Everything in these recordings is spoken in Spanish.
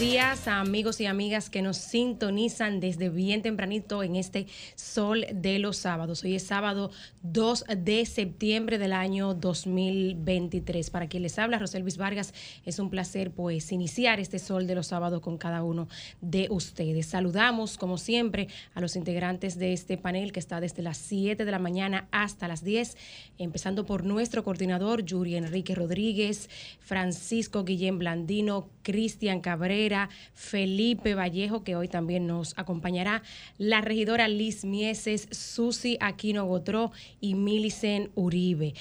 Días a amigos y amigas que nos sintonizan desde bien tempranito en este sol de los sábados. Hoy es sábado 2 de septiembre del año 2023. Para quien les habla, Roselvis Vargas, es un placer pues iniciar este sol de los sábados con cada uno de ustedes. Saludamos como siempre a los integrantes de este panel que está desde las 7 de la mañana hasta las 10, empezando por nuestro coordinador Yuri Enrique Rodríguez, Francisco Guillén Blandino, Cristian Cabrera, Felipe Vallejo, que hoy también nos acompañará, la regidora Liz Mieses, Susi Aquino Gotró y Milicen Uribe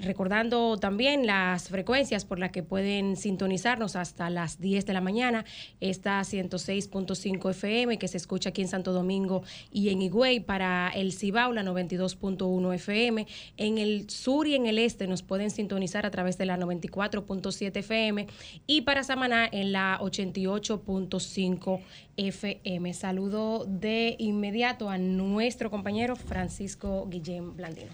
recordando también las frecuencias por las que pueden sintonizarnos hasta las 10 de la mañana. Esta 106.5 FM que se escucha aquí en Santo Domingo y en Higüey para el Cibao, la 92.1 FM. En el sur y en el este nos pueden sintonizar a través de la 94.7 FM y para Samaná en la 88.5 FM. Saludo de inmediato a nuestro compañero Francisco Guillén Blandino.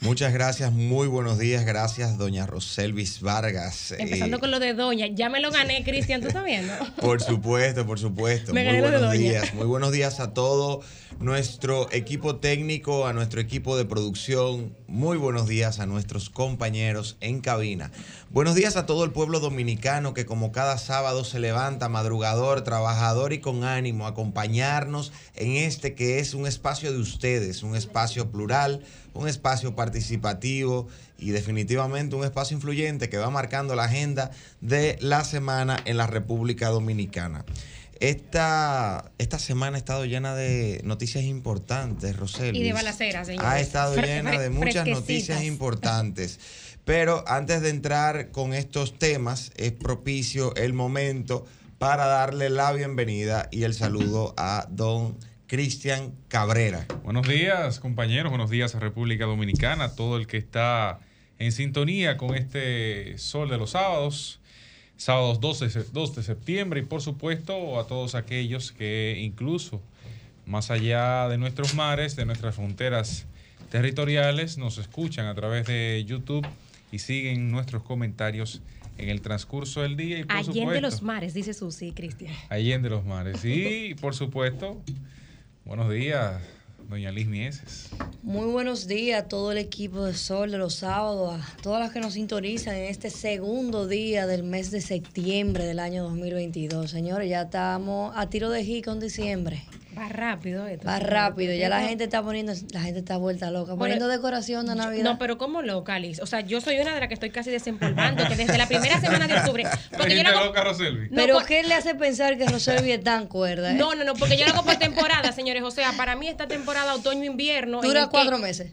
Muchas gracias, muy buenos días, gracias doña Roselvis Vargas. Empezando eh, con lo de doña, ya me lo gané, Cristian, ¿tú estás viendo? Por supuesto, por supuesto. muy buenos días, muy buenos días a todo nuestro equipo técnico, a nuestro equipo de producción, muy buenos días a nuestros compañeros en cabina. Buenos días a todo el pueblo dominicano que como cada sábado se levanta madrugador, trabajador y con ánimo a acompañarnos en este que es un espacio de ustedes, un espacio plural un espacio participativo y definitivamente un espacio influyente que va marcando la agenda de la semana en la República Dominicana. Esta, esta semana ha estado llena de noticias importantes, Rosel. Y de balaceras, señor. Ha estado llena de muchas noticias importantes. Pero antes de entrar con estos temas, es propicio el momento para darle la bienvenida y el saludo a don Cristian Cabrera. Buenos días, compañeros. Buenos días a República Dominicana, todo el que está en sintonía con este sol de los sábados, sábados 2 de, septiembre, y por supuesto a todos aquellos que incluso más allá de nuestros mares, de nuestras fronteras territoriales, nos escuchan a través de YouTube y siguen nuestros comentarios en el transcurso del día. Y por Allende los mares, dice Susi, Cristian. Allende los mares. Y por supuesto, Buenos días, doña Liz Mieses. Muy buenos días a todo el equipo de Sol de los sábados, a todas las que nos sintonizan en este segundo día del mes de septiembre del año 2022. Señores, ya estamos a tiro de G con diciembre. Va rápido esto. Va rápido, ya la gente está poniendo, la gente está vuelta loca, poniendo decoración de Navidad. No, pero ¿cómo loca, Liz? O sea, yo soy una de las que estoy casi desempolvando, que desde la primera semana de octubre. Porque yo loca, pero ¿qué le hace pensar que Roselvi es tan cuerda? Eh? No, no, no, porque yo lo hago por temporada, señores. O sea, para mí esta temporada otoño-invierno. Dura cuatro meses.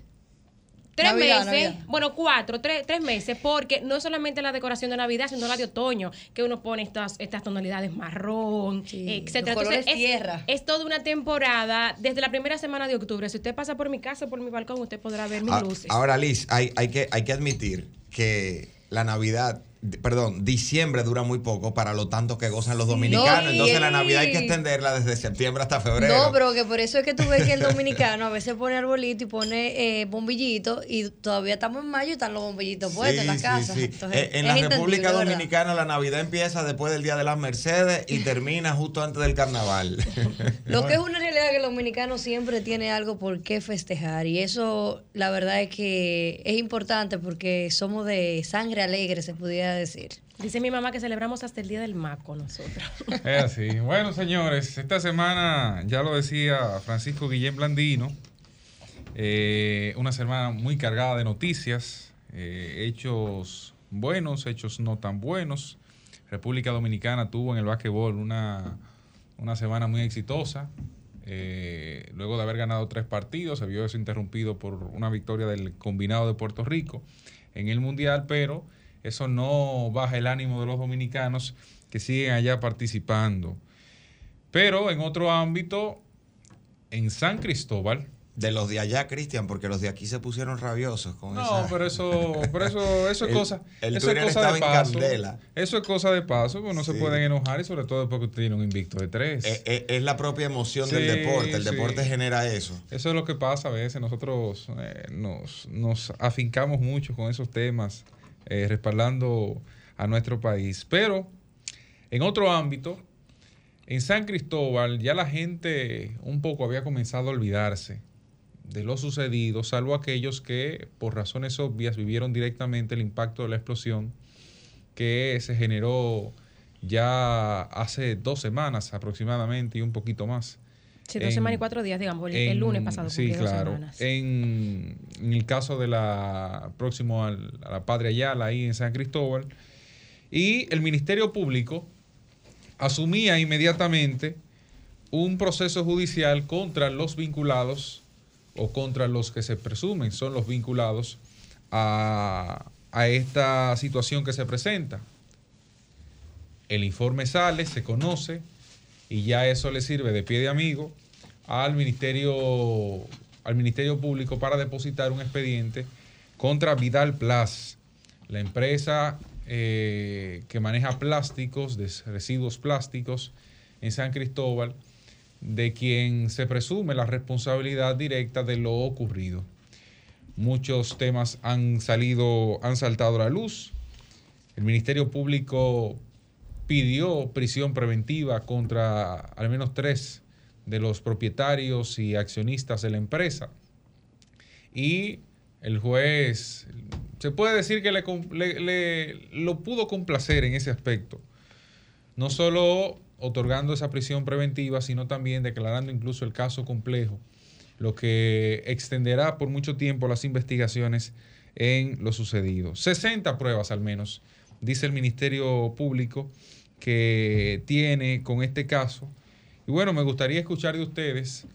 Tres meses, bueno, cuatro, tres, tres, meses, porque no es solamente la decoración de Navidad, sino la de otoño, que uno pone estas, estas tonalidades marrón, etcétera. Entonces, es, tierra. es toda una temporada, desde la primera semana de octubre. Si usted pasa por mi casa, por mi balcón, usted podrá ver mis ah, luces. Ahora, Liz, hay, hay, que, hay que admitir que la Navidad perdón, diciembre dura muy poco para lo tanto que gozan los dominicanos. Entonces la Navidad hay que extenderla desde septiembre hasta febrero. No, pero que por eso es que tú ves que el dominicano a veces pone arbolito y pone eh, bombillito y todavía estamos en mayo y están los bombillitos puestos en la casa. Eh, en la República Dominicana la Navidad empieza después del Día de las Mercedes y termina justo antes del carnaval. Lo que es una realidad que el dominicano siempre tiene algo por qué festejar y eso la verdad es que es importante porque somos de sangre alegre, se pudiera decir. Dice mi mamá que celebramos hasta el día del maco nosotros. Es así. Bueno, señores, esta semana, ya lo decía Francisco Guillén Blandino, eh, una semana muy cargada de noticias, eh, hechos buenos, hechos no tan buenos. República Dominicana tuvo en el básquetbol una, una semana muy exitosa. Eh, luego de haber ganado tres partidos, se vio eso interrumpido por una victoria del combinado de Puerto Rico en el Mundial, pero eso no baja el ánimo de los dominicanos que siguen allá participando. Pero en otro ámbito, en San Cristóbal, de los de allá, Cristian, porque los de aquí se pusieron rabiosos con eso. No, pero eso, pero eso, eso es cosa, eso es cosa de paso. Eso es cosa de paso, porque no se pueden enojar y sobre todo después que usted tiene un invicto de tres. Es, es, la propia emoción del deporte, el deporte genera eso. Eso es lo que pasa a veces, nosotros eh, nos, nos afincamos mucho con esos temas eh, respaldando a nuestro país. Pero En otro ámbito, en San Cristóbal ya la gente un poco había comenzado a olvidarse de lo sucedido, salvo aquellos que por razones obvias vivieron directamente el impacto de la explosión que se generó ya hace dos semanas aproximadamente y un poquito más. Sí, dos semanas y cuatro días, digamos, el, lunes pasado. Sí, claro. En, en, el caso de la próximo a la Padre Ayala, ahí en San Cristóbal. Y el Ministerio Público asumía inmediatamente un proceso judicial contra los vinculados o contra los que se presumen son los vinculados a, a esta situación que se presenta. El informe sale, se conoce y ya eso le sirve de pie de amigo al Ministerio, al Ministerio Público para depositar un expediente contra Vidal Plus, la empresa eh, que maneja plásticos, residuos plásticos en San Cristóbal, de quien se presume la responsabilidad directa de lo ocurrido. Muchos temas han salido, han saltado a la luz. El Ministerio Público pidió prisión preventiva contra al menos tres de los propietarios y accionistas de la empresa. Y el juez, se puede decir que le, lo pudo complacer en ese aspecto. No solo otorgando esa prisión preventiva, sino también declarando incluso el caso complejo, lo que extenderá por mucho tiempo las investigaciones en lo sucedido. 60 pruebas al menos, dice el Ministerio Público, que tiene con este caso. Y bueno, me gustaría escuchar de ustedes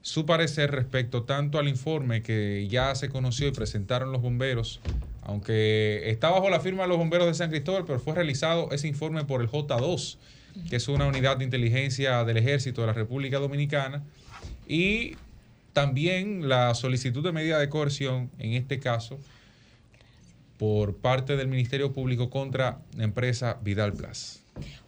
su parecer respecto tanto al informe que ya se conoció y presentaron los bomberos, aunque está bajo la firma de los bomberos de San Cristóbal, pero fue realizado ese informe por el J2, que es una unidad de inteligencia del ejército de la República Dominicana, y también la solicitud de medida de coerción, en este caso, por parte del Ministerio Público contra la empresa Vidal Plus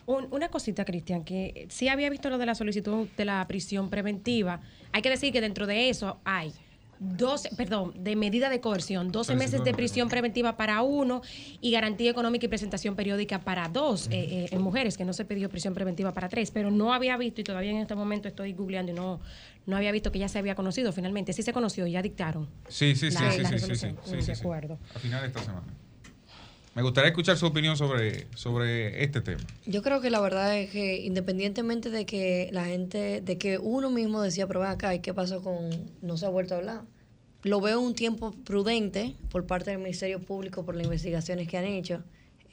una cosita, Cristian, que sí había visto lo de la solicitud de la prisión preventiva. Hay que decir que dentro de eso hay 12, perdón, de medida de coerción, 12 meses de prisión preventiva para uno y garantía económica y presentación periódica para dos eh, eh, en mujeres, que no se pidió prisión preventiva para tres, pero no había visto y todavía en este momento estoy googleando y no, no había visto que ya se había conocido finalmente. Sí se conoció, ya dictaron. Sí, sí, sí, sí, sí, sí, sí, de acuerdo. A final de esta semana. Me gustaría escuchar su opinión sobre, sobre este tema. Yo creo que la verdad es que independientemente de que la gente, de que uno mismo decía, pero acá, ¿y qué pasó con, no se ha vuelto a hablar? Lo veo un tiempo prudente por parte del Ministerio Público por las investigaciones que han hecho.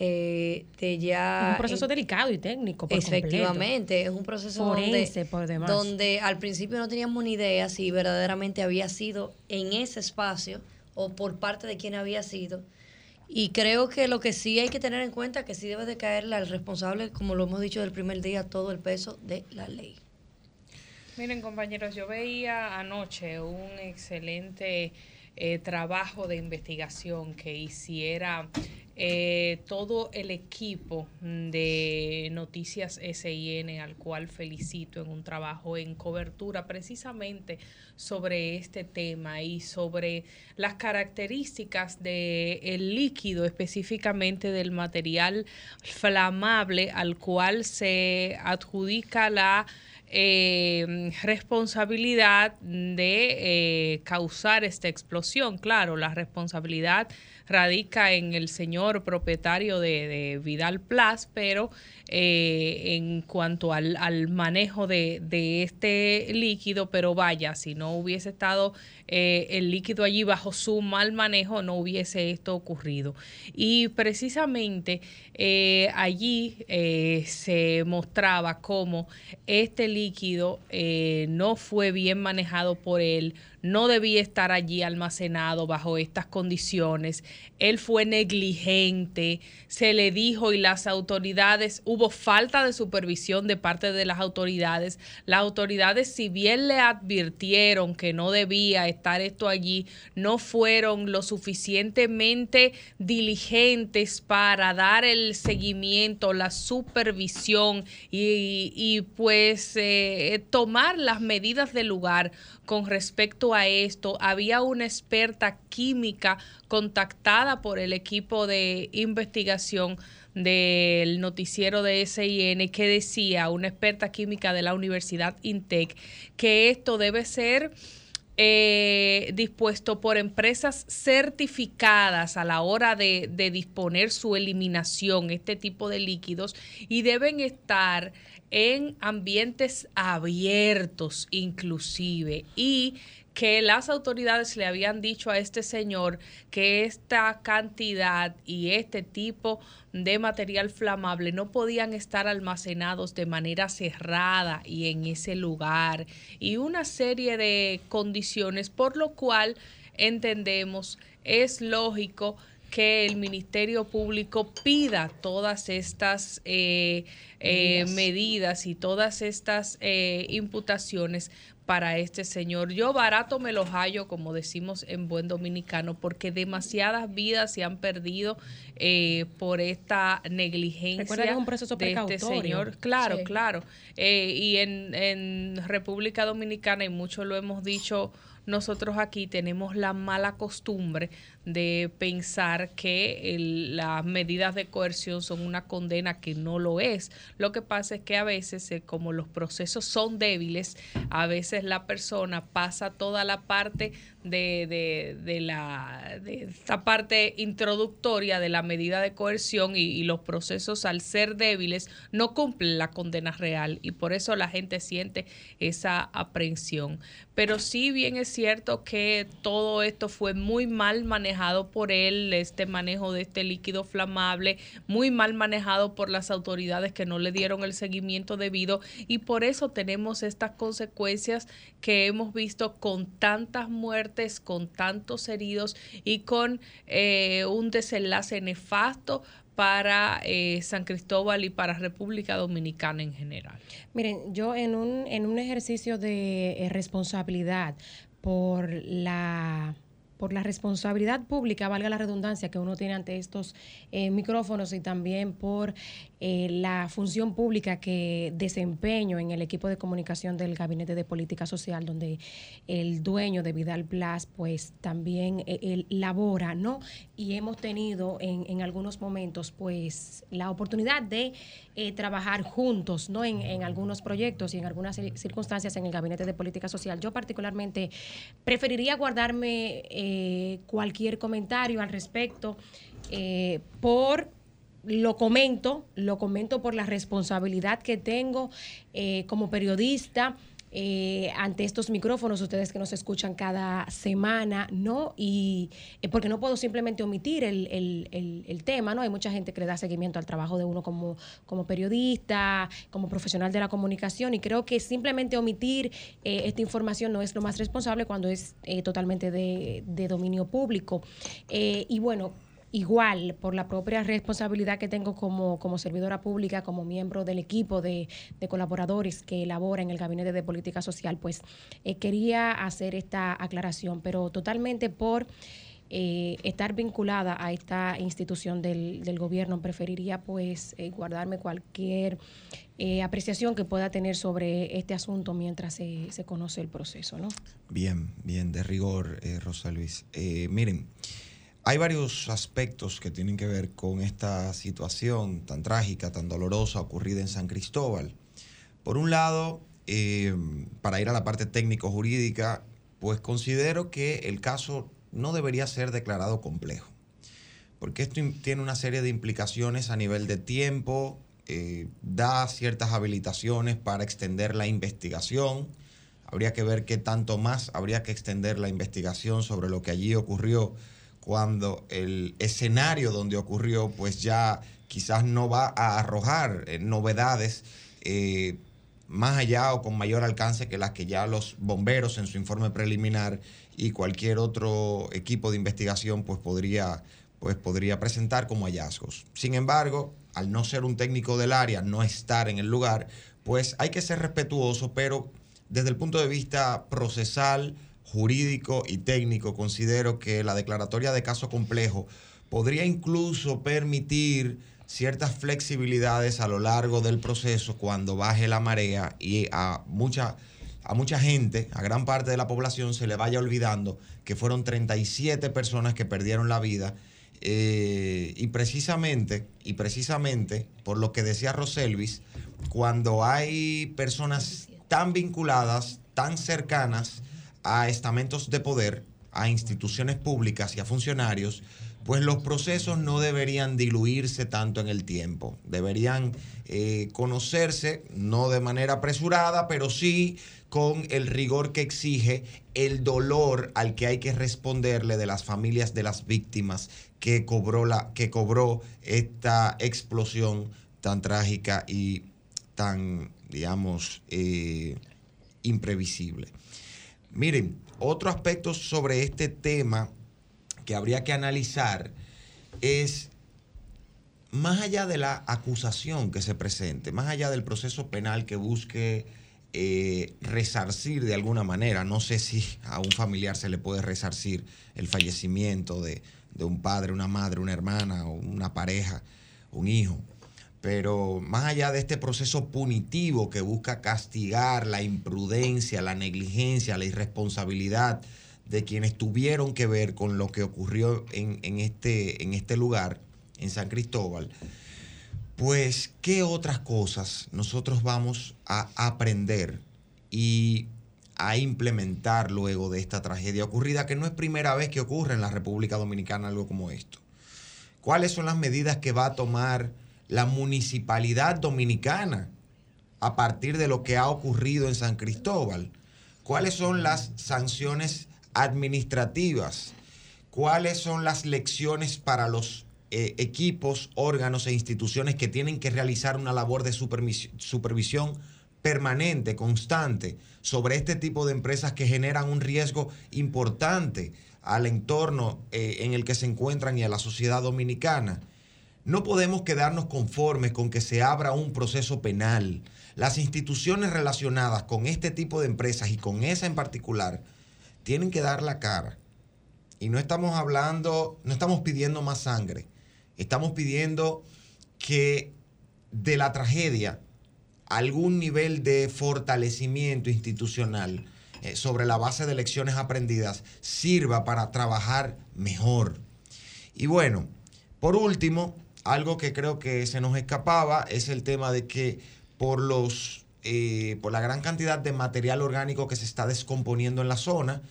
Eh, de ya un proceso delicado y técnico. Por efectivamente, es un proceso donde, por donde al principio no teníamos ni idea si verdaderamente había sido en ese espacio o por parte de quién había sido y creo que lo que sí hay que tener en cuenta es que sí debe de caerle al responsable, como lo hemos dicho del primer día, todo el peso de la ley. Miren compañeros, yo veía anoche un excelente eh, trabajo de investigación que hiciera eh, todo el equipo de Noticias SIN, al cual felicito en un trabajo en cobertura precisamente sobre este tema y sobre las características del líquido, específicamente del material flamable al cual se adjudica la eh, responsabilidad de eh, causar esta explosión. Claro, la responsabilidad radica en el señor propietario de, Vidal Plus, pero eh, en cuanto al, manejo de, este líquido, pero vaya, si no hubiese estado eh, el líquido allí bajo su mal manejo, no hubiese esto ocurrido. Y precisamente eh, allí se mostraba cómo este líquido no fue bien manejado por él, no debía estar allí almacenado bajo estas condiciones. Él fue negligente, se le dijo y las autoridades, hubo falta de supervisión de parte de las autoridades. Las autoridades, si bien le advirtieron que no debía estar esto allí, no fueron lo suficientemente diligentes para dar el seguimiento, la supervisión y, pues eh, tomar las medidas del lugar con respecto a esto. Había una experta química contactada por el equipo de investigación del noticiero de SIN que decía una experta química de la Universidad INTEC que esto debe ser eh, dispuesto por empresas certificadas a la hora de, de, disponer su eliminación, este tipo de líquidos, y deben estar en ambientes abiertos inclusive y que las autoridades le habían dicho a este señor que esta cantidad y este tipo de material flamable no podían estar almacenados de manera cerrada y en ese lugar y una serie de condiciones por lo cual entendemos es lógico que el Ministerio Público pida todas estas eh, eh, medidas. y todas estas eh, imputaciones para este señor. Yo barato me lo hallo, como decimos en buen dominicano, porque demasiadas vidas se han perdido por esta negligencia que es un proceso de este señor. Claro, claro. y en, en República Dominicana, y mucho lo hemos dicho nosotros aquí tenemos la mala costumbre de pensar que las medidas de coerción son una condena que no lo es. Lo que pasa es que a veces, eh, como los procesos son débiles, a veces la persona pasa toda la parte de, de, la, de esta parte introductoria de la medida de coerción y, y, los procesos al ser débiles no cumplen la condena real y por eso la gente siente esa aprehensión. Pero sí bien es cierto que todo esto fue muy mal manejado por él, este manejo de este líquido flamable, muy mal manejado por las autoridades que no le dieron el seguimiento debido y por eso tenemos estas consecuencias que hemos visto con tantas muertes, con tantos heridos y con eh, un desenlace nefasto para eh, San Cristóbal y para República Dominicana en general. Miren, yo en un, en un ejercicio de eh, responsabilidad por la por la responsabilidad pública, valga la redundancia, que uno tiene ante estos micrófonos y también por eh, la función pública que desempeño en el equipo de comunicación del Gabinete de Política Social, donde el dueño de Vidal Blas, pues también eh, labora, ¿no? Y hemos tenido en, algunos momentos, pues, la oportunidad de trabajar juntos, ¿no? En, en algunos proyectos y en algunas circunstancias en el Gabinete de Política Social. Yo particularmente preferiría guardarme eh, cualquier comentario al respecto, eh, por lo comento, lo comento por la responsabilidad que tengo eh, como periodista eh, ante estos micrófonos, ustedes que nos escuchan cada semana, ¿no? Y eh, porque no puedo simplemente omitir el, el, el, tema, ¿no? Hay mucha gente que le da seguimiento al trabajo de uno como, como periodista, como profesional de la comunicación, y creo que simplemente omitir eh, esta información no es lo más responsable cuando es totalmente de, de, dominio público. y bueno, igual por la propia responsabilidad que tengo como, como servidora pública, como miembro del equipo de, colaboradores que elabora en el Gabinete de Política Social, pues eh, quería hacer esta aclaración, pero totalmente por... Eh, estar vinculada a esta institución del, del gobierno, preferiría pues eh, guardarme cualquier apreciación que pueda tener sobre este asunto mientras se, se conoce el proceso, ¿no? Bien, bien, de rigor, Rosa Luis. miren, hay varios aspectos que tienen que ver con esta situación tan trágica, tan dolorosa ocurrida en San Cristóbal. Por un lado, eh, para ir a la parte técnico-jurídica, pues considero que el caso no debería ser declarado complejo, porque esto tiene una serie de implicaciones a nivel de tiempo, eh, da ciertas habilitaciones para extender la investigación, habría que ver qué tanto más habría que extender la investigación sobre lo que allí ocurrió cuando el escenario donde ocurrió pues ya quizás no va a arrojar eh, novedades eh, más allá o con mayor alcance que las que ya los bomberos en su informe preliminar y cualquier otro equipo de investigación pues podría, pues podría presentar como hallazgos. Sin embargo, al no ser un técnico del área, no estar en el lugar, pues hay que ser respetuoso, pero desde el punto de vista procesal, jurídico y técnico, considero que la declaratoria de caso complejo podría incluso permitir ciertas flexibilidades a lo largo del proceso cuando baje la marea y a mucha, a mucha gente, a gran parte de la población, se le vaya olvidando que fueron 37 personas que perdieron la vida. Eh, y precisamente, y precisamente por lo que decía Roselvis, cuando hay personas tan vinculadas, tan cercanas a estamentos de poder, a instituciones públicas y a funcionarios, pues los procesos no deberían diluirse tanto en el tiempo. Deberían eh, conocerse, no de manera apresurada, pero sí con el rigor que exige el dolor al que hay que responderle de las familias de las víctimas que cobró, la, que cobró esta explosión tan trágica y tan, digamos, eh, imprevisible. Miren, otro aspecto sobre este tema que habría que analizar es, más allá de la acusación que se presente, más allá del proceso penal que busque eh, resarcir de alguna manera, no sé si a un familiar se le puede resarcir el fallecimiento de, de un padre, una madre, una hermana una pareja, un hijo. Pero más allá de este proceso punitivo que busca castigar la imprudencia, la negligencia, la irresponsabilidad de quienes tuvieron que ver con lo que ocurrió en, este, este lugar, en San Cristóbal, pues qué otras cosas nosotros vamos a aprender y a implementar luego de esta tragedia ocurrida, que no es primera vez que ocurre en la República Dominicana algo como esto. ¿Cuáles son las medidas que va a tomar la municipalidad dominicana a partir de lo que ha ocurrido en San Cristóbal? ¿Cuáles son las sanciones administrativas, cuáles son las lecciones para los eh, equipos, órganos e instituciones que tienen que realizar una labor de supervisión permanente, constante, sobre este tipo de empresas que generan un riesgo importante al entorno eh, en el que se encuentran y a la sociedad dominicana. No podemos quedarnos conformes con que se abra un proceso penal. Las instituciones relacionadas con este tipo de empresas y con esa en particular tienen que dar la cara. Y no estamos hablando, no estamos pidiendo más sangre. Estamos pidiendo que de la tragedia algún nivel de fortalecimiento institucional eh, sobre la base de lecciones aprendidas sirva para trabajar mejor. Y bueno, por último, algo que creo que se nos escapaba es el tema de que por los eh, por la gran cantidad de material orgánico que se está descomponiendo en la zona.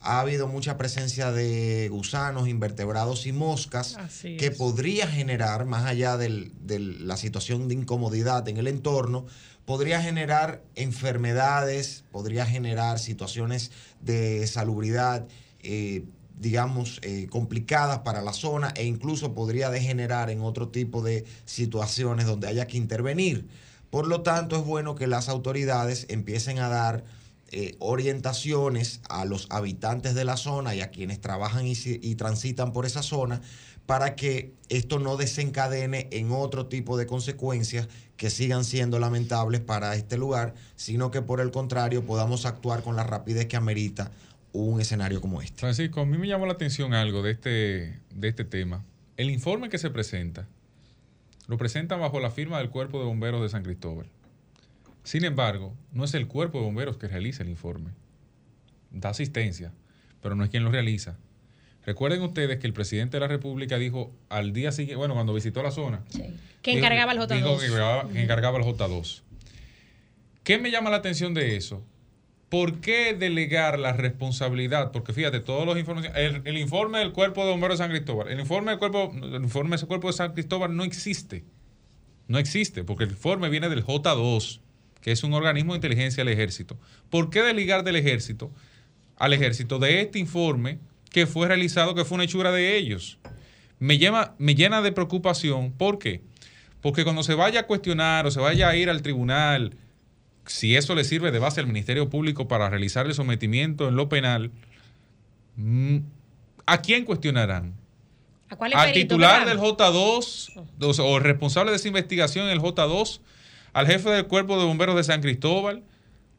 Ha habido mucha presencia de gusanos, invertebrados y moscas que podría generar, más allá de la situación de incomodidad en el entorno, podría generar enfermedades, podría generar situaciones de salubridad, eh, digamos, eh, complicadas para la zona e incluso podría degenerar en otro tipo de situaciones donde haya que intervenir. Por lo tanto, es bueno que las autoridades empiecen a dar eh, orientaciones a los habitantes de la zona y a quienes trabajan y, transitan por esa zona para que esto no desencadene en otro tipo de consecuencias que sigan siendo lamentables para este lugar, sino que por el contrario podamos actuar con la rapidez que amerita un escenario como este. Francisco, a mí me llamó la atención algo de este, de este tema. El informe que se presenta lo presentan bajo la firma del Cuerpo de Bomberos de San Cristóbal. Sin embargo, no es el Cuerpo de Bomberos que realiza el informe. Da asistencia, pero no es quien lo realiza. Recuerden ustedes que el presidente de la República dijo al día siguiente, bueno, cuando visitó la zona, que encargaba el J2. Dijo que encargaba el J2. ¿Qué me llama la atención de eso? ¿Por qué delegar la responsabilidad? Porque fíjate, todos los informes, el, informe del Cuerpo de Bomberos de San Cristóbal, el informe del cuerpo, el informe de ese Cuerpo de San Cristóbal no existe. No existe, porque el informe viene del J2, que es un organismo de inteligencia del ejército. ¿Por qué delegar del ejército al ejército de este informe que fue realizado, que fue una hechura de ellos? Me, me llena de preocupación. ¿Por qué? Porque cuando se vaya a cuestionar o se vaya a ir al tribunal, si eso le sirve de base al Ministerio Público para realizar el sometimiento en lo penal, mm, ¿a quién cuestionarán? ¿A cuál ¿Al titular del J2 o el responsable de esa investigación en el J2? ¿Al jefe del Cuerpo de Bomberos de San Cristóbal?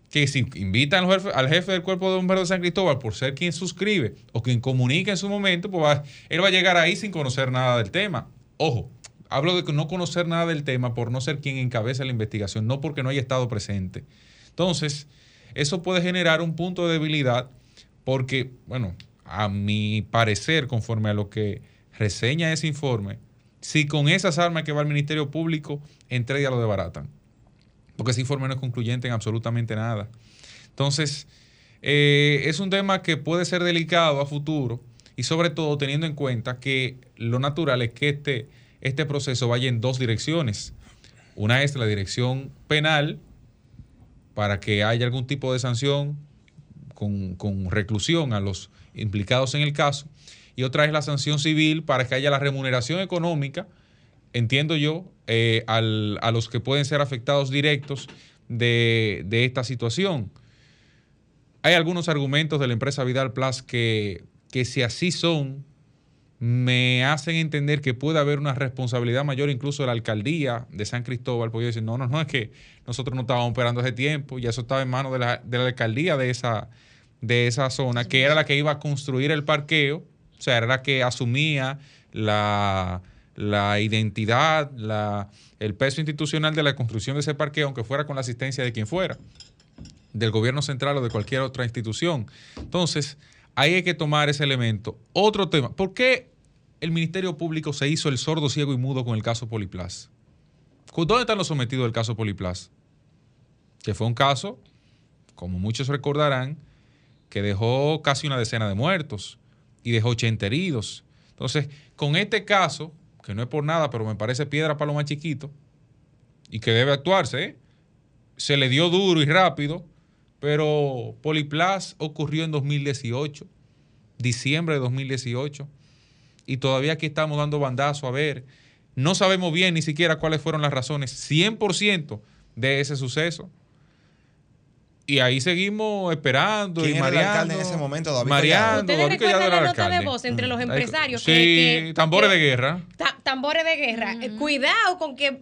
Que si invitan al jefe, del Cuerpo de Bomberos de San Cristóbal por ser quien suscribe o quien comunica en su momento, pues él va a llegar ahí sin conocer nada del tema. Ojo, hablo de no conocer nada del tema por no ser quien encabeza la investigación, no porque no haya estado presente. Entonces, eso puede generar un punto de debilidad porque, bueno, a mi parecer, conforme a lo que reseña ese informe si con esas armas que va al Ministerio Público, entre ya lo debaratan. Porque ese informe no es concluyente en absolutamente nada. Entonces, eh, es un tema que puede ser delicado a futuro y sobre todo teniendo en cuenta que lo natural es que este, este proceso vaya en dos direcciones. Una es la dirección penal para que haya algún tipo de sanción con, con reclusión a los implicados en el caso y otra es la sanción civil para que haya la remuneración económica, entiendo yo, eh, a los que pueden ser afectados directos de, esta situación. Hay algunos argumentos de la empresa Vidal Plus que, que si así son, me hacen entender que puede haber una responsabilidad mayor incluso de la alcaldía de San Cristóbal, porque decir, no, no, no, es que nosotros no estábamos operando hace tiempo, ya eso estaba en manos de la, de la alcaldía de esa, de esa zona, que era la que iba a construir el parqueo o sea, era la que asumía la, identidad, la, el peso institucional de la construcción de ese parque, aunque fuera con la asistencia de quien fuera, del gobierno central o de cualquier otra institución. Entonces, ahí hay que tomar ese elemento. Otro tema, ¿por qué el Ministerio Público se hizo el sordo, ciego y mudo con el caso Poliplas? ¿Dónde están los sometidos del caso Poliplas? Que fue un caso, como muchos recordarán, que dejó casi una decena de muertos y dejó 80 heridos. Entonces, con este caso, que no es por nada, pero me parece piedra para lo más chiquito, y que debe actuarse, ¿eh? se le dio duro y rápido, pero Poliplas ocurrió en 2018, diciembre de 2018, y todavía aquí estamos dando bandazo a ver. No sabemos bien ni siquiera cuáles fueron las razones 100% de ese suceso. Y ahí seguimos esperando ¿Quién y era el alcalde en ese momento? David Mariando, ¿Ustedes recuerdan la nota de voz entre los empresarios? Sí, que, tambores de guerra. tambores de guerra. Cuidado con que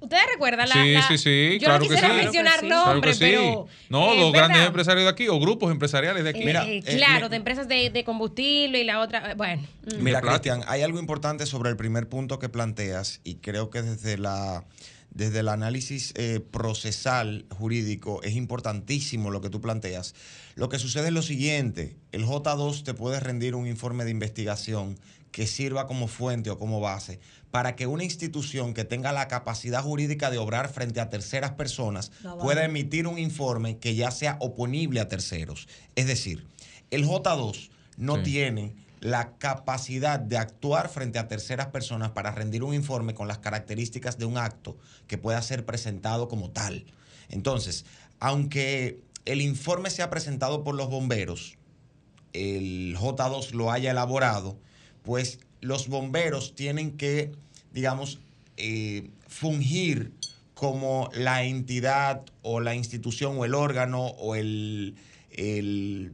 ¿Ustedes recuerdan la.? Sí, sí, sí. Yo claro no quisiera que sí. mencionar nombres, pero. No, los grandes empresarios de aquí o grupos empresariales de aquí. Mira, eh, claro, de empresas de, de, combustible y la otra. Bueno. Mira, Cristian, hay algo importante sobre el primer punto que planteas y creo que desde la desde el análisis eh, procesal jurídico es importantísimo lo que tú planteas. Lo que sucede es lo siguiente, el J2 te puede rendir un informe de investigación que sirva como fuente o como base para que una institución que tenga la capacidad jurídica de obrar frente a terceras personas pueda emitir un informe que ya sea oponible a terceros. Es decir, el J2 no tiene la capacidad de actuar frente a terceras personas para rendir un informe con las características de un acto que pueda ser presentado como tal. Entonces, aunque el informe sea presentado por los bomberos, el J2 lo haya elaborado, pues los bomberos tienen que, digamos, eh, fungir como la entidad o la institución o el órgano o el, el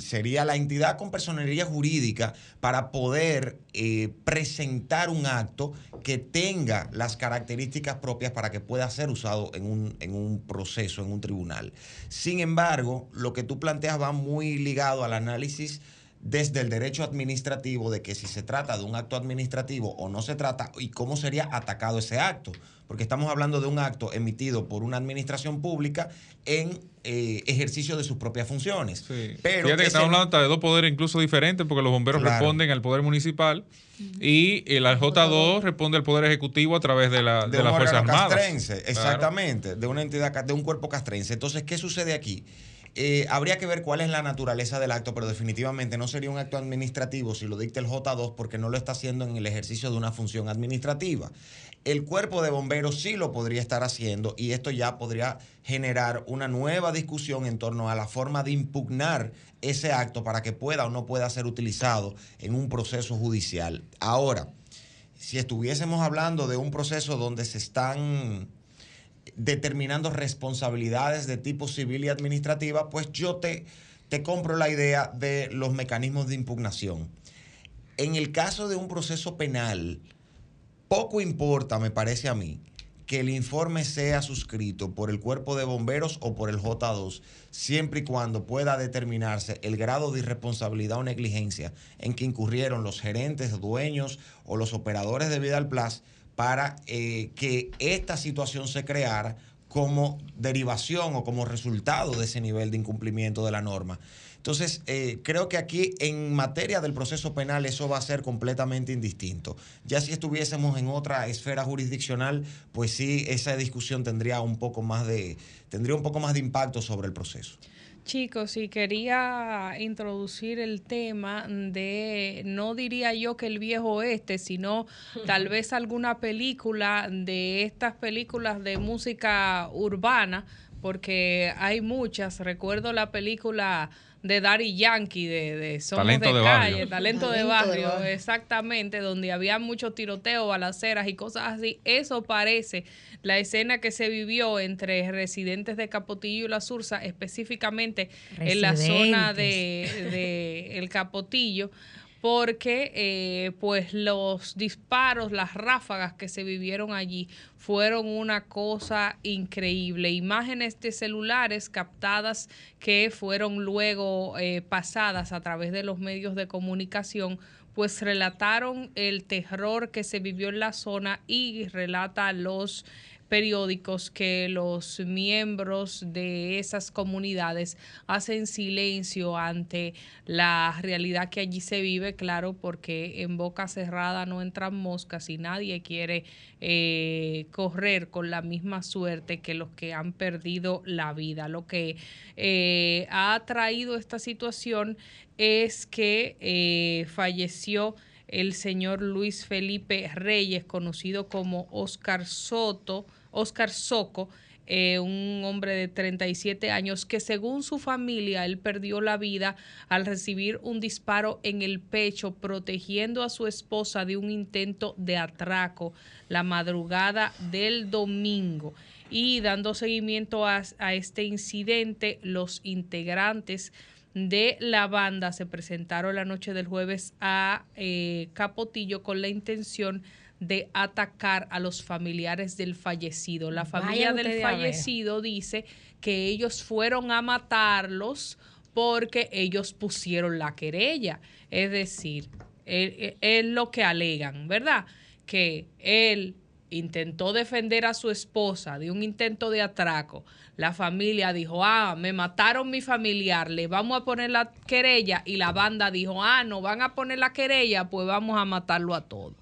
sería la entidad con personería jurídica para poder eh, presentar un acto que tenga las características propias para que pueda ser usado en un, en un proceso, en un tribunal. Sin embargo, lo que tú planteas va muy ligado al análisis desde el derecho administrativo de que si se trata de un acto administrativo o no se trata y cómo sería atacado ese acto porque estamos hablando de un acto emitido por una administración pública en eh, ejercicio de sus propias funciones. Pero Fíjate que estamos hablando de dos poderes incluso diferentes, porque los bomberos responden al poder municipal y el J2 responde al poder ejecutivo a través de la, de, de las Fuerzas Armadas. Castrense, exactamente, de una entidad, de un cuerpo castrense. Entonces, ¿qué sucede aquí? Eh, habría que ver cuál es la naturaleza del acto, pero definitivamente no sería un acto administrativo si lo dicta el J2 porque no lo está haciendo en el ejercicio de una función administrativa. El cuerpo de bomberos sí lo podría estar haciendo y esto ya podría generar una nueva discusión en torno a la forma de impugnar ese acto para que pueda o no pueda ser utilizado en un proceso judicial. Ahora, si estuviésemos hablando de un proceso donde se están determinando responsabilidades de tipo civil y administrativa, pues yo te, te compro la idea de los mecanismos de impugnación. En el caso de un proceso penal, poco importa, me parece a mí, que el informe sea suscrito por el cuerpo de bomberos o por el J2, siempre y cuando pueda determinarse el grado de irresponsabilidad o negligencia en que incurrieron los gerentes, dueños o los operadores de Vidal Plus para eh, que esta situación se creara como derivación o como resultado de ese nivel de incumplimiento de la norma. Entonces, eh, creo que aquí en materia del proceso penal eso va a ser completamente indistinto. Ya si estuviésemos en otra esfera jurisdiccional, pues sí, esa discusión tendría un poco más de, tendría un poco más de impacto sobre el proceso. Chicos, y quería introducir el tema de, no diría yo que el viejo oeste, sino tal vez alguna película de estas películas de música urbana, porque hay muchas. Recuerdo la película de Daddy Yankee, de, de Somos talento de, de calle, barrio. talento, de, barrio, exactamente, donde había mucho tiroteo, balaceras y cosas así. Eso parece la escena que se vivió entre residentes de Capotillo y La Sursa, específicamente en la zona de, de El Capotillo porque eh, pues los disparos, las ráfagas que se vivieron allí fueron una cosa increíble. Imágenes de celulares captadas que fueron luego eh, pasadas a través de los medios de comunicación pues relataron el terror que se vivió en la zona y relata los periódicos que los miembros de esas comunidades hacen silencio ante la realidad que allí se vive, claro, porque en boca cerrada no entran moscas y nadie quiere eh, correr con la misma suerte que los que han perdido la vida. Lo que eh, ha traído esta situación es que eh, falleció el señor Luis Felipe Reyes, conocido como Oscar Soto, Oscar Soco, eh, un hombre de 37 años que según su familia él perdió la vida al recibir un disparo en el pecho protegiendo a su esposa de un intento de atraco la madrugada del domingo. Y dando seguimiento a, este incidente, los integrantes de la banda se presentaron la noche del jueves a eh, Capotillo con la intención de atacar a los familiares del fallecido. La familia del fallecido dice que ellos fueron a matarlos porque ellos pusieron la querella. Es decir, es lo que alegan, ¿verdad? Que él intentó defender a su esposa de un intento de atraco. La familia dijo, ah, me mataron mi familiar, le vamos a poner la querella. Y la banda dijo, ah, no van a poner la querella, pues vamos a matarlo a todos.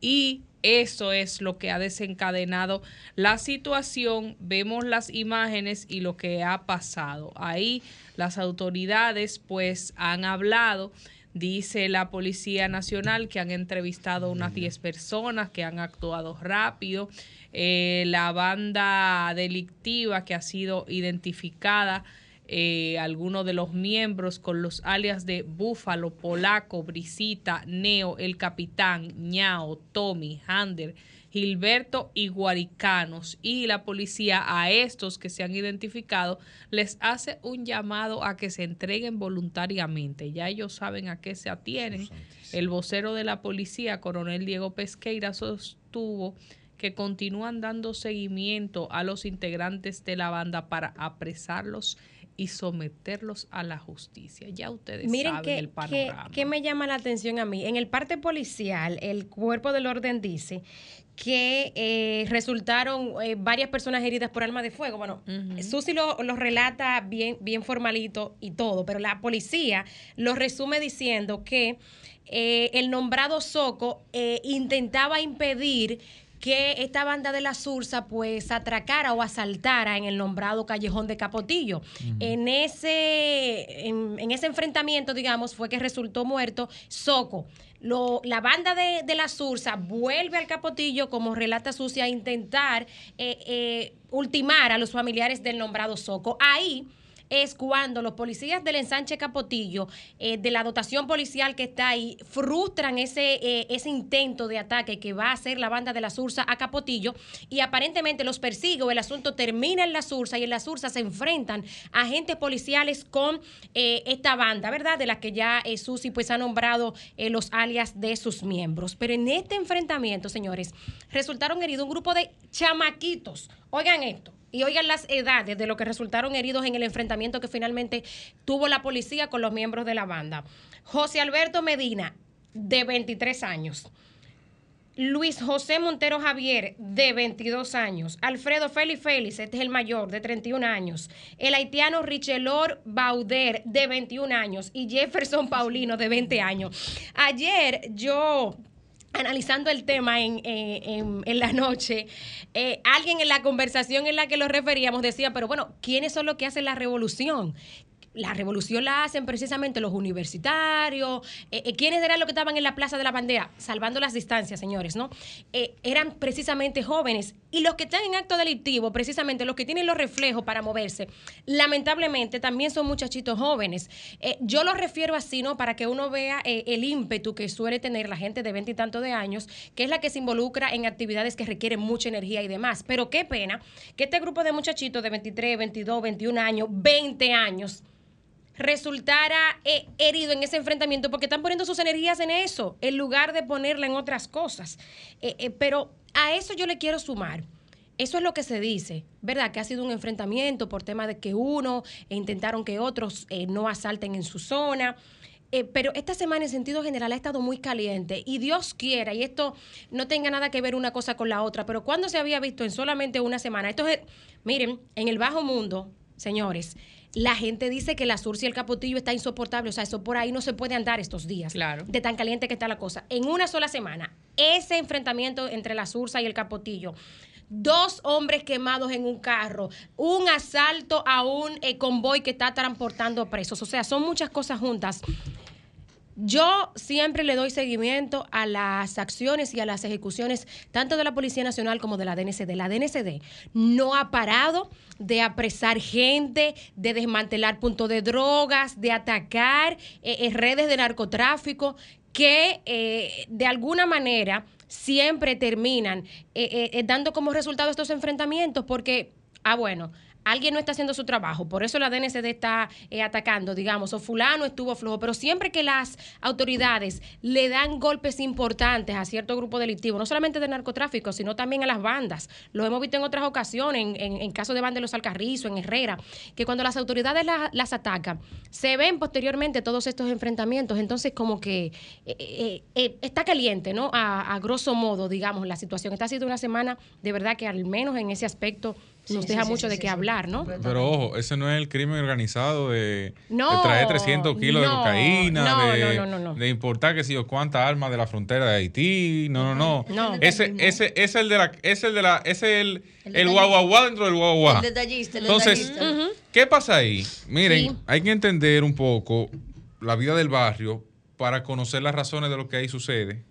Y eso es lo que ha desencadenado la situación. Vemos las imágenes y lo que ha pasado. Ahí las autoridades pues han hablado. Dice la Policía Nacional que han entrevistado a unas 10 personas que han actuado rápido. Eh, la banda delictiva que ha sido identificada eh, algunos de los miembros con los alias de Búfalo, Polaco, Brisita, Neo, El Capitán, Ñao, Tommy, Hander, Gilberto y Guaricanos. Y la policía a estos que se han identificado les hace un llamado a que se entreguen voluntariamente. Ya ellos saben a qué se atienen. El vocero de la policía, coronel Diego Pesqueira, sostuvo que continúan dando seguimiento a los integrantes de la banda para apresarlos y someterlos a la justicia. Ya ustedes Miren saben que, el que, panorama. que me llama la atención a mí. En el parte policial, el cuerpo del orden dice que eh, resultaron eh, varias personas heridas por arma de fuego. Bueno, Susi lo, lo relata bien, bien formalito y todo, pero la policía lo resume diciendo que eh, el nombrado Soco intentaba impedir que esta banda de la Sursa pues atracara o asaltara en el nombrado callejón de Capotillo. En ese en, en ese enfrentamiento, digamos, fue que resultó muerto Soco. Lo, la banda de, de la Sursa vuelve al Capotillo, como relata Sucia, a intentar eh, eh, ultimar a los familiares del nombrado Soco. Ahí es cuando los policías del ensanche Capotillo, eh, de la dotación policial que está ahí, frustran ese, eh, ese intento de ataque que va a hacer la banda de la Sursa a Capotillo y aparentemente los persigue o el asunto termina en la Sursa y en la Sursa se enfrentan agentes policiales con eh, esta banda, ¿verdad? De la que ya Susi pues ha nombrado los alias de sus miembros. Pero en este enfrentamiento, señores, resultaron heridos un grupo de chamaquitos. Oigan esto. Y oigan las edades de los que resultaron heridos en el enfrentamiento que finalmente tuvo la policía con los miembros de la banda. José Alberto Medina, de 23 años. Luis José Montero Javier, de 22 años. Alfredo Félix Félix, este es el mayor, de 31 años. El haitiano Richelor Bauder, de 21 años. Y Jefferson Paulino, de 20 años. Ayer yo analizando el tema en, eh, la noche, eh, alguien en la conversación en la que lo referíamos decía, pero bueno, ¿quiénes son los que hacen la revolución? La revolución la hacen precisamente los universitarios. Eh, eh, ¿Quiénes eran los que estaban en la Plaza de la Bandera? Salvando las distancias, señores, ¿no? Eh, eran precisamente jóvenes. Y los que están en acto delictivo, precisamente los que tienen los reflejos para moverse, lamentablemente también son muchachitos jóvenes. yo lo refiero así, ¿no? Para que uno vea el ímpetu que suele tener la gente de 20 y tanto de años, que es la que se involucra en actividades que requieren mucha energía y demás. Pero qué pena que este grupo de muchachitos de 23, 22, 21 años, 20 años, resultara eh, herido en ese enfrentamiento porque están poniendo sus energías en eso, en lugar de ponerla en otras cosas. Eh, eh, pero a eso yo le quiero sumar. Eso es lo que se dice, ¿verdad? Que ha sido un enfrentamiento por tema de que uno e intentaron que otros no asalten en su zona. pero esta semana en sentido general ha estado muy caliente y Dios quiera, y esto no tenga nada que ver una cosa con la otra, pero cuando se había visto en solamente una semana, esto es, miren, en el bajo mundo, señores, la gente dice que la Surcia y el Capotillo está insoportable. O sea, eso por ahí no se puede andar estos días. Claro. De tan caliente que está la cosa. En una sola semana, ese enfrentamiento entre la Sursa y el Capotillo dos hombres quemados en un carro, un asalto a un eh, convoy que está transportando presos. O sea, son muchas cosas juntas. Yo siempre le doy seguimiento a las acciones y a las ejecuciones tanto de la Policía Nacional como de la DNCD. La DNCD no ha parado de apresar gente, de desmantelar puntos de drogas, de atacar eh, eh, redes de narcotráfico que eh, de alguna manera siempre terminan dando como resultado estos enfrentamientos porque, ah, bueno, alguien no está haciendo su trabajo, por eso la DNCD está eh, atacando, digamos, o fulano estuvo flojo, pero siempre que las autoridades le dan golpes importantes a cierto grupo delictivo, no solamente de narcotráfico, sino también a las bandas, lo hemos visto en otras ocasiones, en, en, caso de bandas de los Alcarrizos, en Herrera, que cuando las autoridades las atacan, se ven posteriormente todos estos enfrentamientos, entonces como que eh, eh, está caliente, ¿no? A, a grosso modo, digamos, la situación. Esta ha sido una semana de verdad que al menos en ese aspecto nos deja mucho de qué hablar, ¿no? Pero ojo, ese no es el crimen organizado de, traer 300 kilos de cocaína, de, de, importar que si o cuántas armas de la frontera de Haití. No, no, no. Ese, ese, es el de la, es el de la, es el, el, guaguaguá dentro del guaguaguá. El detallista, el Entonces, ¿qué pasa ahí? Miren, hay que entender un poco la vida del barrio para conocer las razones de lo que ahí sucede.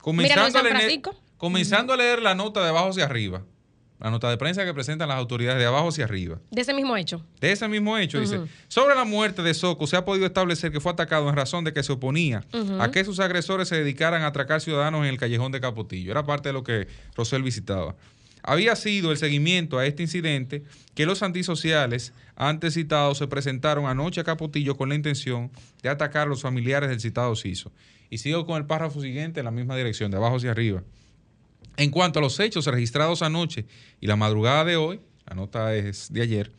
Comenzando, a leer, comenzando a leer la nota de abajo hacia arriba la nota de prensa que presentan las autoridades de abajo hacia arriba. De ese mismo hecho. De ese mismo hecho, dice, sobre la muerte de Soco se ha podido establecer que fue atacado en razón de que se oponía a que sus agresores se dedicaran a atracar ciudadanos en el callejón de Capotillo. Era parte de lo que Rosel visitaba. Había sido el seguimiento a este incidente que los antisociales antes citados se presentaron anoche a Capotillo con la intención de atacar a los familiares del citado CISO. Y sigo con el párrafo siguiente en la misma dirección, de abajo hacia arriba. En cuanto a los hechos registrados anoche y la madrugada de hoy, la nota es de ayer,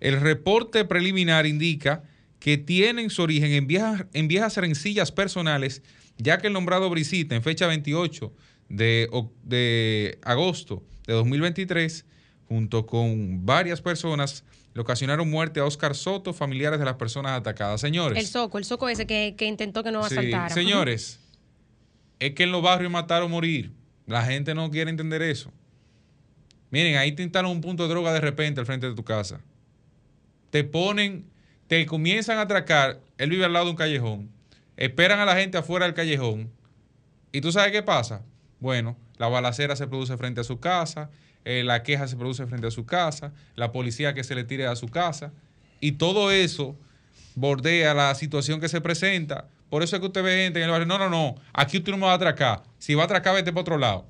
el reporte preliminar indica que tienen su origen en viejas, en viejas rencillas personales, ya que el nombrado Brisita en fecha 28 de, de agosto de 2023, junto con varias personas, le ocasionaron muerte a Oscar Soto, familiares de las personas atacadas. Señores. El Soco, el Soco ese que, intentó que no asaltara. señores, es que en los barrios mataron morir. La gente no quiere entender eso. Miren, ahí te instalan un punto de droga de repente al frente de tu casa. Te ponen, te comienzan a atracar. Él vive al lado de un callejón. Esperan a la gente afuera del callejón. ¿Y tú sabes qué pasa? Bueno, la balacera se produce frente a su casa, eh, la queja se produce frente a su casa, la policía que se le tire a su casa. Y todo eso bordea la situación que se presenta por eso es que usted ve gente en el barrio, no, no, no, aquí usted no me va a atracar. Si va a atracar, vete para otro lado.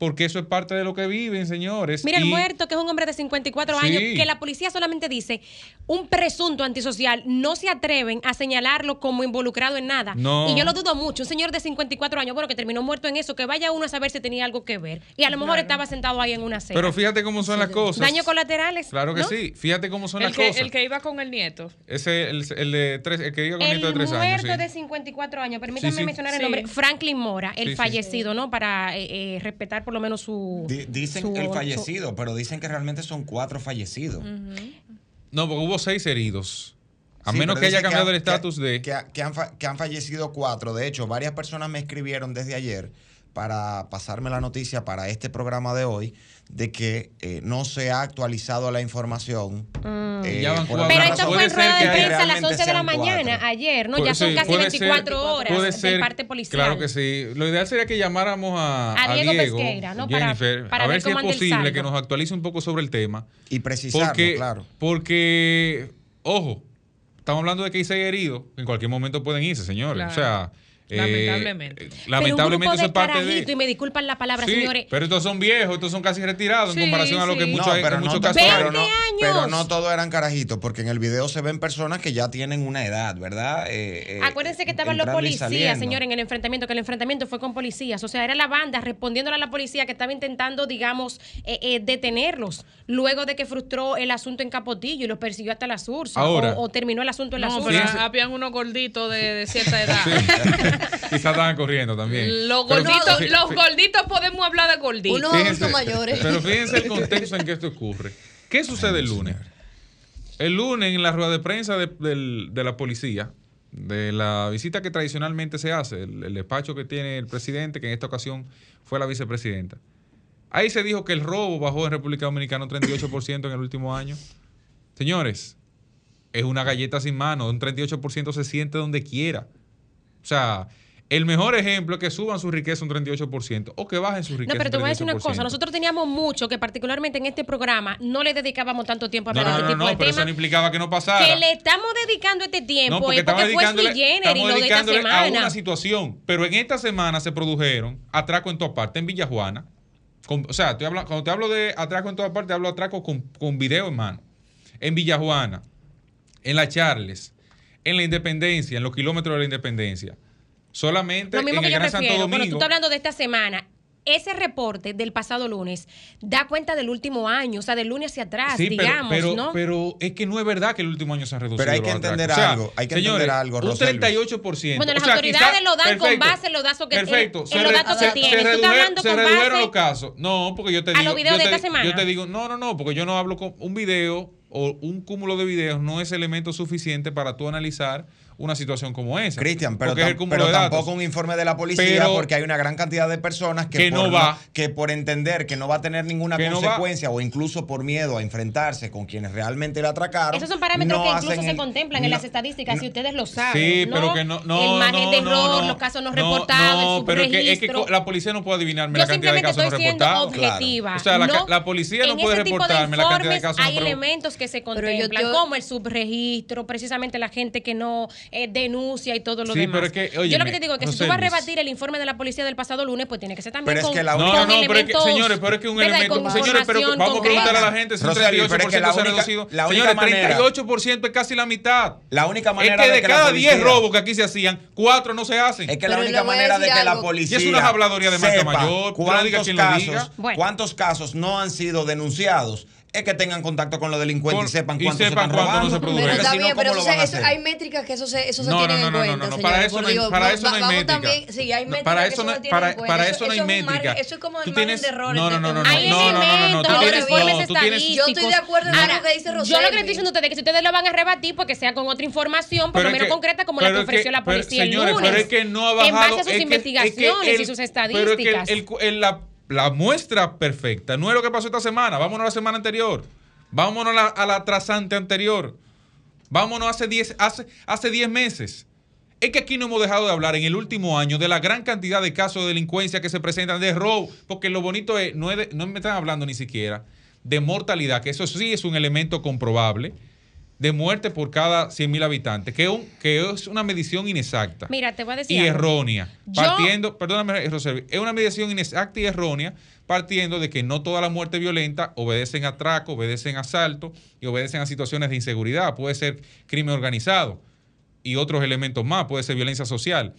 Porque eso es parte de lo que viven, señores. Mira, el muerto, que es un hombre de 54 años, que la policía solamente dice un presunto antisocial, no se atreven a señalarlo como involucrado en nada. Y yo lo dudo mucho. Un señor de 54 años, bueno, que terminó muerto en eso, que vaya uno a saber si tenía algo que ver. Y a lo mejor estaba sentado ahí en una cena. Pero fíjate cómo son las cosas. Daños colaterales. Claro que sí. Fíjate cómo son las cosas. El que iba con el nieto. Ese, el, el de tres, el que iba con el nieto de tres años. El muerto de 54 años. Permítanme mencionar el nombre. Franklin Mora, el fallecido, ¿no? Para eh, eh, respetar por lo menos su dicen el fallecido, pero dicen que realmente son cuatro fallecidos. No, porque hubo seis heridos. A menos que haya cambiado el estatus de... Que, han, que han fallecido cuatro. De hecho, varias personas me escribieron desde ayer para pasarme la noticia para este programa de hoy de que eh, no se ha actualizado la información. Mm. Eh, pero esto fue en rueda de prensa a las 11 de la mañana, ayer, ¿no? ya son casi 24 horas de parte policial. Claro que sí. Lo ideal sería que llamáramos a, a Diego, Pesqueira, ¿no? Jennifer, para, a ver, si es posible que nos actualice un poco sobre el tema. Y precisarlo, claro. Porque, ojo, estamos hablando de que hay seis heridos, en cualquier momento pueden irse, señores. O sea eh, lamentablemente. lamentablemente eso es parte de. Y me disculpan la palabra, señores. Pero estos son viejos, estos son casi retirados en comparación a lo que muchos, no, pero en muchos casos. Pero no, pero no todos eran carajitos, porque en el video se ven personas que ya tienen una edad, ¿verdad? Eh, eh, Acuérdense que estaban los policías, señores, en el enfrentamiento, que el enfrentamiento fue con policías. O sea, era la banda respondiéndole a la policía que estaba intentando, digamos, detenerlos luego de que frustró el asunto en Capotillo y los persiguió hasta la Sursa. O, terminó el asunto en la Sursa. No, pero habían unos gorditos de, de cierta edad. Quizás estaban corriendo también. Los gorditos, los gorditos podemos hablar de gorditos. Unos adultos mayores. Pero fíjense el contexto en que esto ocurre. ¿Qué sucede el lunes? El lunes en la rueda de prensa de, la policía, de la visita que tradicionalmente se hace, el, despacho que tiene el presidente, que en esta ocasión fue la vicepresidenta. Ahí se dijo que el robo bajó en República Dominicana un 38% en el último año. Señores, es una galleta sin mano, un 38% se siente donde quiera. O sea, el mejor ejemplo es que suban su riqueza un 38% o que bajen su riqueza. No, pero te voy a decir una cosa. Nosotros teníamos mucho que, particularmente en este programa, no le dedicábamos tanto tiempo a hablar no, no, de este tipo no, no, pero eso no implicaba que no pasara. Que le estamos dedicando este tiempo porque, porque fue su y lo de esta semana. a una situación. Pero en esta semana se produjeron atracos en toda parte, en Villajuana. o sea, cuando te hablo de atraco en toda parte, hablo de atraco con, con video en mano. En Villajuana, en la Charles, en la Independencia, en los kilómetros de la Independencia. Solamente Lo mismo en que el yo Santo Domingo. Pero tú estás hablando de esta semana. Ese reporte del pasado lunes da cuenta del último año, o sea, del lunes hacia atrás, digamos, pero, ¿no? Pero es que no es verdad que el último año se ha reducido. Pero hay que entender algo, hay que entender algo, Un 38%. Bueno, las autoridades lo dan con base en los datos que, perfecto, en, los datos que tienen. Se con redujeron base los casos. No, porque yo te digo. A los videos de esta semana. Yo te digo, no, no, no, porque yo no hablo con un video o un cúmulo de videos no es elemento suficiente para tú analizar una situación como esa. Cristian, pero, tampoco un informe de la policía porque hay una gran cantidad de personas que, por, no va, que por entender que no va a tener ninguna consecuencia o incluso por miedo a enfrentarse con quienes realmente le atracaron. Esos son parámetros que incluso se contemplan en las estadísticas, si ustedes lo saben. Sí, pero que no, no. El margen de error, los casos no reportados, no, pero que, es que la policía no puede adivinarme la cantidad de casos no reportados. objetiva. O sea, la, policía no puede reportarme la cantidad de casos Hay elementos que se contemplan, como el subregistro, precisamente la gente que no eh, denuncia y todo lo demás. Pero que, Yo lo que te digo es que si tú vas a rebatir el informe de la policía del pasado lunes, pues tiene que ser también pero con, es que la No, no, pero es que, señores, pero es que un elemento. Señores, pero vamos a preguntarle a la gente si un 38% se ha reducido. Señores, 38% es casi la mitad. La única manera es que de, cada 10 robos que aquí se hacían, 4 no se hacen. Es que la única manera de que la policía. Y es una habladoría de marca mayor. ¿Cuántos casos, ¿Cuántos casos no han sido denunciados? Es que tengan contacto con los delincuentes y sepan cuánto se están robando. No se pero está bien, pero eso, eso, hay métricas que eso se, eso se no, tienen en cuenta. No, no, no, para eso no hay, para eso no hay métrica. sí, hay métricas para eso, no, para, para eso no hay métrica. Eso es como el margen de errores. No, no, no, no, no, hay no, no, no, no, informes estadísticos. Yo estoy de acuerdo con lo que dice Rosel. Yo lo que le estoy diciendo a ustedes es que si ustedes lo van a rebatir, porque sea con otra información, por lo menos concreta como la que ofreció la policía el lunes. pero es que no ha bajado. En base a sus investigaciones y sus estadísticas. Pero la muestra perfecta no es lo que pasó esta semana. Vámonos a la semana anterior. Vámonos a la, a la trasante anterior. Vámonos hace 10 hace, hace diez meses. Es que aquí no hemos dejado de hablar en el último año de la gran cantidad de casos de delincuencia que se presentan de robo, porque lo bonito es, no, es no me están hablando ni siquiera de mortalidad, que eso sí es un elemento comprobable, de muerte por cada 100.000 habitantes, que, un, que es una medición inexacta. Mira, te voy a decir. Y errónea. Partiendo, perdóname, es una medición inexacta y errónea partiendo de que no todas las muertes violentas obedecen a atraco, obedecen a asalto y obedecen a situaciones de inseguridad. Puede ser crimen organizado y otros elementos más, puede ser violencia social.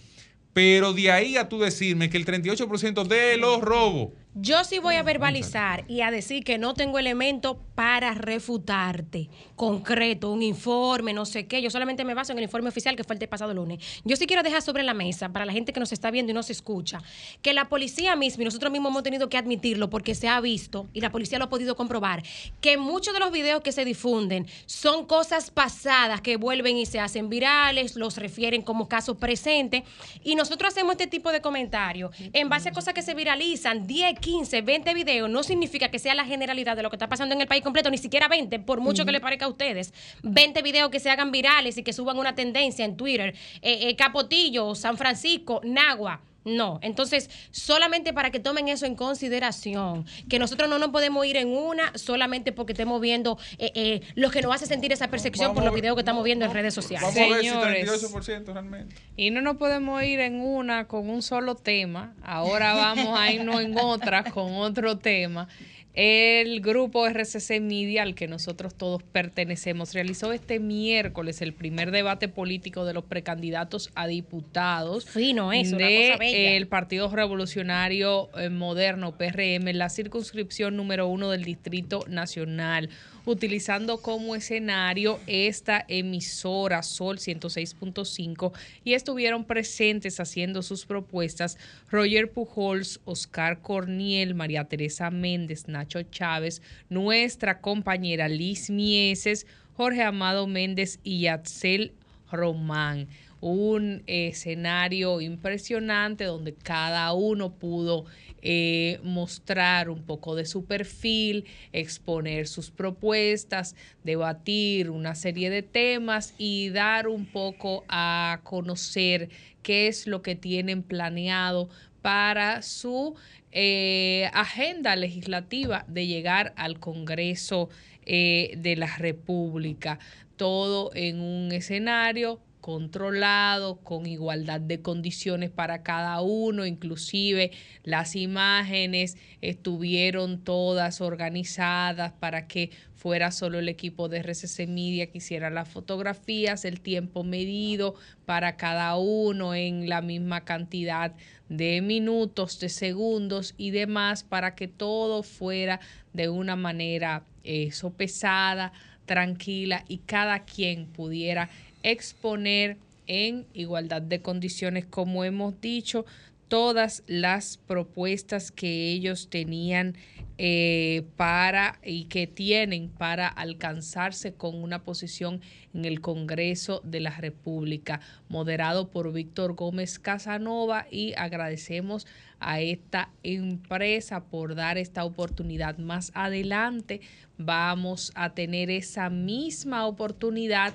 Pero de ahí a tú decirme que el 38% de los robos yo sí voy a verbalizar y a decir que no tengo elementos para refutarte concreto, un informe, no sé qué. Yo solamente me baso en el informe oficial que fue el de pasado lunes. Yo sí quiero dejar sobre la mesa, para la gente que nos está viendo y no se escucha, que la policía misma, y nosotros mismos hemos tenido que admitirlo porque se ha visto, y la policía lo ha podido comprobar, que muchos de los videos que se difunden son cosas pasadas que vuelven y se hacen virales, los refieren como casos presentes, y nosotros hacemos este tipo de comentarios en base a cosas que se viralizan 10, 15, 20 videos no significa que sea la generalidad de lo que está pasando en el país completo, ni siquiera 20, por mucho que le parezca a ustedes. 20 videos que se hagan virales y que suban una tendencia en Twitter. Eh, eh, Capotillo, San Francisco, Nagua. No, entonces solamente para que tomen eso en consideración, que nosotros no nos podemos ir en una solamente porque estemos viendo eh, lo que nos hace sentir esa percepción por los videos que estamos viendo en redes sociales. Vamos a ver si 38% realmente. Y no nos podemos ir en una con un solo tema, ahora vamos a irnos en otra con otro tema. El grupo RCC Media, al que nosotros todos pertenecemos, realizó este miércoles el primer debate político de los precandidatos a diputados Fino eso, el Partido Revolucionario eh, Moderno, PRM, en la circunscripción número uno del Distrito Nacional utilizando como escenario esta emisora Sol 106.5 y estuvieron presentes haciendo sus propuestas Roger Pujols, Oscar Corniel, María Teresa Méndez, Nacho Chávez, nuestra compañera Liz Mieses, Jorge Amado Méndez y Yatzel Román. Un escenario impresionante donde cada uno pudo eh, mostrar un poco de su perfil, exponer sus propuestas, debatir una serie de temas y dar un poco a conocer qué es lo que tienen planeado para su eh, agenda legislativa de llegar al Congreso eh, de la República. Todo en un escenario controlado, con igualdad de condiciones para cada uno, inclusive las imágenes estuvieron todas organizadas para que fuera solo el equipo de RCC Media que hiciera las fotografías, el tiempo medido para cada uno en la misma cantidad de minutos, de segundos y demás, para que todo fuera de una manera eh, sopesada, tranquila y cada quien pudiera exponer en igualdad de condiciones, como hemos dicho, todas las propuestas que ellos tenían eh, para y que tienen para alcanzarse con una posición en el Congreso de la República, moderado por Víctor Gómez Casanova y agradecemos a esta empresa por dar esta oportunidad. Más adelante vamos a tener esa misma oportunidad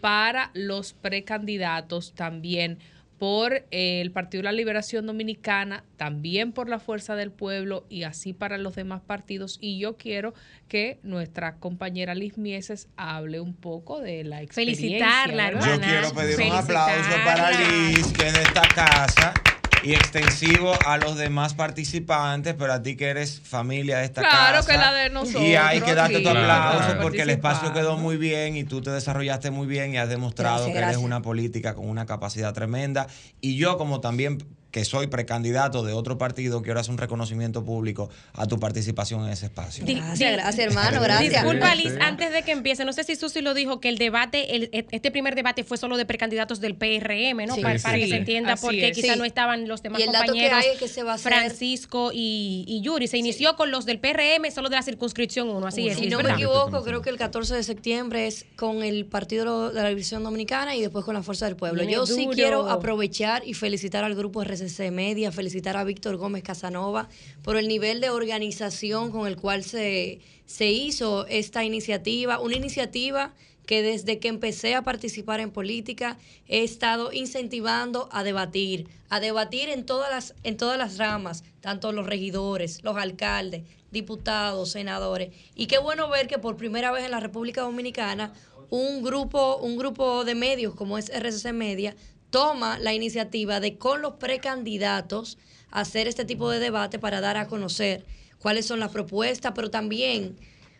para los precandidatos también por eh, el Partido de la Liberación Dominicana, también por la Fuerza del Pueblo y así para los demás partidos. Y yo quiero que nuestra compañera Liz Mieses hable un poco de la experiencia. Felicitarla, hermana. Yo quiero pedir un aplauso para Liz, que de esta casa y extensivo a los demás participantes, pero a ti que eres familia de esta casa. Claro que la de nosotros. Y hay que darte tu aplauso porque el espacio quedó muy bien y tú te desarrollaste muy bien y has demostrado que eres una política con una capacidad tremenda. Y yo como también que soy precandidato de otro partido, quiero hacer un reconocimiento público a tu participación en ese espacio. Gracias, gracias hermano, gracias. Disculpa Liz, antes de que empiece, no sé si Susi lo dijo, que el debate, el, este primer debate fue solo de precandidatos del PRM, ¿no? para, que se entienda porque quizá no estaban los demás compañeros, Francisco y, Yuri. Se inició con los del PRM, solo de la circunscripción 1, así es. Si no me equivoco, creo que el 14 de septiembre es con el Partido de la División Dominicana y después con la Fuerza del Pueblo. Yo sí quiero aprovechar y felicitar al grupo RCC Media, felicitar a Víctor Gómez Casanova por el nivel de organización con el cual se, se hizo esta iniciativa, una iniciativa que desde que empecé a participar en política he estado incentivando a debatir, a debatir en todas las, en todas las ramas, tanto los regidores, los alcaldes, diputados, senadores. Y qué bueno ver que por primera vez en la República Dominicana un grupo, un grupo de medios como es RCC Media toma la iniciativa de con los precandidatos hacer este tipo de debate para dar a conocer cuáles son las propuestas, pero también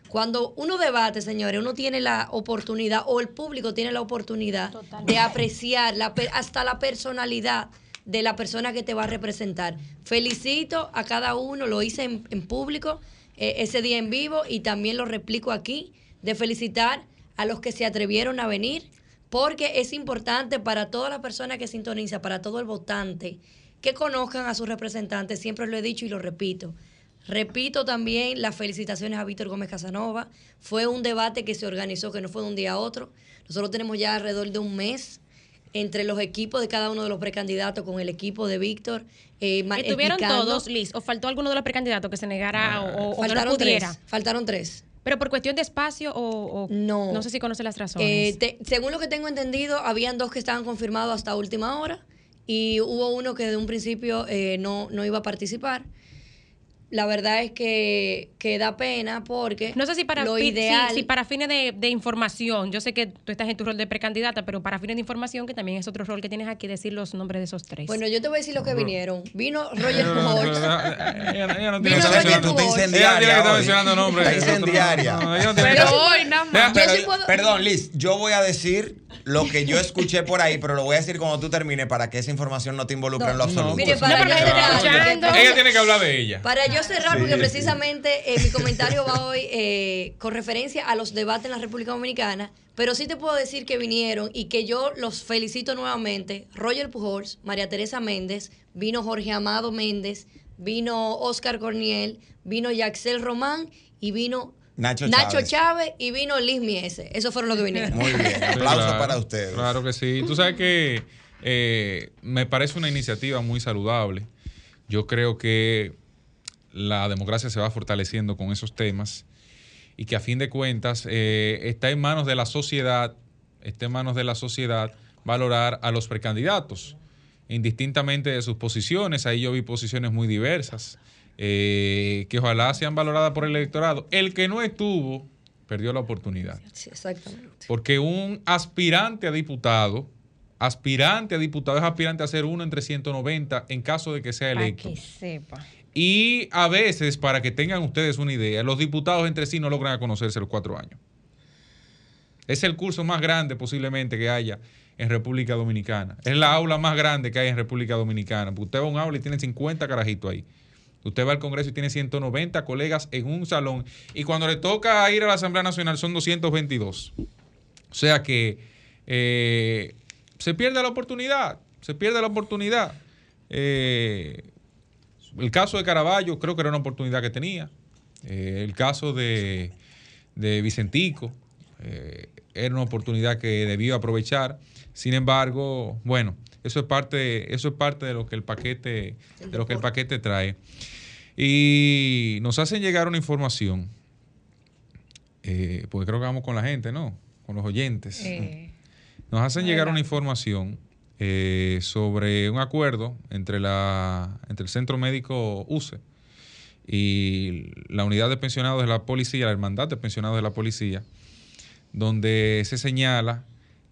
cuando uno debate, señores, uno tiene la oportunidad o el público tiene la oportunidad de apreciar la, hasta la personalidad de la persona que te va a representar. Felicito a cada uno, lo hice en, público eh, ese día en vivo y también lo replico aquí, de felicitar a los que se atrevieron a venir, porque es importante para toda la persona que sintoniza, para todo el votante, que conozcan a sus representantes, siempre lo he dicho y lo repito. Repito también las felicitaciones a Víctor Gómez Casanova. Fue un debate que se organizó, que no fue de un día a otro. Nosotros tenemos ya alrededor de un mes entre los equipos de cada uno de los precandidatos con el equipo de Víctor. Eh, ¿Estuvieron todos, Liz? ¿O faltó alguno de los precandidatos que se negara o, faltaron no pudiera? Tres, faltaron tres. ¿Pero por cuestión de espacio o, no? No sé si conoce las razones. Eh, según lo que tengo entendido, habían dos que estaban confirmados hasta última hora y hubo uno que de un principio eh, no, no iba a participar la verdad es que, que, da pena porque no sé si para, lo ideal, si, para fines de, información, yo sé que tú estás en tu rol de precandidata, pero para fines de información, que también es otro rol que tienes aquí, decir los nombres de esos tres. Bueno, yo te voy a decir los que vinieron. Vino Roger Holtz. Ella no tiene Tú incendiaria. Está mencionando nombres. Está incendiaria. Pero hoy nada más. Perdón, Liz, yo voy a decir lo que yo escuché por ahí, pero lo voy a decir cuando tú termines para que esa información no te involucre en lo absoluto. Mire, para ella tiene que hablar de ella. Para yo cerrar, porque precisamente eh, mi comentario va hoy eh, con referencia a los debates en la República Dominicana, pero sí te puedo decir que vinieron y que yo los felicito nuevamente. Roger Pujols, María Teresa Méndez, vino Jorge Amado Méndez, vino Oscar Corniel, vino Yaxel Román y vino Nacho, Chávez. y vino Liz Miese. Esos fueron los que vinieron. Muy bien, aplauso para ustedes. Claro que sí. Tú sabes que eh, me parece una iniciativa muy saludable. Yo creo que la democracia se va fortaleciendo con esos temas y que a fin de cuentas eh, está en manos de la sociedad, está en manos de la sociedad valorar a los precandidatos, indistintamente de sus posiciones. Ahí yo vi posiciones muy diversas. Eh, que ojalá sean valoradas por el electorado. El que no estuvo, perdió la oportunidad. Sí, exactamente. Porque un aspirante a diputado, aspirante a diputado es aspirante a ser uno entre 190 en caso de que sea electo. Para que sepa. Y a veces, para que tengan ustedes una idea, los diputados entre sí no logran conocerse los cuatro años. Es el curso más grande posiblemente que haya en República Dominicana. Es la aula más grande que hay en República Dominicana. usted va a un aula y tiene 50 carajitos ahí. Usted va al Congreso y tiene 190 colegas en un salón. Y cuando le toca ir a la Asamblea Nacional son 222. O sea que eh, se pierde la oportunidad. Se pierde la oportunidad. Eh, el caso de Caraballo creo que era una oportunidad que tenía. Eh, el caso de, de Vicentico era una oportunidad que debió aprovechar. Sin embargo, bueno, eso es parte, eso es parte de lo que el paquete, de lo que el paquete trae. Y nos hacen llegar una información, eh, porque creo que vamos con la gente, ¿no? Con los oyentes. Nos hacen llegar una información eh, sobre un acuerdo entre, la, entre el Centro Médico UCE y la unidad de pensionados de la policía, la hermandad de pensionados de la policía, donde se señala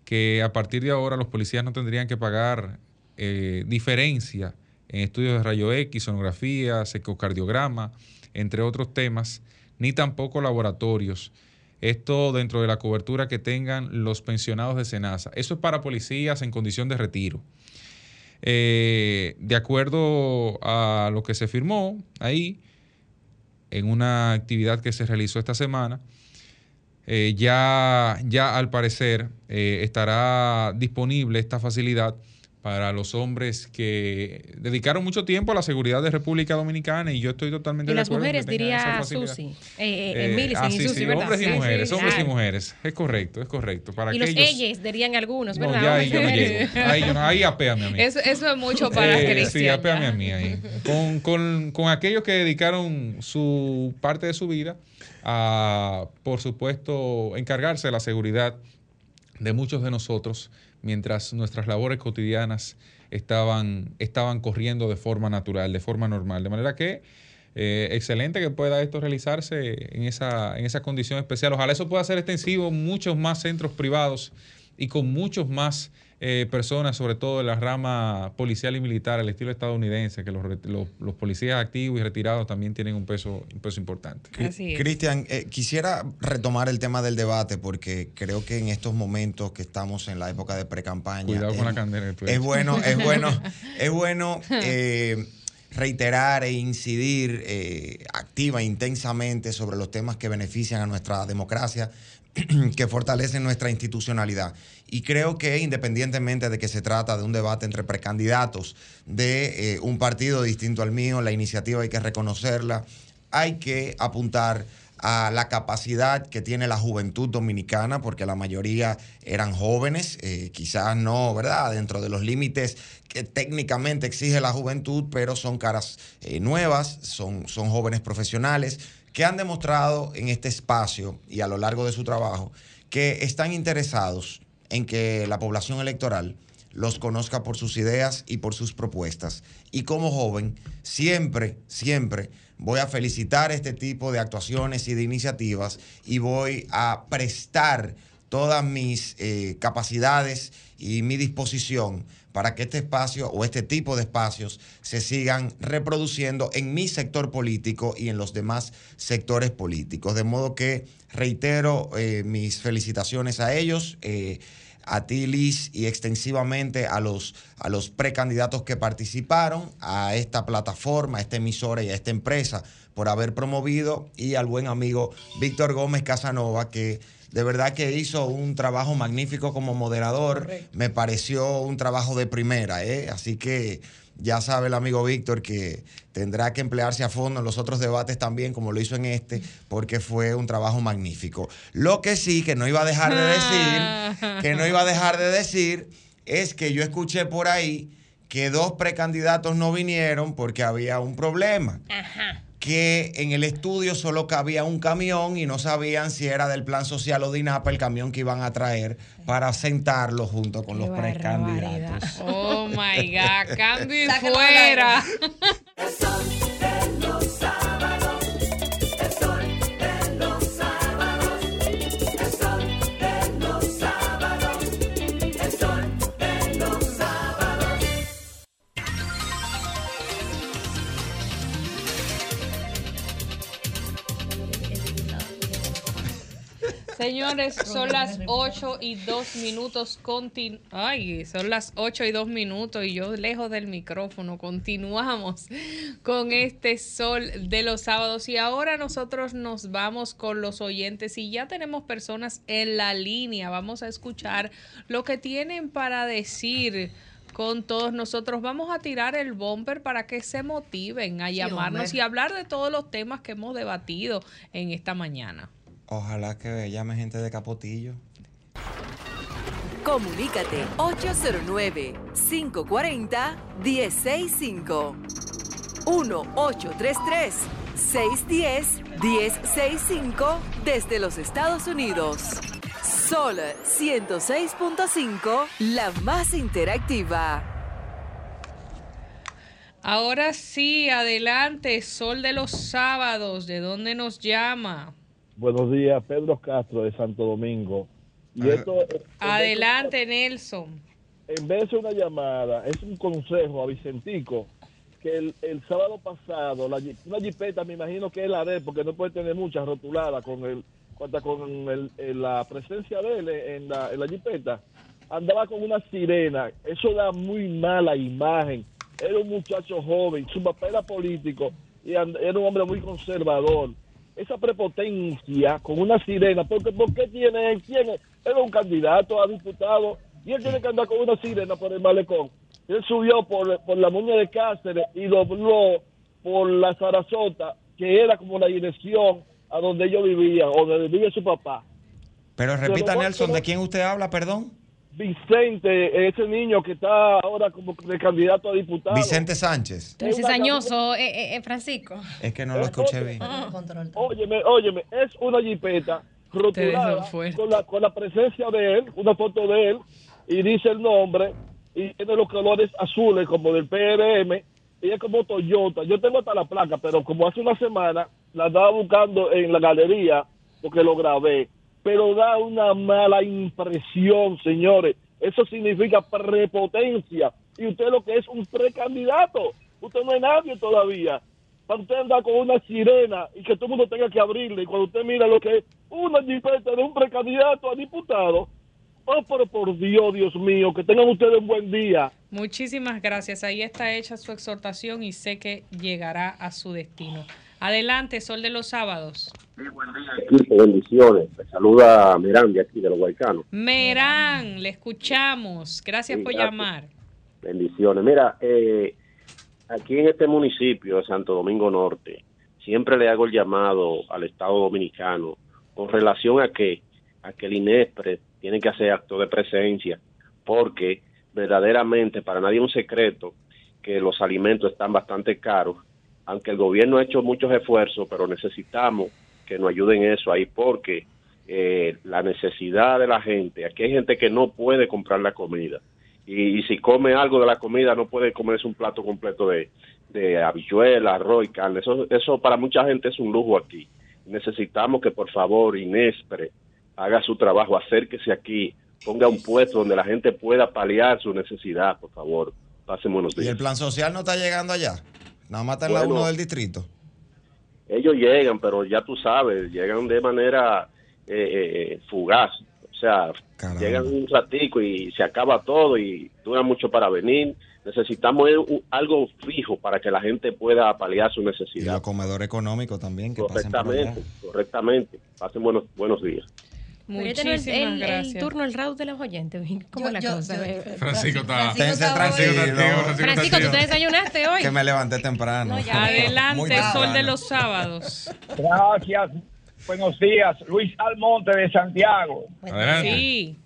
que a partir de ahora los policías no tendrían que pagar eh, diferencia en estudios de rayo X, sonografía, ecocardiograma, entre otros temas, ni tampoco laboratorios. Esto dentro de la cobertura que tengan los pensionados de SENASA. Eso es para policías en condición de retiro. Eh, de acuerdo a lo que se firmó ahí, en una actividad que se realizó esta semana, eh, ya, ya al parecer eh, estará disponible esta facilidad para los hombres que dedicaron mucho tiempo a la seguridad de República Dominicana y yo estoy totalmente de acuerdo. Y las mujeres, diría Susi, eh, eh, ah, sí, sí, hombres y mujeres, hombres y mujeres, es correcto, es correcto. Para y los ellos dirían algunos, ¿verdad? ya ahí yo no llego, ahí, yo no, ahí apéame a mí. Eso, eso es mucho para eh, Sí, apéame a mí ahí. Con, con, con aquellos que dedicaron su parte de su vida a, por supuesto, encargarse de la seguridad de muchos de nosotros mientras nuestras labores cotidianas estaban, estaban corriendo de forma natural, de forma normal. De manera que eh, excelente que pueda esto realizarse en esa, en esa condición especial. Ojalá eso pueda ser extensivo en muchos más centros privados y con muchos más eh, personas, sobre todo de la rama policial y militar, al estilo estadounidense, que los, los, policías activos y retirados también tienen un peso, un peso importante. Cristian, eh, quisiera retomar el tema del debate porque creo que en estos momentos que estamos en la época de pre-campaña. Cuidado con la candela. Es bueno, es bueno, es bueno. Eh, reiterar e incidir activa e intensamente sobre los temas que benefician a nuestra democracia, que fortalecen nuestra institucionalidad. Y creo que independientemente de que se trata de un debate entre precandidatos de eh, un partido distinto al mío, la iniciativa hay que reconocerla, hay que apuntar a la capacidad que tiene la juventud dominicana, porque la mayoría eran jóvenes, eh, quizás no, ¿verdad?, dentro de los límites que técnicamente exige la juventud, pero son caras eh, nuevas, son, son jóvenes profesionales que han demostrado en este espacio y a lo largo de su trabajo que están interesados en que la población electoral los conozca por sus ideas y por sus propuestas. Y como joven, siempre, siempre voy a felicitar este tipo de actuaciones y de iniciativas y voy a prestar todas mis eh, capacidades y mi disposición para que este espacio o este tipo de espacios se sigan reproduciendo en mi sector político y en los demás sectores políticos. De modo que reitero eh, mis felicitaciones a ellos. Eh, a ti, Liz, y extensivamente a los, a los precandidatos que participaron, a esta plataforma, a esta emisora y a esta empresa por haber promovido, y al buen amigo Víctor Gómez Casanova, que de verdad que hizo un trabajo magnífico como moderador. Me pareció un trabajo de primera, ¿eh? Así que ya sabe el amigo Víctor que tendrá que emplearse a fondo en los otros debates también, como lo hizo en este, porque fue un trabajo magnífico. Lo que sí, que no iba a dejar de decir, que no iba a dejar de decir, es que yo escuché por ahí que dos precandidatos no vinieron porque había un problema. Ajá que en el estudio solo cabía un camión y no sabían si era del plan social o de INAPA el camión que iban a traer para sentarlo junto con los precandidatos. Oh my God, cambio fuera. Señores, son las 8 y 2 minutos. Ay, son las 8 y 2 minutos y yo lejos del micrófono. Continuamos con este sol de los sábados. Y ahora nosotros nos vamos con los oyentes y ya tenemos personas en la línea. Vamos a escuchar lo que tienen para decir con todos nosotros. Vamos a tirar el bumper para que se motiven a llamarnos y hablar de todos los temas que hemos debatido en esta mañana. Ojalá que llame gente de Capotillo. Comunícate 809-540-1065. 1-833-610-1065 desde los Estados Unidos. Sol 106.5, la más interactiva. Ahora sí, adelante, Sol de los sábados, ¿de dónde nos llama? Buenos días, Pedro Castro de Santo Domingo. Y esto, Adelante, Nelson. En vez de una llamada, es un consejo a Vicentico que el, el sábado pasado, la, una jipeta, me imagino que es la de él, porque no puede tener muchas rotuladas con el, con el, la presencia de él en la, en la jipeta, andaba con una sirena. Eso da muy mala imagen. Era un muchacho joven, su papel era político y era un hombre muy conservador esa prepotencia con una sirena, porque ¿por qué tiene él? ¿Quién es? Él es un candidato a diputado y él tiene que andar con una sirena por el malecón. Él subió por, por la Muña de Cáceres y dobló por la Sarasota, que era como la dirección a donde ellos vivían, o donde vivía su papá. Pero repita, Nelson, ¿de quién usted habla, perdón? Vicente, ese niño que está ahora como de candidato a diputado. Vicente Sánchez. Añoso, eh, eh, eh, Francisco. Es que no lo escuché bien. Óyeme, óyeme, es una jipeta rotulada con la, con la presencia de él, una foto de él, y dice el nombre, y tiene los colores azules como del PRM, y es como Toyota. Yo tengo hasta la placa, pero como hace una semana la andaba buscando en la galería porque lo grabé. Pero da una mala impresión, señores. Eso significa prepotencia. Y usted lo que es un precandidato. Usted no es nadie todavía. Para usted andar con una sirena y que todo el mundo tenga que abrirle. Y cuando usted mira lo que es una jipeta de un precandidato a diputado, Oh, pero por Dios, Dios mío, que tengan ustedes un buen día. Muchísimas gracias. Ahí está hecha su exhortación y sé que llegará a su destino. Adelante, Sol de los Sábados. Sí, buen día, bendiciones. Me saluda Merán de aquí, de los Guaycanos. Merán, le escuchamos. Gracias por llamar. Bendiciones. Mira, eh, aquí en este municipio de Santo Domingo Norte, siempre le hago el llamado al Estado Dominicano con relación a que, a que el INESPRE tienen que hacer acto de presencia, porque verdaderamente para nadie es un secreto que los alimentos están bastante caros, aunque el gobierno ha hecho muchos esfuerzos, pero necesitamos que nos ayuden eso ahí, porque eh, la necesidad de la gente, aquí hay gente que no puede comprar la comida, y, si come algo de la comida no puede comerse un plato completo de, de habichuela, arroz y carne, eso, eso para mucha gente es un lujo aquí. Necesitamos que por favor Inespre haga su trabajo, acérquese aquí, ponga un puesto donde la gente pueda paliar su necesidad, por favor. Pasen buenos días. ¿Y el plan social no está llegando allá? Nada más está en la uno del distrito. Ellos llegan, pero ya tú sabes, llegan de manera eh, eh, eh, fugaz. O sea, llegan un ratico y se acaba todo y dura mucho para venir. Necesitamos algo fijo para que la gente pueda paliar su necesidad. Y el comedor económico también. Que correctamente, correctamente. Pasen buenos, buenos días. Muchísimas el, gracias. El turno, el route de los oyentes. ¿Cómo la cosa? Francisco está. tranquilo. Francisco, ¿tú te desayunaste hoy? Que me levanté temprano. Adelante, sol de los sábados. Gracias. Buenos días. Luis Almonte de Santiago. Adelante. Sí.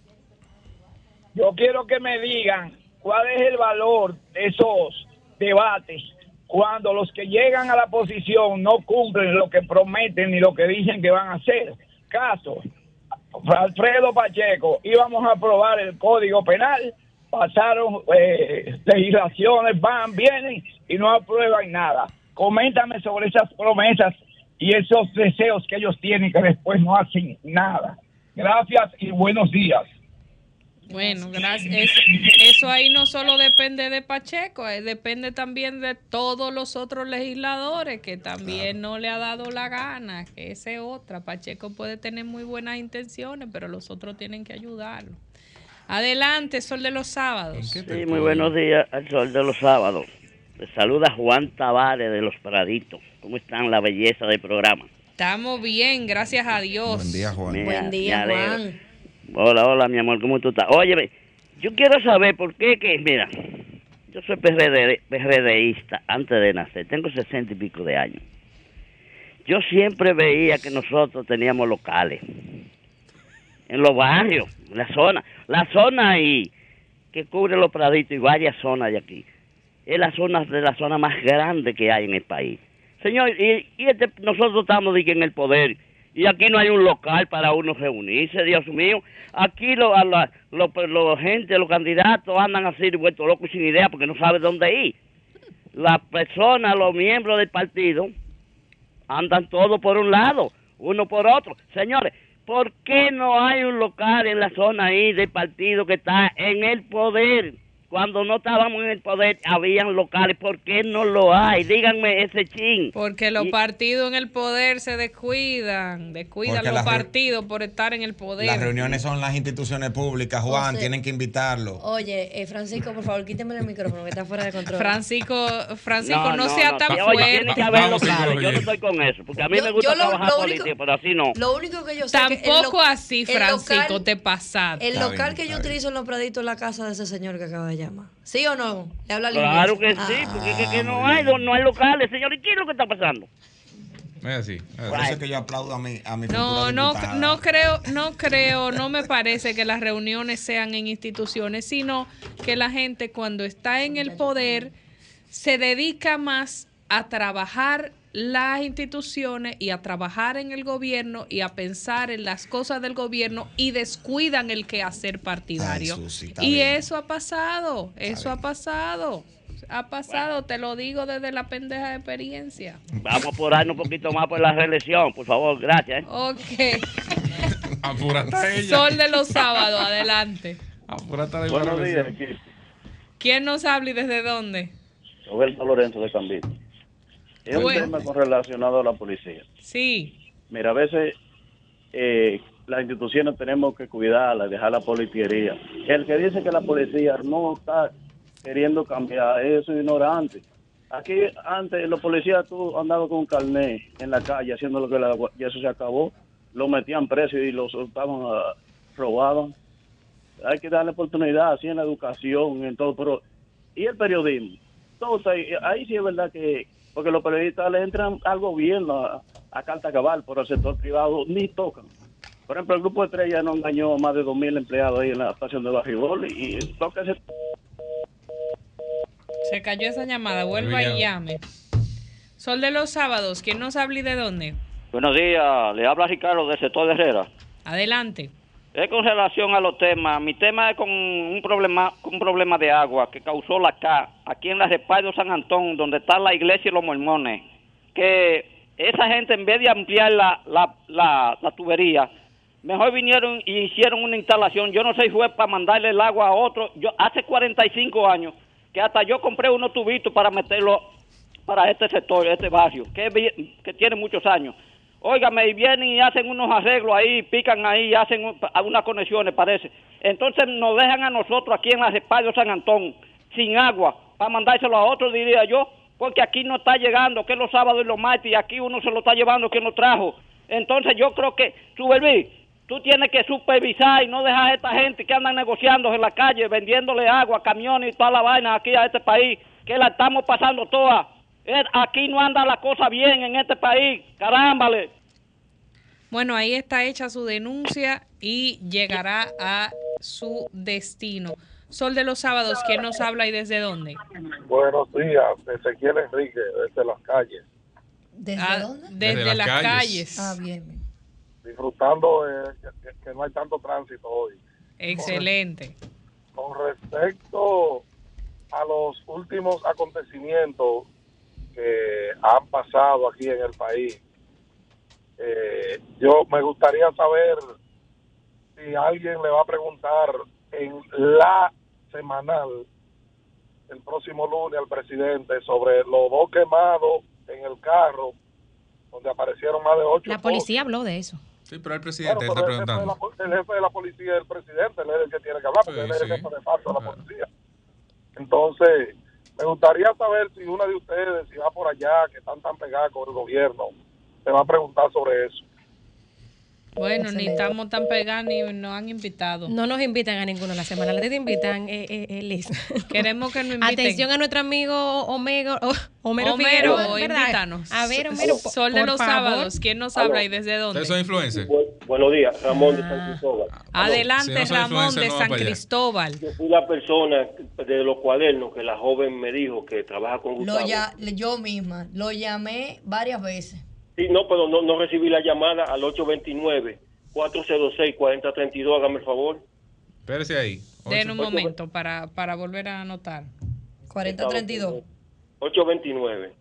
Yo quiero que me digan cuál es el valor de esos debates cuando los que llegan a la posición no cumplen lo que prometen ni lo que dicen que van a hacer. Caso, Alfredo Pacheco, íbamos a aprobar el Código Penal, pasaron eh, legislaciones, van, vienen y no aprueban nada. Coméntame sobre esas promesas y esos deseos que ellos tienen que después no hacen nada. Gracias y buenos días. Bueno, gracias. eso ahí no solo depende de Pacheco, eh, depende también de todos los otros legisladores que también no le ha dado la gana, que ese otra. Pacheco puede tener muy buenas intenciones, pero los otros tienen que ayudarlo. Adelante, Sol de los Sábados. Sí, muy buenos días al Sol de los Sábados. Les saluda Juan Tavares de Los Paraditos. ¿Cómo están la belleza del programa? Estamos bien, gracias a Dios. Buen día, Juan. Buen día, Juan. Hola, hola, mi amor, ¿cómo tú estás? Oye, yo quiero saber por qué que, mira, yo soy PRD, antes de nacer, tengo sesenta y pico de años. Yo siempre veía que nosotros teníamos locales en los barrios, en la zona, la zona ahí que cubre los praditos y varias zonas de aquí. Es la zona de la zona más grande que hay en el país. Señor, y, este, nosotros estamos en el poder y aquí no hay un local para uno reunirse, Dios mío. Aquí los lo, gente, los candidatos andan así vueltos locos sin idea porque no saben dónde ir. Las personas, los miembros del partido, andan todos por un lado, uno por otro. Señores, ¿por qué no hay un local en la zona ahí del partido que está en el poder? Cuando no estábamos en el poder, habían locales. ¿Por qué no lo hay? Díganme ese chin. Porque los partidos en el poder se descuidan, descuidan los partidos por estar en el poder. Las reuniones son las instituciones públicas, Juan, tienen que invitarlo. Oye, eh, Francisco, por favor, quíteme el micrófono que está fuera de control. Francisco, Francisco, no, sea tan fuerte. Tiene que haber locales, yo no estoy con eso, porque a mí me gusta trabajar política, pero así no. Lo único que yo sé Tampoco que así, Francisco, te pasaste. El local que yo utilizo en los praditos es la casa de ese señor que acaba de llama. ¿Sí o no? Le habla Claro que sí, porque que, no hay, no hay locales, señor. ¿Y qué es lo que está pasando? Es así. Es que yo aplaudo a mi, a mi No, no, no creo, no creo, no me parece que las reuniones sean en instituciones, sino que la gente cuando está en el poder se dedica más a trabajar las instituciones y a trabajar en el gobierno y a pensar en las cosas del gobierno y descuidan el quehacer partidario. y eso ha pasado, eso ha pasado. Ha pasado, te lo digo desde la pendeja experiencia. Vamos a apurarnos un poquito más por la reelección, por favor, gracias. ¿eh? Ok. Apúrate ella. Sol de los sábados, adelante. Apúrate de Buenos días. ¿Quién nos habla y desde dónde? Roberto Lorenzo de Cambito. Es un Bueno. tema con relacionado a la policía. Sí. Mira, a veces eh, las instituciones tenemos que cuidarla, dejar la politiería. El que dice que la policía no está queriendo cambiar, eso es ignorante. Aquí antes los policías tú andabas con un carnet en la calle haciendo lo que la y eso se acabó. Lo metían preso y lo soltaban, ah, robaban. Hay que darle oportunidad así en la educación, en todo. Pero, ¿y el periodismo? Ahí. ahí sí es verdad que, porque los periodistas le entran al gobierno a, a carta cabal, pero el sector privado ni tocan. Por ejemplo, el grupo de Estrella no engañó a más de 2.000 empleados ahí en la estación de Barrigol y toca ese Se cayó esa llamada. Vuelva y llame. Sol de los sábados. ¿Quién nos habla y de dónde? Buenos días, le habla Ricardo del sector de Herrera. Adelante. Es con relación a los temas. Mi tema es con un problema, un problema de agua que causó la CA aquí en la Respaldo San Antón, donde está la iglesia y los mormones. Que esa gente, en vez de ampliar la, la, la, la tubería, mejor vinieron y hicieron una instalación. Yo no sé si fue para mandarle el agua a otro. Yo hace 45 años que hasta yo compré unos tubitos para meterlo para este sector, este barrio, que tiene muchos años. Óigame, y vienen y hacen unos arreglos ahí, pican ahí, y hacen un- unas conexiones, parece. Entonces nos dejan a nosotros aquí en la Respaldo San Antón sin agua para mandárselo a otro, diría yo, porque aquí no está llegando, que es los sábados y los martes, y aquí uno se lo está llevando quien lo trajo. Entonces yo creo que, Subelví, tú tienes que supervisar y no dejar a esta gente que andan negociando en la calle, vendiéndole agua, camiones y toda la vaina aquí a este país, que la estamos pasando toda. Eh, Aquí no anda la cosa bien en este país, carámbale. Bueno, ahí está hecha su denuncia y llegará a su destino. Sol de los sábados, ¿quién nos habla y desde dónde? Buenos días, Ezequiel Enrique, desde las calles, ¿Desde Ah, dónde? Desde, Desde las las calles. calles. Ah, bien. disfrutando eh, que, que no hay tanto tránsito hoy. Excelente. Con respecto a los últimos acontecimientos que han pasado aquí en el país, eh, yo me gustaría saber si alguien le va a preguntar en la semanal el próximo lunes al presidente sobre los dos quemados en el carro donde aparecieron más de ocho La policía habló de eso. Sí, pero el presidente Bueno, está jefe preguntando. la, el jefe de la policía es el presidente, él es el que tiene que hablar, porque Sí, él es el jefe de facto de la policía. Entonces, me gustaría saber si una de ustedes, si va por allá, que están tan pegadas con el gobierno, se va a preguntar sobre eso. Bueno, ni estamos tan pegados ni nos han invitado. No nos invitan a ninguno la semana. La te invitan, eh, eh, eh, Liz. Queremos que nos inviten. Atención a nuestro amigo Omega, o- Homero, Homero, Figueroa, invítanos. A ver, Homero, Sol de los favor. sábados, ¿quién nos habla y desde dónde? ¿Ustedes son influencers? Buenos días, Ramón de San Cristóbal. Adelante, Si no son Ramón de no San. Cristóbal. Yo fui la persona de los cuadernos que la joven me dijo que trabaja con Lo Gustavo. ya, yo misma lo llamé varias veces. Sí, no, pero no, no recibí la llamada al 829-406-4032, hágame el favor. Espérese ahí. Den un momento para, para volver a anotar. 4032. 829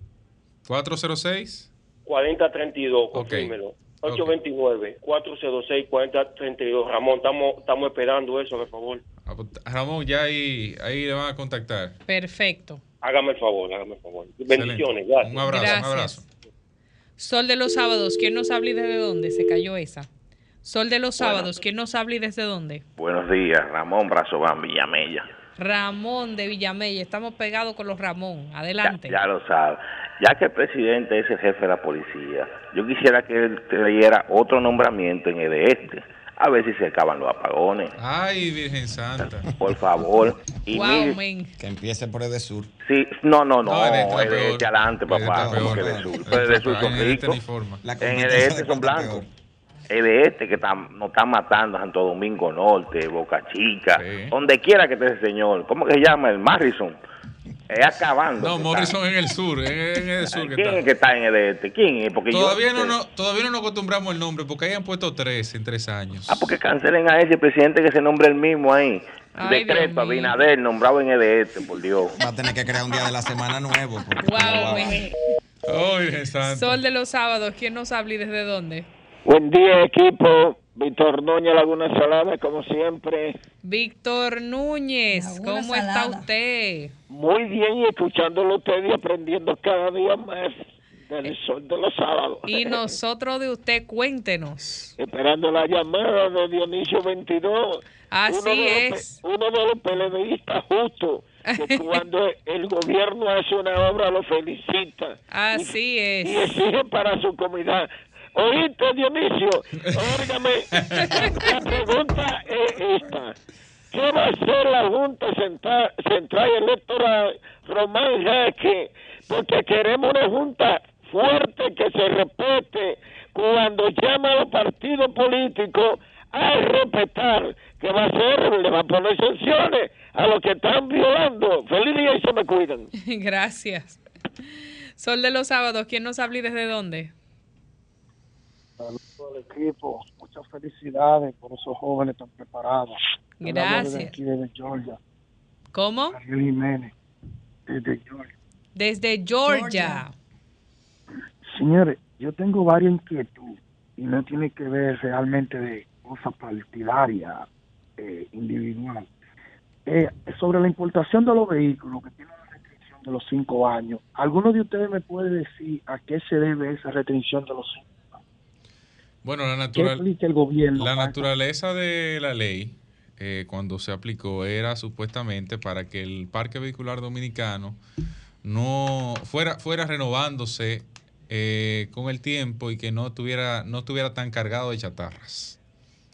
406. 4032, confírmelo. 829-406-4032. Ramón, estamos, estamos esperando eso, por favor. Ah, pues, Ramón, ya ahí, ahí le van a contactar. Perfecto. Hágame el favor, hágame el favor. Bendiciones, Excelente. gracias. Un abrazo, Gracias. un abrazo. Sol de los sábados, ¿quién nos habla y desde dónde? Se cayó esa. Sol de los sábados, ¿quién nos habla y desde dónde? Buenos días, Ramón Brazován Villamella. Ramón de Villamella. Estamos pegados con los Ramón. Adelante. Ya lo sabe. Ya que el presidente es el jefe de la policía, yo quisiera que él trayera otro nombramiento en el de este. A ver si se acaban los apagones. Ay, Virgen Santa. Por favor. Y Wow, mire. Que empiece por el de sur. sí, no, no, no, No, el de este este adelante, El de papá, este como peor. que de sur. El Pero el de este sur son En el de este ricos. En el de este son cuánto blancos. El de este que está, nos está matando a Santo Domingo Norte, Boca Chica, donde quiera que esté ese señor. ¿Cómo que se llama? El Marrison. Es acabando. No, Morrison en el sur, en, en el sur que ¿Quién está. es que está en el este? ¿Quién es? Porque yo- Todavía no, no, todavía no nos acostumbramos al nombre porque ahí han puesto tres en tres años. Ah, porque cancelen a ese presidente que se nombre el mismo ahí. Ay, Decreto, Dios mío. Abinader, nombrado en el este, por Dios. Va a tener que crear un día de la semana nuevo. Wow, Ay, Sol de los sábados, ¿quién nos habla y desde dónde? Buen día, equipo. Víctor Noña, Laguna Salada, como siempre. Víctor Núñez, ¿cómo está usted? Muy bien, y escuchándolo usted y aprendiendo cada día más del sol de los sábados. Y nosotros de usted, cuéntenos. Esperando la llamada de Dionisio 22. Así uno de los pe- es. uno de los PLDistas justo, que cuando el gobierno hace una obra lo felicita. Así y, es. Y exige para su comunidad. Oíste, Dionisio, óigame, la pregunta es esta. ¿Qué va a hacer la Junta Central, Central Electoral Román Jaque? Porque queremos una Junta fuerte que se respete cuando llama a los partidos políticos a respetar que va a hacer, le va a poner sanciones a los que están violando. Feliz día y se me cuidan. Gracias. Sol de los sábados, ¿quién nos habla y desde dónde? Saludos al equipo, muchas felicidades por esos jóvenes tan preparados. Gracias. Desde aquí, desde Georgia, ¿Cómo? Ariel Jiménez, desde Georgia. Desde Georgia. Señores, yo tengo varias inquietudes y no tiene que ver realmente de cosas partidarias, eh, individual. Eh, sobre la importación de los vehículos que tienen una restricción de los cinco años, ¿alguno de ustedes me puede decir a qué se debe esa restricción de los cinco Bueno, la, ¿Qué natural, explica el gobierno? la naturaleza de la ley, eh, cuando se aplicó, era supuestamente para que el parque vehicular dominicano no fuera, fuera renovándose eh, con el tiempo y que no tuviera, no estuviera tan cargado de chatarras.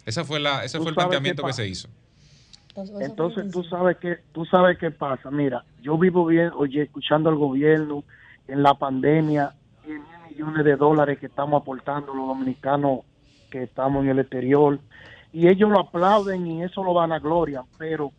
Esa fue la, ese fue el planteamiento que se hizo. Entonces tú sabes que tú sabes qué pasa. Mira, yo vivo bien, oye, escuchando al gobierno en la pandemia, 10 mil millones de dólares que estamos aportando los dominicanos que estamos en el exterior y ellos lo aplauden y eso lo van a gloria, pero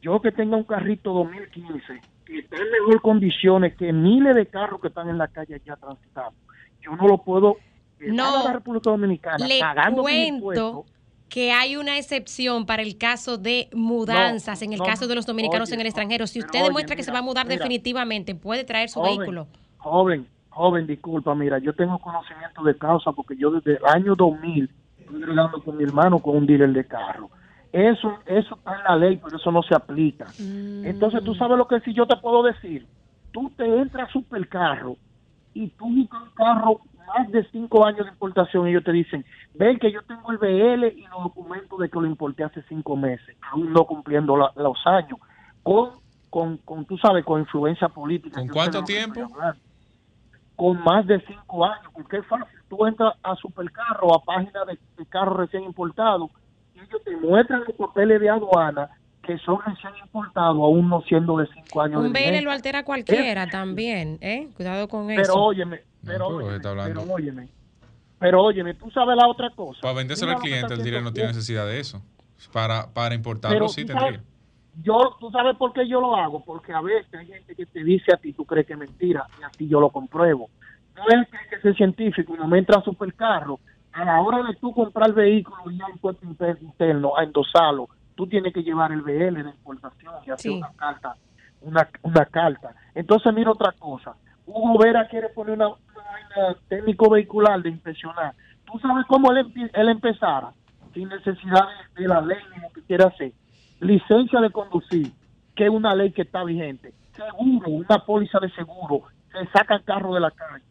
yo que tenga un carrito 2015 que está en mejor condiciones que miles de carros que están en la calle ya transitando, yo no lo puedo No, a la República Dominicana Le pagando cuento que hay una excepción para el caso de mudanzas, en el no, caso de los dominicanos oye, en el extranjero. Si usted oye, demuestra que se va a mudar mira. definitivamente, puede traer su Joven, vehículo. Joven, joven, disculpa, mira, yo tengo conocimiento de causa porque yo desde el año 2000 estoy bregando con mi hermano con un dealer de carro. Eso, eso está en la ley, pero eso no se aplica. Entonces, tú sabes lo que si yo te puedo decir. Tú te entras a supercarro y tú buscas un carro más de cinco años de importación y ellos te dicen, ven que yo tengo el BL y los documentos de que lo importé hace cinco meses, aún no cumpliendo la- los años, con, con, con, tú sabes, con influencia política. ¿Con cuánto tiempo? hablando. Con más de cinco años, porque es fácil. Tú entras a Supercarro, a página de, de carros recién importados, y ellos te muestran los papeles de aduana que son recién importados, aún no siendo de cinco años. Un vigencia. lo altera cualquiera también, ¿eh? Cuidado con eso. Pero óyeme, pero, pero óyeme, está hablando. pero óyeme, pero óyeme, tú sabes la otra cosa. Para vendérselo al cliente, el dealer no tiene necesidad de eso. Para, para importarlo Pero sí tendría. sabes, yo, tú sabes por qué yo lo hago, porque a veces hay gente que te dice a ti, tú crees que es mentira, y así yo lo compruebo. No es que hay que ser científico, no me entra a supercarro, a la hora de tú comprar el vehículo y al puesto inter- interno a endosarlo, tú tienes que llevar el BL de importación y hacer Sí. una carta, una, una carta. Entonces mira otra cosa, Hugo Vera quiere poner una, técnico vehicular de inspeccionar. ¿Tú sabes cómo él, él empezara? Sin necesidad de, de la ley ni lo que quiera hacer. Licencia de conducir, que es una ley que está vigente. Seguro, una póliza de seguro. Se saca el carro de la calle.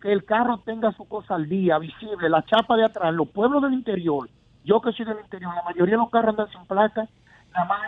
Que el carro tenga su cosa al día, visible, la chapa de atrás, los pueblos del interior. Yo que soy del interior, la mayoría de los carros andan sin placa. Nada más,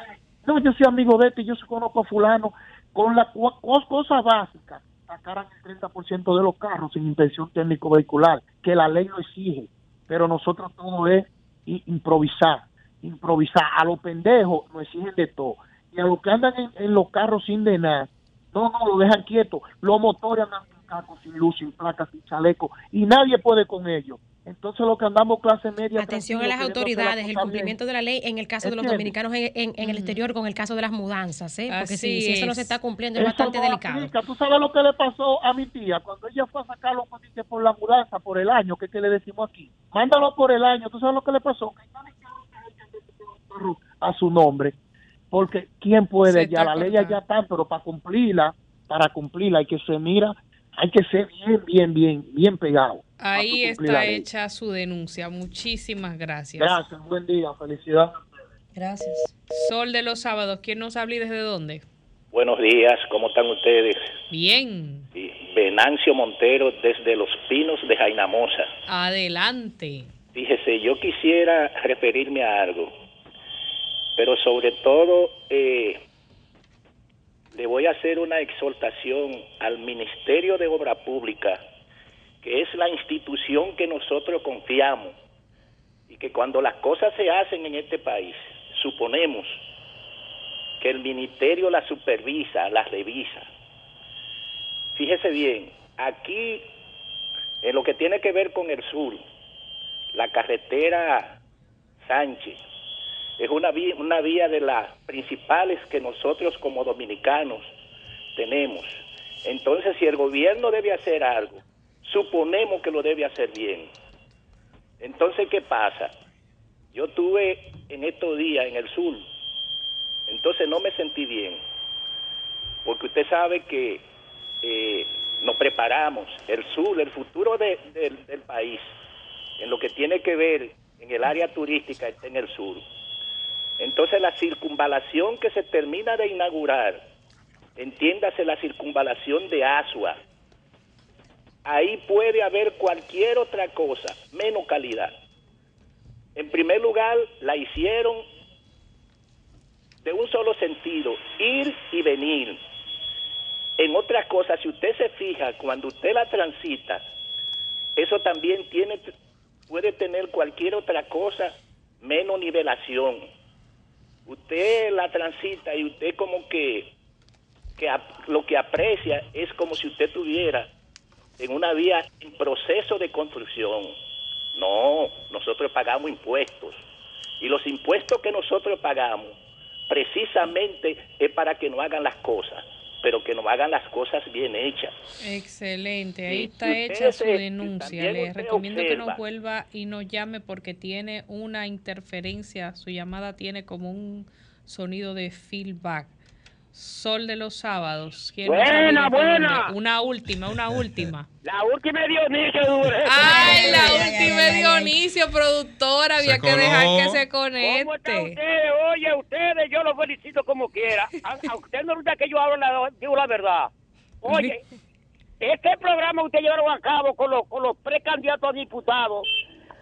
no, yo soy amigo de este, yo sí conozco a fulano. Con las cosas básicas, sacaran el 30% de los carros sin inspección técnico vehicular, que la ley lo exige. Pero nosotros todo es improvisar, improvisar. A los pendejos nos exigen de todo. Y a los que andan en, en los carros sin de nada, no, no, lo dejan quieto. Los motores andan sin casco, sin luz, sin placas, sin chaleco. Y nadie puede con ellos. Entonces lo que andamos clase media. Atención a las autoridades, el cumplimiento de la ley en el caso de los dominicanos en, el exterior con el caso de las mudanzas, ¿eh? porque si, si, eso no se está cumpliendo es bastante delicado. Tú sabes lo que le pasó a mi tía cuando ella fue a sacarlo por la mudanza, por el año, que, que le decimos aquí. Mándalo por el año, tú sabes lo que le pasó. A su nombre, porque ¿quién puede? ya la ley ya está, pero para cumplirla, para cumplirla hay que ser, mira, hay que ser bien, bien, bien, bien pegado. Ahí está hecha su denuncia. Muchísimas gracias. Gracias, buen día, felicidad. Gracias. Sol de los sábados, ¿quién nos habla y desde dónde? Buenos días, ¿cómo están ustedes? Bien. Venancio Montero desde Los Pinos de Jainamosa. Adelante. Fíjese, yo quisiera referirme a algo, pero sobre todo eh, le voy a hacer una exhortación al Ministerio de Obra Pública que es la institución que nosotros confiamos y que cuando las cosas se hacen en este país, suponemos que el ministerio la supervisa, la revisa. Fíjese bien, aquí en lo que tiene que ver con el sur, la carretera Sánchez es una vía, una vía de las principales que nosotros como dominicanos tenemos. Entonces, si el gobierno debe hacer algo, suponemos que lo debe hacer bien. Entonces, ¿qué pasa? Yo tuve en estos días en el sur, entonces no me sentí bien, porque usted sabe que eh, nos preparamos, el sur, el futuro del país, en lo que tiene que ver en el área turística está en el sur. Entonces la circunvalación que se termina de inaugurar, entiéndase la circunvalación de Asua, ahí puede haber cualquier otra cosa, menos calidad. En primer lugar, la hicieron de un solo sentido, ir y venir. En otras cosas, si usted se fija, cuando usted la transita, eso también tiene, puede tener cualquier otra cosa menos nivelación. Usted la transita y usted como que, que lo que aprecia es como si usted tuviera en una vía en proceso de construcción. No, nosotros pagamos impuestos. Y los impuestos que nosotros pagamos precisamente es para que no hagan las cosas, pero que no hagan las cosas bien hechas. Excelente, ahí está hecha su denuncia. Le recomiendo que no vuelva y no llame porque tiene una interferencia, su llamada tiene como un sonido de feedback. Sol de los sábados. Buena, buena. Una última, una última. La última de Dionisio Ay, la última de Dionisio, productora. Había que dejar que se conecte. ¿Cómo ustedes? Oye, ustedes, yo los felicito como quiera. A, usted no gusta que yo hable la, digo la verdad. Oye, este programa usted llevaron a cabo con los, con los precandidatos a diputados.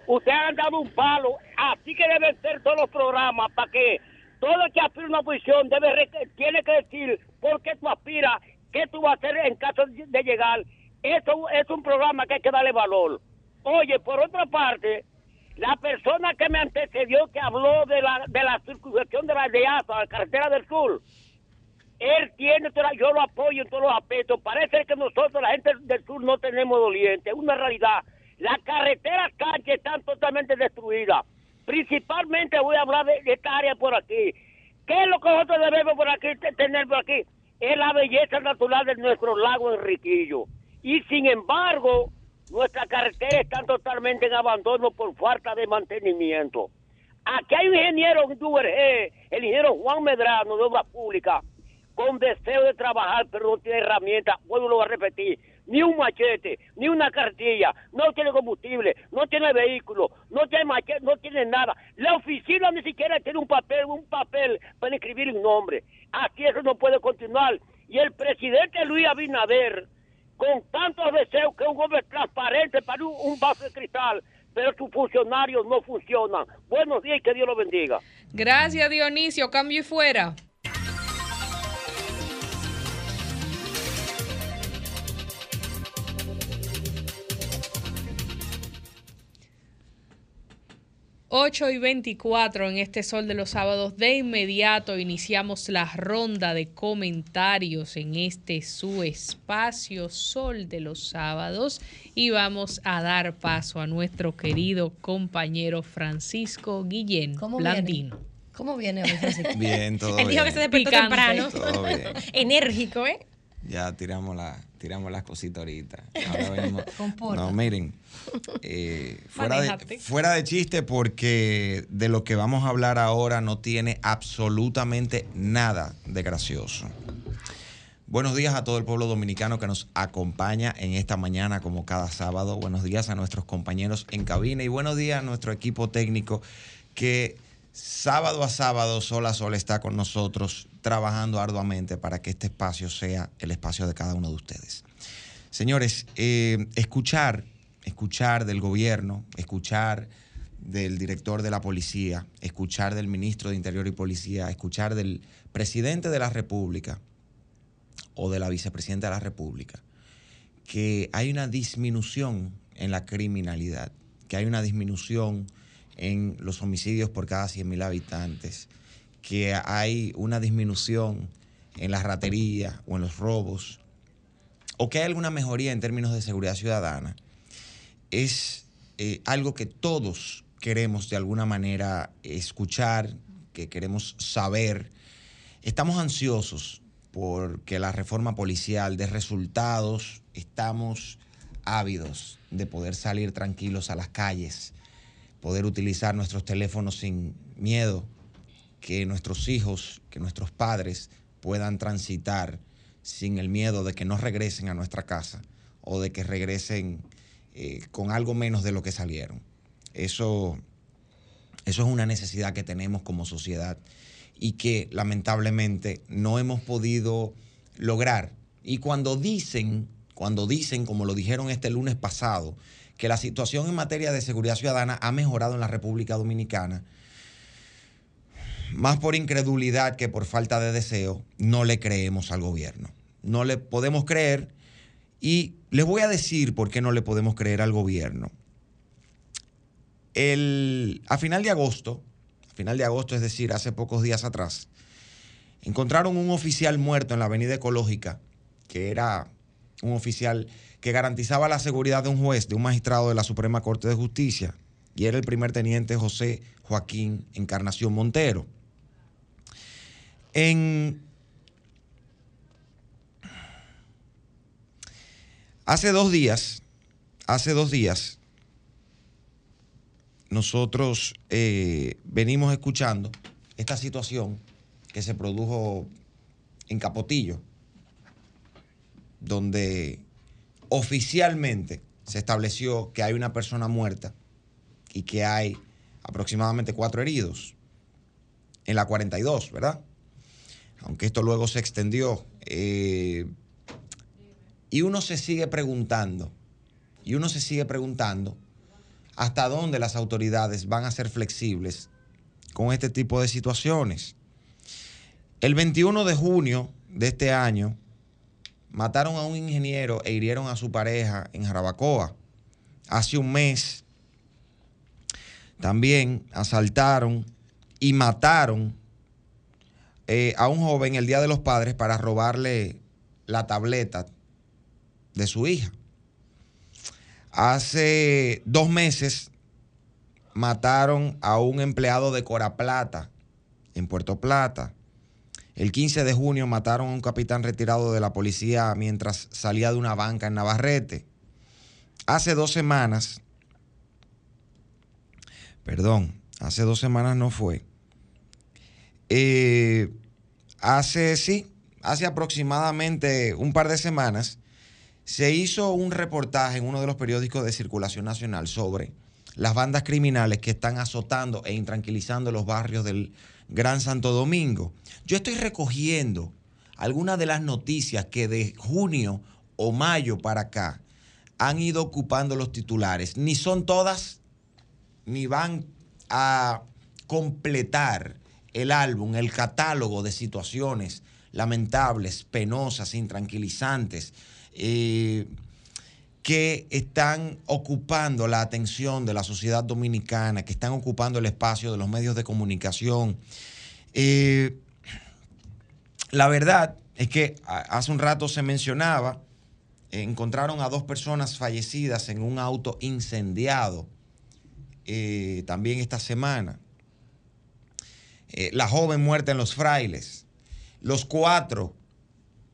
Ustedes han dado un palo. Así que deben ser todos los programas para que todo el que aspira una posición debe tiene que decir por qué tú aspiras, qué tú vas a hacer en caso de llegar. Eso es un programa que hay que darle valor. Oye, por otra parte, la persona que me antecedió, que habló de la, de la circunstancia de la de la carretera del sur, él tiene, yo lo apoyo en todos los aspectos. Parece que nosotros, la gente del sur, no tenemos doliente. Es una realidad. Las carreteras calles están totalmente destruidas. Principalmente voy a hablar de, esta área por aquí. ¿Qué es lo que nosotros debemos por aquí tener por aquí? Es la belleza natural de nuestro lago Enriquillo. Y sin embargo, nuestras carreteras están totalmente en abandono por falta de mantenimiento. Aquí hay un ingeniero el ingeniero Juan Medrano de Obras Públicas, con deseo de trabajar, pero no tiene herramientas. Vuelvo a repetir, ni un machete, ni una cartilla, no tiene combustible, no tiene vehículo, no tiene machete, no tiene nada. La oficina ni siquiera tiene un papel, un papel para escribir un nombre. Aquí eso no puede continuar. Y el presidente Luis Abinader, con tantos deseos que un hombre transparente para un, vaso de cristal, pero sus funcionarios no funcionan. Buenos días y que Dios lo bendiga. Gracias Dionisio, cambio y fuera. 8 y 24 en este Sol de los Sábados. De inmediato iniciamos la ronda de comentarios en este su espacio Sol de los Sábados y vamos a dar paso a nuestro querido compañero Francisco Guillén Blandino. ¿Cómo viene hoy, Francisco? Bien, todo Él dijo que se despertó Picante. temprano. Todo bien. Enérgico, ¿eh? Ya tiramos, la, tiramos las cositas ahorita. Ahora venimos-. No, miren. eh, fuera, de, fuera de chiste, porque de lo que vamos a hablar ahora no tiene absolutamente nada de gracioso. Buenos días a todo el pueblo dominicano que nos acompaña en esta mañana, como cada sábado. Buenos días a nuestros compañeros en cabina y buenos días a nuestro equipo técnico que sábado a sábado, sol a sol, está con nosotros trabajando arduamente para que este espacio sea el espacio de cada uno de ustedes. Señores, eh, escuchar, escuchar del gobierno, escuchar del director de la policía, escuchar del ministro de Interior y Policía, escuchar del presidente de la República o de la vicepresidenta de la República, que hay una disminución en la criminalidad, que hay una disminución en los homicidios por cada 100.000 habitantes, que hay una disminución en la ratería o en los robos, o que hay alguna mejoría en términos de seguridad ciudadana, es eh, algo que todos queremos de alguna manera escuchar, que queremos saber. Estamos ansiosos porque la reforma policial dé resultados, estamos ávidos de poder salir tranquilos a las calles, poder utilizar nuestros teléfonos sin miedo, que nuestros hijos, que nuestros padres puedan transitar sin el miedo de que no regresen a nuestra casa o de que regresen eh, con algo menos de lo que salieron. Eso, eso es una necesidad que tenemos como sociedad y que lamentablemente no hemos podido lograr. Y cuando dicen, cuando dicen, como lo dijeron este lunes pasado, que la situación en materia de seguridad ciudadana ha mejorado en la República Dominicana, más por incredulidad que por falta de deseo, no le creemos al gobierno. No le podemos creer y les voy a decir por qué no le podemos creer al gobierno. El, a final de agosto, a final de agosto, es decir, hace pocos días atrás, encontraron un oficial muerto en la Avenida Ecológica, que era un oficial que garantizaba la seguridad de un juez, de un magistrado de la Suprema Corte de Justicia, y era el primer teniente José Joaquín Encarnación Montero. En hace dos días, hace dos días, nosotros eh, venimos escuchando esta situación que se produjo en Capotillo, donde oficialmente se estableció que hay una persona muerta y que hay aproximadamente cuatro heridos en la 42, ¿verdad? Aunque esto luego se extendió. eh, y uno se sigue preguntando, y uno se sigue preguntando hasta dónde las autoridades van a ser flexibles con este tipo de situaciones. El 21 de junio de este año, mataron a un ingeniero e hirieron a su pareja en Jarabacoa. Hace un mes también asaltaron y mataron eh, a un joven el Día de los Padres para robarle la tableta de su hija. Hace dos meses mataron a un empleado de Coraplata en Puerto Plata. El 15 de junio mataron a un capitán retirado de la policía mientras salía de una banca en Navarrete. Hace dos semanas, perdón, hace dos semanas no fue. Eh, hace, sí, hace aproximadamente un par de semanas, se hizo un reportaje en uno de los periódicos de circulación nacional sobre las bandas criminales que están azotando e intranquilizando los barrios del Gran Santo Domingo. Yo estoy recogiendo algunas de las noticias que de junio o mayo para acá han ido ocupando los titulares. Ni son todas, ni van a completar el álbum, el catálogo de situaciones lamentables, penosas, intranquilizantes, eh, que están ocupando la atención de la sociedad dominicana, que están ocupando el espacio de los medios de comunicación. Eh, la verdad es que hace un rato se mencionaba, encontraron a dos personas fallecidas en un auto incendiado eh, también esta semana. Eh, la joven muerta en los frailes. Los cuatro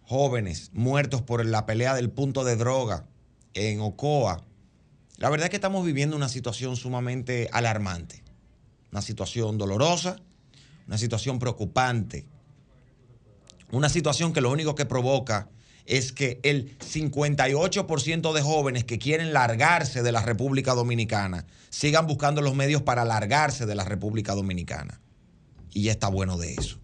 jóvenes muertos por la pelea del punto de droga en Ocoa. La verdad es que estamos viviendo una situación sumamente alarmante, una situación dolorosa, una situación preocupante, una situación que lo único que provoca es que el 58% de jóvenes que quieren largarse de la República Dominicana sigan buscando los medios para largarse de la República Dominicana. Y ya está bueno de eso.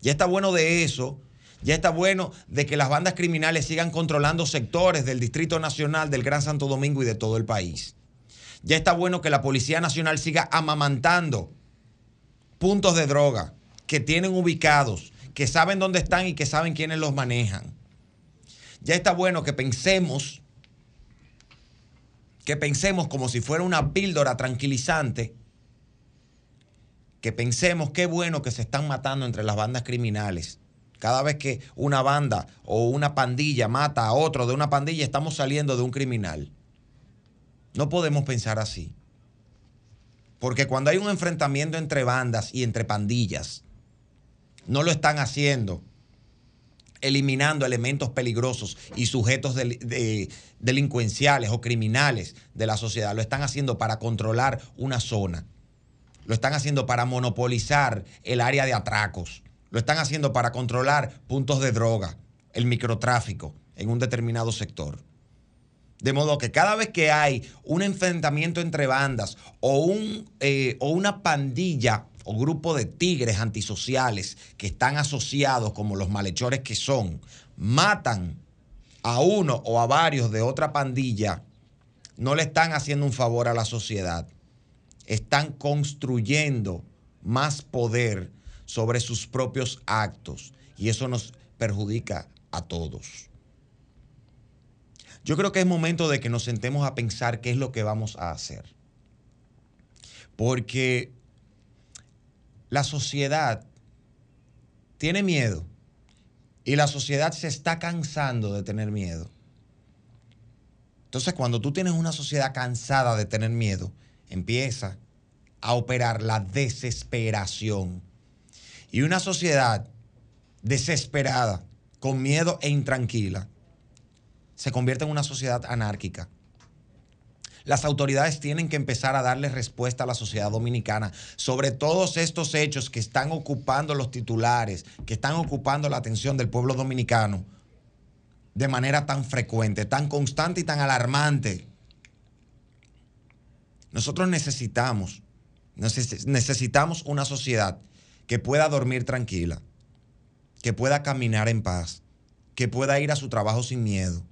Ya está bueno de eso ya está bueno de que las bandas criminales sigan controlando sectores del Distrito Nacional, del Gran Santo Domingo y de todo el país. Ya está bueno que la Policía Nacional siga amamantando puntos de droga que tienen ubicados, que saben dónde están y que saben quiénes los manejan. Ya está bueno que pensemos, que pensemos como si fuera una píldora tranquilizante, que pensemos qué bueno que se están matando entre las bandas criminales cada vez que una banda o una pandilla mata a otro de una pandilla, estamos saliendo de un criminal. No podemos pensar así. Porque cuando hay un enfrentamiento entre bandas y entre pandillas, no lo están haciendo eliminando elementos peligrosos y sujetos delincuenciales o criminales de la sociedad. Lo están haciendo para controlar una zona. Lo están haciendo para monopolizar el área de atracos lo están haciendo para controlar puntos de droga, el microtráfico en un determinado sector. De modo que cada vez que hay un enfrentamiento entre bandas o, un, eh, o una pandilla o grupo de tigres antisociales que están asociados como los malhechores que son, matan a uno o a varios de otra pandilla, no le están haciendo un favor a la sociedad. Están construyendo más poder sobre sus propios actos y eso nos perjudica a todos. Yo creo que es momento de que nos sentemos a pensar qué es lo que vamos a hacer. Porque la sociedad tiene miedo y la sociedad se está cansando de tener miedo. Entonces, cuando tú tienes una sociedad cansada de tener miedo, empieza a operar la desesperación. Y una sociedad desesperada, con miedo e intranquila, se convierte en una sociedad anárquica. Las autoridades tienen que empezar a darle respuesta a la sociedad dominicana sobre todos estos hechos que están ocupando los titulares, que están ocupando la atención del pueblo dominicano de manera tan frecuente, tan constante y tan alarmante. Nosotros necesitamos, necesitamos una sociedad que pueda dormir tranquila, que pueda caminar en paz, que pueda ir a su trabajo sin miedo,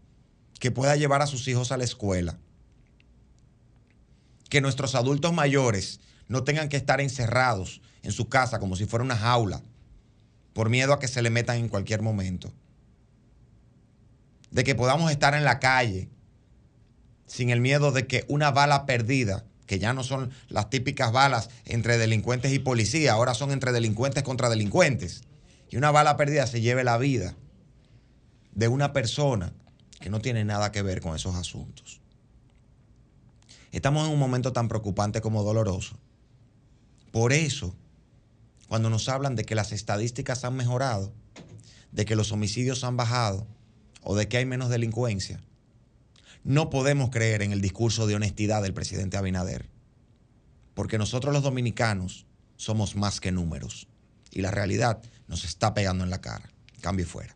que pueda llevar a sus hijos a la escuela, que nuestros adultos mayores no tengan que estar encerrados en su casa como si fuera una jaula, por miedo a que se le metan en cualquier momento. De que podamos estar en la calle sin el miedo de que una bala perdida que ya no son las típicas balas entre delincuentes y policía, ahora son entre delincuentes contra delincuentes. Y una bala perdida se lleve la vida de una persona que no tiene nada que ver con esos asuntos. Estamos en un momento tan preocupante como doloroso. Por eso, cuando nos hablan de que las estadísticas han mejorado, de que los homicidios han bajado o de que hay menos delincuencia, no podemos creer en el discurso de honestidad del presidente Abinader, porque nosotros los dominicanos somos más que números y la realidad nos está pegando en la cara. Cambio fuera.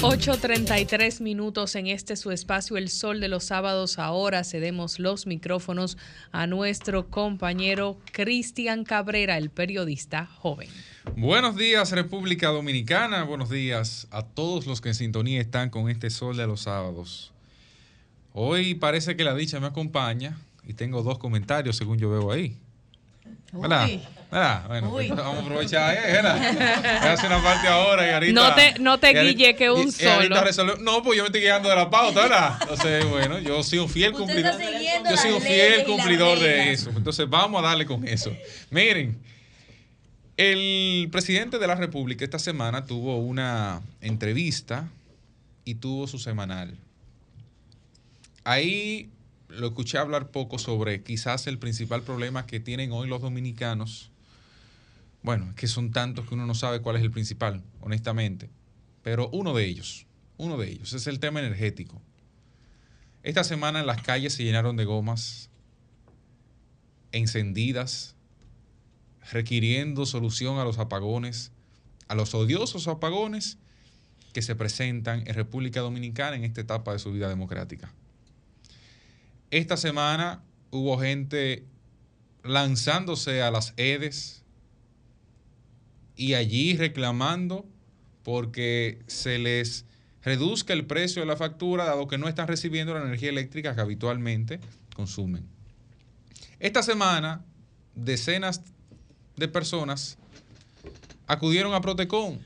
8.33 minutos en este su espacio El Sol de los Sábados. Ahora cedemos los micrófonos a nuestro compañero Cristian Cabrera, el periodista joven. Buenos días República Dominicana, buenos días a todos los que en sintonía están con este Sol de los Sábados. Hoy parece que la dicha me acompaña y tengo dos comentarios según yo veo ahí. ¿Verdad? ¿Verdad? Bueno, pues vamos a aprovechar, ¿eh? ¿verdad? Hace una parte ahora y ahorita. No te, no te guille que un solo. no, pues yo me estoy guiando de la pauta, ¿verdad? Entonces, bueno, yo soy un fiel cumplidor. Yo soy un fiel cumplidor de eso. Entonces, vamos a darle con eso. Miren, el presidente de la República esta semana tuvo una entrevista y tuvo su semanal. Ahí lo escuché hablar poco sobre quizás el principal problema que tienen hoy los dominicanos. Bueno, es que son tantos que uno no sabe cuál es el principal, honestamente. Pero uno de ellos, uno de ellos, es el tema energético. Esta semana las calles se llenaron de gomas encendidas, requiriendo solución a los apagones, a los odiosos apagones que se presentan en República Dominicana en esta etapa de su vida democrática. Esta semana hubo gente lanzándose a las EDES y allí reclamando porque se les reduzca el precio de la factura dado que no están recibiendo la energía eléctrica que habitualmente consumen. Esta semana, decenas de personas acudieron a Protecon,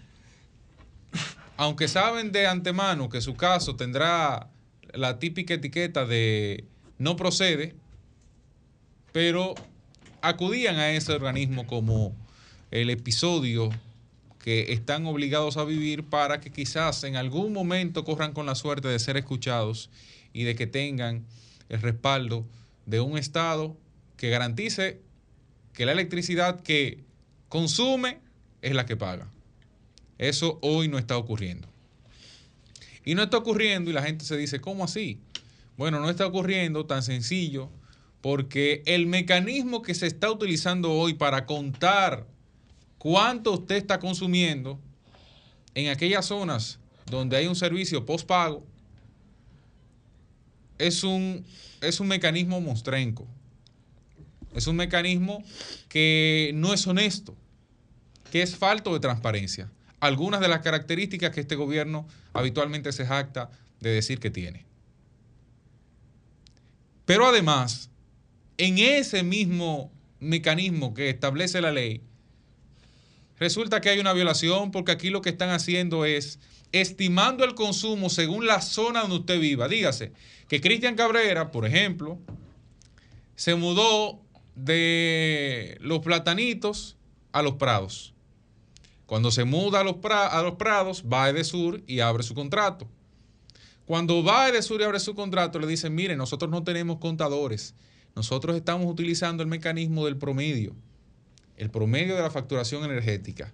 aunque saben de antemano que su caso tendrá la típica etiqueta de no procede, pero acudían a ese organismo como el episodio que están obligados a vivir para que quizás en algún momento corran con la suerte de ser escuchados y de que tengan el respaldo de un Estado que garantice que la electricidad que consume es la que paga. Eso hoy no está ocurriendo. Y no está ocurriendo y la gente se dice, ¿cómo así? Bueno, no está ocurriendo tan sencillo porque el mecanismo que se está utilizando hoy para contar cuánto usted está consumiendo en aquellas zonas donde hay un servicio postpago es un, es un mecanismo monstrenco. Es un mecanismo que no es honesto, que es falto de transparencia. Algunas de las características que este gobierno habitualmente se jacta de decir que tiene. Pero además, en ese mismo mecanismo que establece la ley, resulta que hay una violación porque aquí lo que están haciendo es estimando el consumo según la zona donde usted viva. Dígase que Cristian Cabrera, por ejemplo, se mudó de los platanitos a los prados. Cuando se muda a los, a los prados, va a Edesur y abre su contrato. Cuando va a Edesur y abre su contrato, le dicen, mire, nosotros no tenemos contadores. Nosotros estamos utilizando el mecanismo del promedio, el promedio de la facturación energética.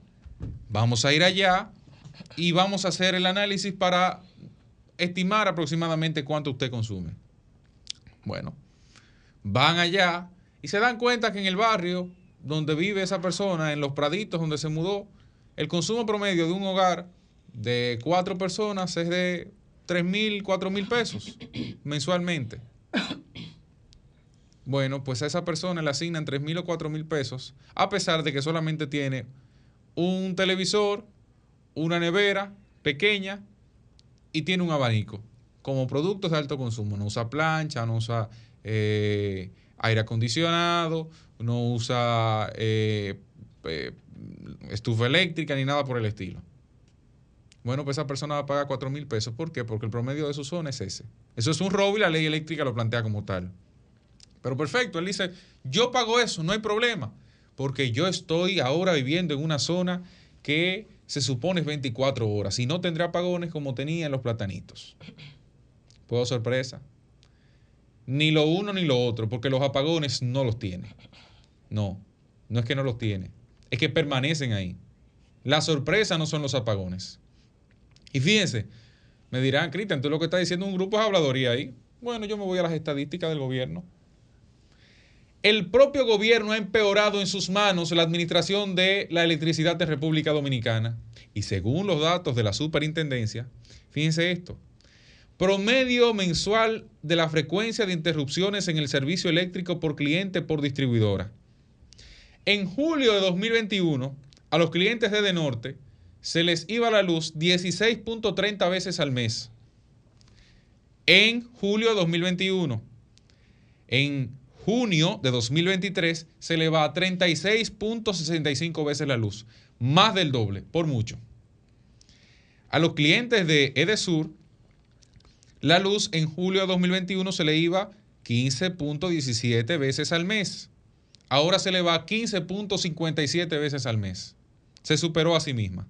Vamos a ir allá y vamos a hacer el análisis para estimar aproximadamente cuánto usted consume. Bueno, van allá y se dan cuenta que en el barrio donde vive esa persona, en los praditos donde se mudó, el consumo promedio de un hogar de cuatro personas es de 3 mil, 4 mil pesos mensualmente. Bueno, pues a esa persona le asignan 3 mil o 4 mil pesos, a pesar de que solamente tiene un televisor, una nevera pequeña y tiene un abanico como productos de alto consumo. No usa plancha, no usa eh, aire acondicionado, no usa eh, eh, estufa eléctrica ni nada por el estilo. Bueno, pues esa persona va a pagar 4 mil pesos. ¿Por qué? Porque el promedio de su zona es ese. Eso es un robo y la ley eléctrica lo plantea como tal. Pero perfecto, él dice, yo pago eso, no hay problema, porque yo estoy ahora viviendo en una zona que se supone es 24 horas y no tendrá apagones como tenía en los platanitos. Puedo sorpresa. Ni lo uno ni lo otro, porque los apagones no los tiene. No, no es que no los tiene, es que permanecen ahí. La sorpresa no son los apagones. Y fíjense, me dirán, Cristian, tú lo que estás diciendo es un grupo de habladoría ahí. Bueno, yo me voy a las estadísticas del gobierno. El propio gobierno ha empeorado en sus manos la administración de la electricidad de República Dominicana. Y según los datos de la superintendencia, fíjense esto, promedio mensual de la frecuencia de interrupciones en el servicio eléctrico por cliente por distribuidora. En julio de 2021, a los clientes de Norte se les iba la luz 16.30 veces al mes. En julio de 2021. En junio de 2023 se le va a 36.65 veces la luz, más del doble, por mucho. A los clientes de Edesur, la luz en julio de 2021 se le iba 15.17 veces al mes. Ahora se le va 15.57 veces al mes. Se superó a sí misma.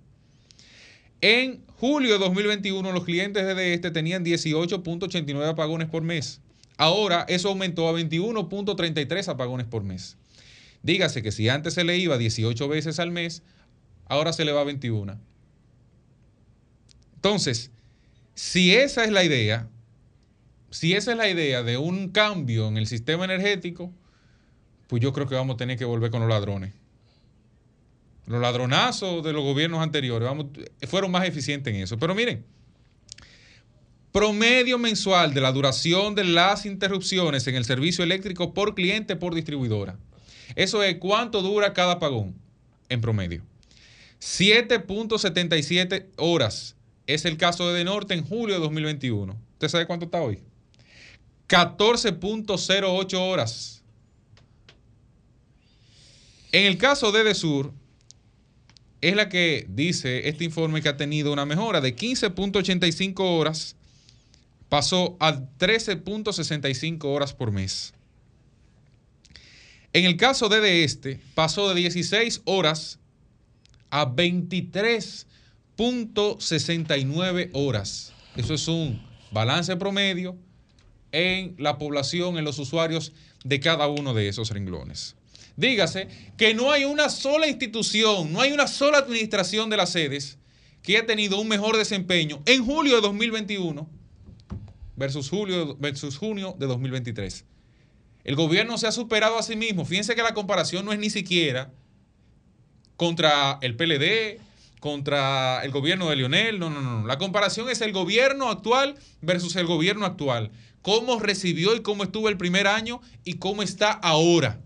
En julio de 2021 los clientes de este tenían 18.89 apagones por mes. Ahora eso aumentó a 21.33 apagones por mes. Dígase que si antes se le iba 18 veces al mes, ahora se le va a 21. Entonces, si esa es la idea, si esa es la idea de un cambio en el sistema energético, pues yo creo que vamos a tener que volver con los ladrones. Los ladronazos de los gobiernos anteriores fueron más eficientes en eso. Pero miren, promedio mensual de la duración de las interrupciones en el servicio eléctrico por cliente por distribuidora. Eso es cuánto dura cada apagón en promedio. 7.77 horas es el caso de Norte en julio de 2021. ¿Usted sabe cuánto está hoy? 14.08 horas. En el caso de Sur, es la que dice este informe que ha tenido una mejora de 15.85 horas, pasó a 13.65 horas por mes. En el caso de este, pasó de 16 horas a 23.69 horas. Eso es un balance promedio en la población, en los usuarios de cada uno de esos renglones. Dígase que no hay una sola institución, no hay una sola administración de las sedes que haya tenido un mejor desempeño en julio de 2021 versus, julio, versus junio de 2023. El gobierno se ha superado a sí mismo. Fíjense que la comparación no es ni siquiera contra el PLD, contra el gobierno de Lionel. No, no, no. La comparación es el gobierno actual versus el gobierno actual cómo recibió y cómo estuvo el primer año y cómo está ahora.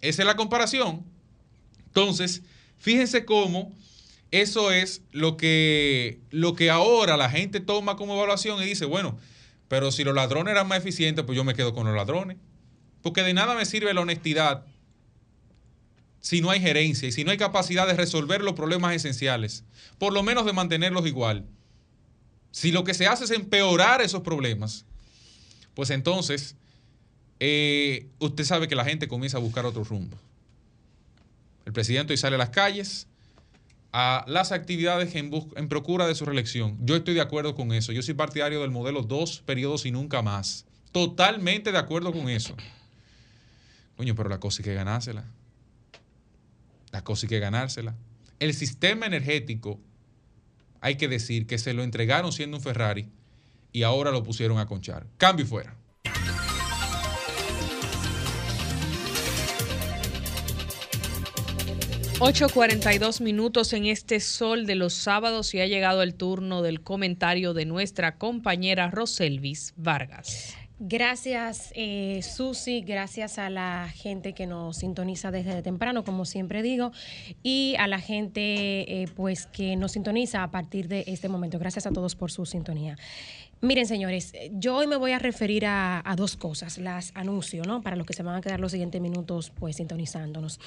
Esa es la comparación. Entonces, fíjense cómo eso es lo que, lo que ahora la gente toma como evaluación y dice, bueno, pero si los ladrones eran más eficientes, pues yo me quedo con los ladrones. Porque de nada me sirve la honestidad si no hay gerencia y si no hay capacidad de resolver los problemas esenciales, por lo menos de mantenerlos igual. Si lo que se hace es empeorar esos problemas, pues entonces eh, usted sabe que la gente comienza a buscar otro rumbo. El presidente hoy sale a las calles a las actividades en, en procura de su reelección. Yo estoy de acuerdo con eso. Yo soy partidario del modelo dos periodos y nunca más. Totalmente de acuerdo con eso. Coño, pero la cosa hay que ganársela. La cosa hay que ganársela. El sistema energético hay que decir que se lo entregaron siendo un Ferrari y ahora lo pusieron a conchar. Cambio y fuera. ...8.42 minutos en este sol de los sábados... ...y ha llegado el turno del comentario de nuestra compañera Roselvis Vargas. Gracias, eh, Susi, gracias a la gente que nos sintoniza desde temprano, como siempre digo, y a la gente eh, pues que nos sintoniza a partir de este momento. Gracias a todos por su sintonía. Miren, señores, yo hoy me voy a referir a, dos cosas. Las anuncio, ¿no? Para los que se van a quedar los siguientes minutos, pues, sintonizándonos.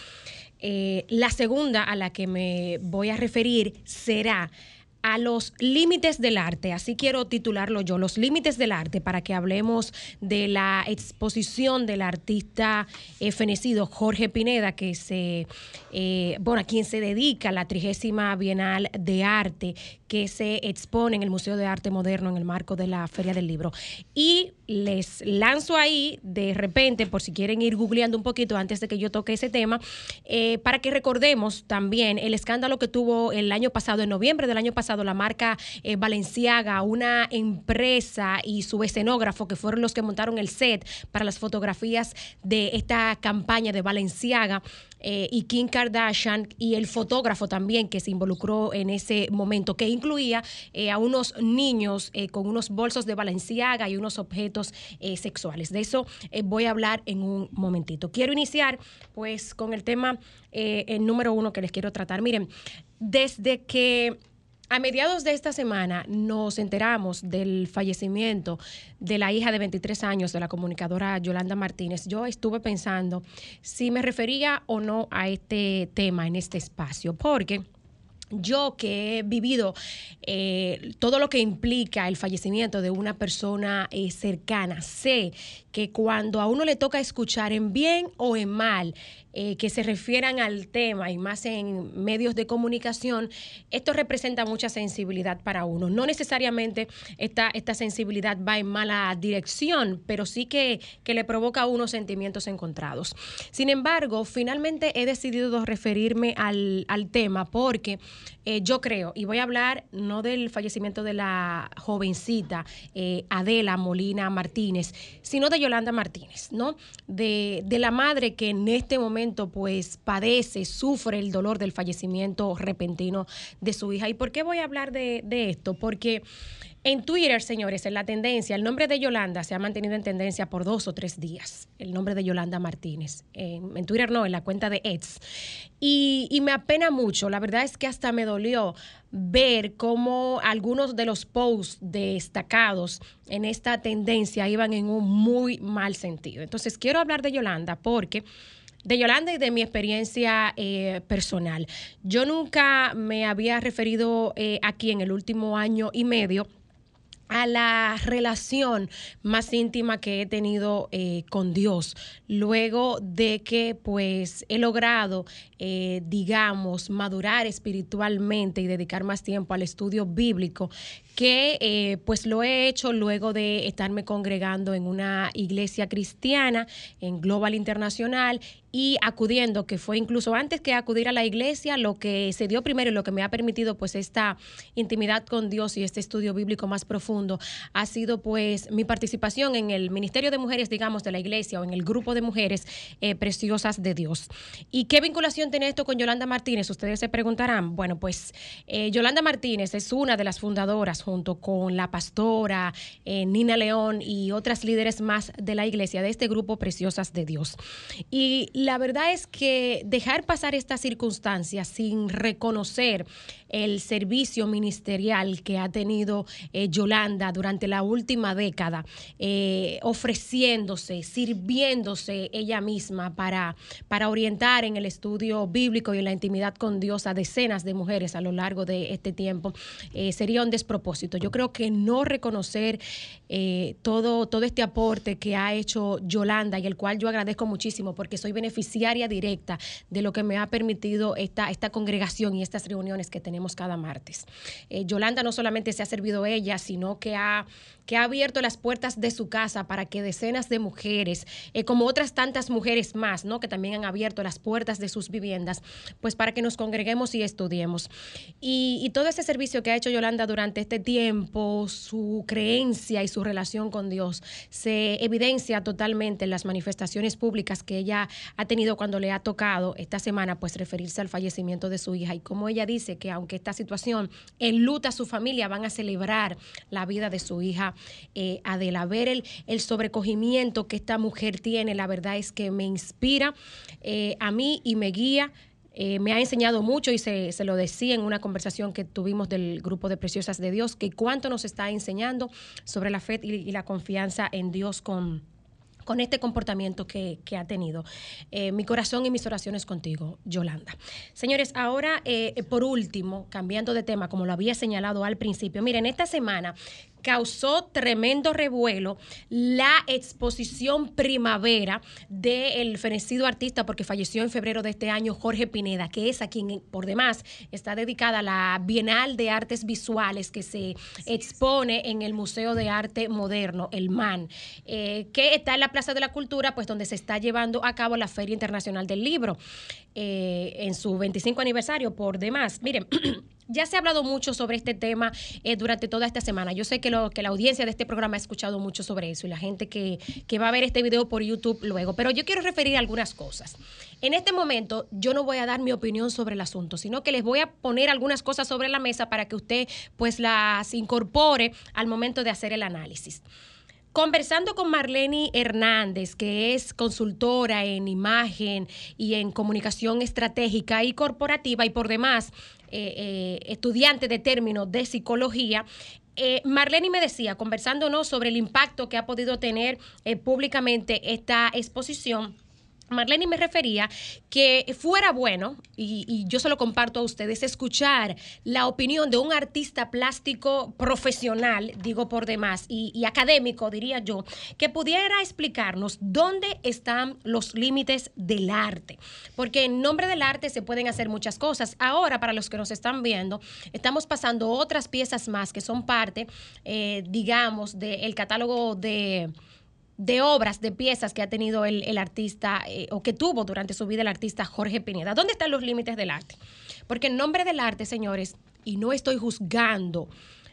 Eh, la segunda a la que me voy a referir será a los límites del arte, así quiero titularlo yo, los límites del arte, para que hablemos de la exposición del artista eh, fenecido Jorge Pineda, que se, eh, bueno, a quien se dedica la trigésima Bienal de Arte, que se expone en el Museo de Arte Moderno en el marco de la Feria del Libro. Y les lanzo ahí de repente, por si quieren ir googleando un poquito antes de que yo toque ese tema, eh, para que recordemos también el escándalo que tuvo el año pasado, en noviembre del año pasado, la marca eh, Valenciaga, una empresa y su escenógrafo que fueron los que montaron el set para las fotografías de esta campaña de Valenciaga. Eh, y Kim Kardashian y el fotógrafo también que se involucró en ese momento, que incluía eh, a unos niños eh, con unos bolsos de Valenciaga y unos objetos sexuales. De eso voy a hablar en un momentito. Quiero iniciar pues con el tema número uno que les quiero tratar. Miren, desde que a mediados de esta semana nos enteramos del fallecimiento de la hija de 23 años de la comunicadora Yolanda Martínez. Yo estuve pensando si me refería o no a este tema en este espacio, porque yo que he vivido eh, todo lo que implica el fallecimiento de una persona eh, cercana, sé que cuando a uno le toca escuchar en bien o en mal, eh, que se refieran al tema y más en medios de comunicación, esto representa mucha sensibilidad para uno. No necesariamente esta, esta sensibilidad va en mala dirección, pero sí que, que le provoca a uno sentimientos encontrados. Sin embargo, finalmente he decidido referirme al, al tema porque eh, yo creo, y voy a hablar no del fallecimiento de la jovencita eh, Adela Molina Martínez, sino de Yolanda Martínez, ¿no? De, de la madre que en este momento pues padece, sufre el dolor del fallecimiento repentino de su hija. ¿Y por qué voy a hablar de, esto? Porque en Twitter, señores, en la tendencia, el nombre de Yolanda se ha mantenido en tendencia por dos o tres días. El nombre de Yolanda Martínez. En, Twitter no, en la cuenta de Eds. Y, y, me apena mucho. La verdad es que hasta me dolió ver cómo algunos de los posts destacados en esta tendencia iban en un muy mal sentido. Entonces, quiero hablar de Yolanda porque de Yolanda y de mi experiencia eh, personal. Yo nunca me había referido eh, aquí en el último año y medio a la relación más íntima que he tenido eh, con Dios, luego de que pues he logrado, digamos, madurar espiritualmente y dedicar más tiempo al estudio bíblico, que pues lo he hecho luego de estarme congregando en una iglesia cristiana en Global Internacional y acudiendo, que fue incluso antes que acudir a la iglesia, lo que se dio primero y lo que me ha permitido pues esta intimidad con Dios y este estudio bíblico más profundo ha sido pues mi participación en el Ministerio de Mujeres, digamos, de la iglesia o en el grupo de mujeres eh, preciosas de Dios. ¿Y qué vinculación tiene esto con Yolanda Martínez? Ustedes se preguntarán. Bueno, pues eh, Yolanda Martínez es una de las fundadoras junto con la pastora eh, Nina León y otras líderes más de la iglesia de este grupo Preciosas de Dios. Y la verdad es que dejar pasar esta circunstancia sin reconocer el servicio ministerial que ha tenido eh, Yolanda durante la última década, eh, ofreciéndose, sirviéndose ella misma para, para orientar en el estudio bíblico y en la intimidad con Dios a decenas de mujeres a lo largo de este tiempo, eh, sería un despropósito. Yo creo que no reconocer todo, todo este aporte que ha hecho Yolanda y el cual yo agradezco muchísimo porque soy beneficiaria directa de lo que me ha permitido esta, esta congregación y estas reuniones que tenemos cada martes. Eh, Yolanda no solamente se ha servido ella, sino que ha, que ha abierto las puertas de su casa para que decenas de mujeres, eh, como otras tantas mujeres más, ¿no? que también han abierto las puertas de sus viviendas, pues para que nos congreguemos y estudiemos. Y, y todo ese servicio que ha hecho Yolanda durante este tiempo, su creencia y su relación con Dios, se evidencia totalmente en las manifestaciones públicas que ella ha tenido cuando le ha tocado esta semana, pues referirse al fallecimiento de su hija y como ella dice que aunque que esta situación enluta a su familia, van a celebrar la vida de su hija eh, Adela. Ver el, el, sobrecogimiento que esta mujer tiene, la verdad es que me inspira eh, a mí y me guía. Eh, me ha enseñado mucho y se, se, lo decía en una conversación que tuvimos del grupo de Preciosas de Dios, que cuánto nos está enseñando sobre la fe y la confianza en Dios con, con este comportamiento que, ha tenido. Mi corazón y mis oraciones contigo, Yolanda. Señores, ahora, por último, cambiando de tema, como lo había señalado al principio, miren, esta semana causó tremendo revuelo la exposición primavera del fenecido artista, porque falleció en febrero de este año, Jorge Pineda, que es a quien por demás está dedicada la Bienal de Artes Visuales que se expone en el Museo de Arte Moderno, el MAN, eh, que está en la Plaza de la Cultura, pues donde se está llevando a cabo la Feria Internacional del Libro eh, en su 25 aniversario, por demás. Miren. Ya se ha hablado mucho sobre este tema eh, durante toda esta semana. Yo sé que, lo, que la audiencia de este programa ha escuchado mucho sobre eso y la gente que, que va a ver este video por YouTube luego. Pero yo quiero referir algunas cosas. En este momento yo no voy a dar mi opinión sobre el asunto, sino que les voy a poner algunas cosas sobre la mesa para que usted pues las incorpore al momento de hacer el análisis. conversando con Marlene Hernández, que es consultora en imagen y en comunicación estratégica y corporativa y por demás eh, eh, estudiante de términos de psicología, eh, Marlene me decía, conversándonos sobre el impacto que ha podido tener eh, públicamente esta exposición, Marlene me refería que fuera bueno, y, yo se lo comparto a ustedes, escuchar la opinión de un artista plástico profesional, digo por demás, y, académico, diría yo, que pudiera explicarnos dónde están los límites del arte. Porque en nombre del arte se pueden hacer muchas cosas. Ahora, para los que nos están viendo, estamos pasando otras piezas más que son parte, eh, digamos, del catálogo de de obras, de piezas que ha tenido el, artista eh, o que tuvo durante su vida el artista Jorge Pineda. ¿Dónde están los límites del arte? Porque en nombre del arte, señores, y no estoy juzgando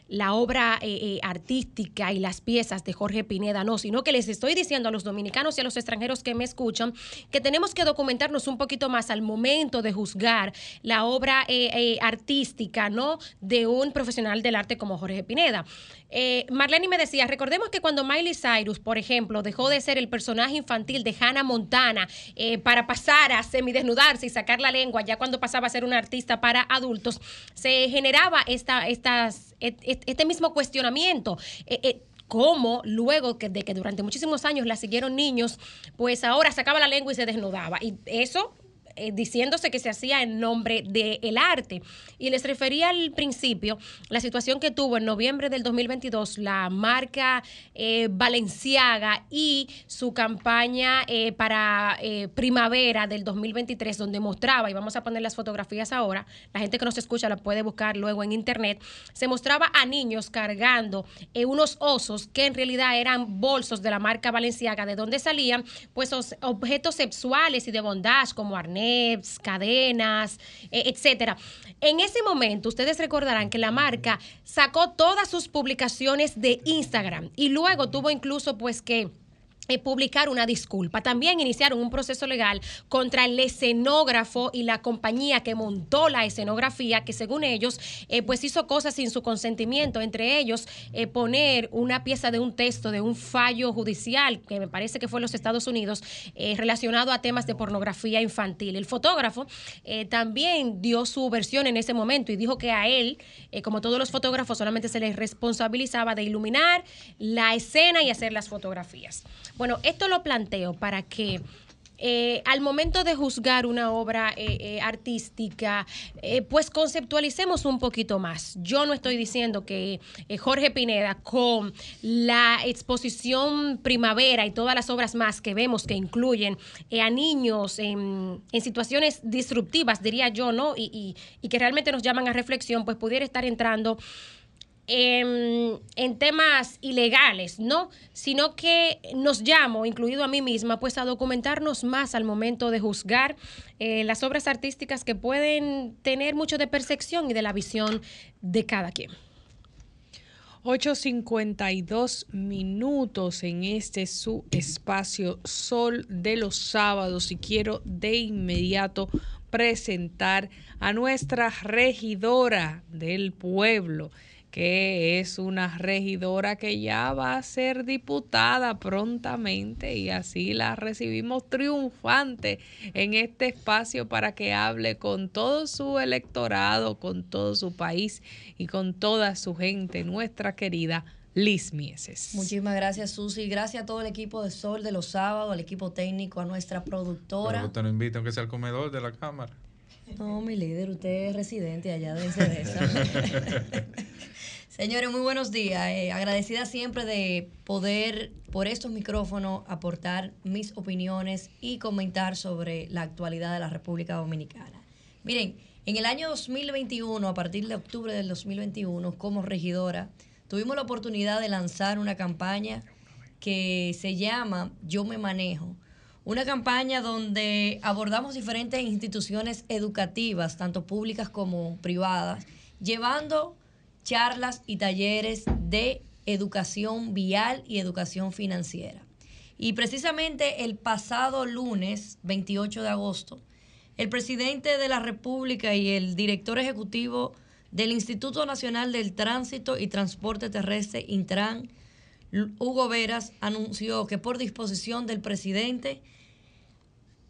la obra eh, eh, artística y las piezas de Jorge Pineda, no, sino que les estoy diciendo a los dominicanos y a los extranjeros que me escuchan que tenemos que documentarnos un poquito más al momento de juzgar la obra eh, artística, ¿no? De un profesional del arte como Jorge Pineda. Marlene me decía, recordemos que cuando Miley Cyrus, por ejemplo, dejó de ser el personaje infantil de Hannah Montana para pasar a semidesnudarse y sacar la lengua, ya cuando pasaba a ser una artista para adultos, se generaba esta, estas este mismo cuestionamiento. Eh, eh, cómo luego de que durante muchísimos años la siguieron niños, pues ahora sacaba la lengua y se desnudaba. Y eso eh, diciéndose que se hacía en nombre del arte. Y les refería al principio la situación que tuvo en noviembre del 2022 la marca eh, Valenciaga y su campaña eh, para primavera del 2023, donde mostraba, y vamos a poner las fotografías ahora, la gente que nos escucha la puede buscar luego en internet, se mostraba a niños cargando unos osos que en realidad eran bolsos de la marca Valenciaga, de donde salían pues objetos sexuales y de bondage como arnés cadenas, eh, etcétera. En ese momento, ustedes recordarán que la marca sacó todas sus publicaciones de Instagram y luego tuvo incluso pues que publicar una disculpa. También iniciaron un proceso legal contra el escenógrafo y la compañía que montó la escenografía, que según ellos, eh, pues hizo cosas sin su consentimiento, entre ellos eh, poner una pieza de un texto de un fallo judicial, que me parece que fue en los Estados Unidos, relacionado a temas de pornografía infantil. El fotógrafo también dio su versión en ese momento y dijo que a él, como todos los fotógrafos, solamente se les responsabilizaba de iluminar la escena y hacer las fotografías. Bueno, esto lo planteo para que eh, al momento de juzgar una obra eh, eh, artística, pues conceptualicemos un poquito más. Yo no estoy diciendo que Jorge Pineda con la exposición primavera y todas las obras más que vemos que incluyen a niños en, situaciones disruptivas, diría yo, ¿no? y que realmente nos llaman a reflexión, pues pudiera estar entrando en, temas ilegales, ¿no? Sino que nos llamo, incluido a mí misma, pues a documentarnos más al momento de juzgar eh, las obras artísticas que pueden tener mucho de percepción y de la visión de cada quien. 8.52 minutos en este su espacio Sol de los sábados y quiero de inmediato presentar a nuestra regidora del pueblo que es una regidora que ya va a ser diputada prontamente y así la recibimos triunfante en este espacio para que hable con todo su electorado, con todo su país y con toda su gente, nuestra querida Liz Mieses. Muchísimas gracias, Susi. Gracias a todo el equipo de Sol de los sábados, al equipo técnico, a nuestra productora. Pero usted no invita aunque sea al comedor de la Cámara. No, mi líder, usted es residente allá de esa. Señores, muy buenos días. Eh, agradecida siempre de poder por estos micrófonos aportar mis opiniones y comentar sobre la actualidad de la República Dominicana. Miren, en el año 2021, a partir de octubre del 2021, como regidora, tuvimos la oportunidad de lanzar una campaña que se llama Yo me manejo. Una campaña donde abordamos diferentes instituciones educativas, tanto públicas como privadas, llevando charlas y talleres de educación vial y educación financiera. Y precisamente el pasado lunes 28 de agosto, el presidente de la República y el director ejecutivo del Instituto Nacional del Tránsito y Transporte Terrestre, Intran, Hugo Veras anunció que por disposición del presidente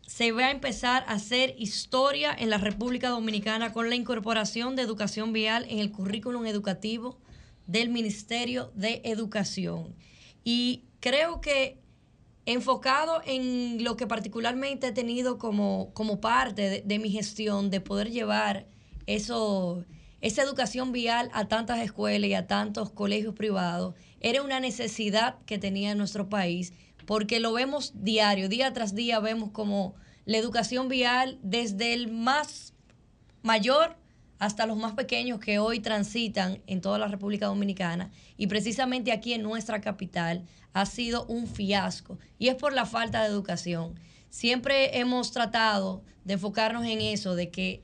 se va a empezar a hacer historia en la República Dominicana con la incorporación de educación vial en el currículum educativo del Ministerio de Educación. Y creo que enfocado en lo que particularmente he tenido como, como parte de, mi gestión, de poder llevar eso, esa educación vial a tantas escuelas y a tantos colegios privados, era una necesidad que tenía nuestro país, porque lo vemos diario, día tras día vemos como la educación vial desde el más mayor hasta los más pequeños que hoy transitan en toda la República Dominicana y precisamente aquí en nuestra capital ha sido un fiasco y es por la falta de educación. Siempre hemos tratado de enfocarnos en eso, de que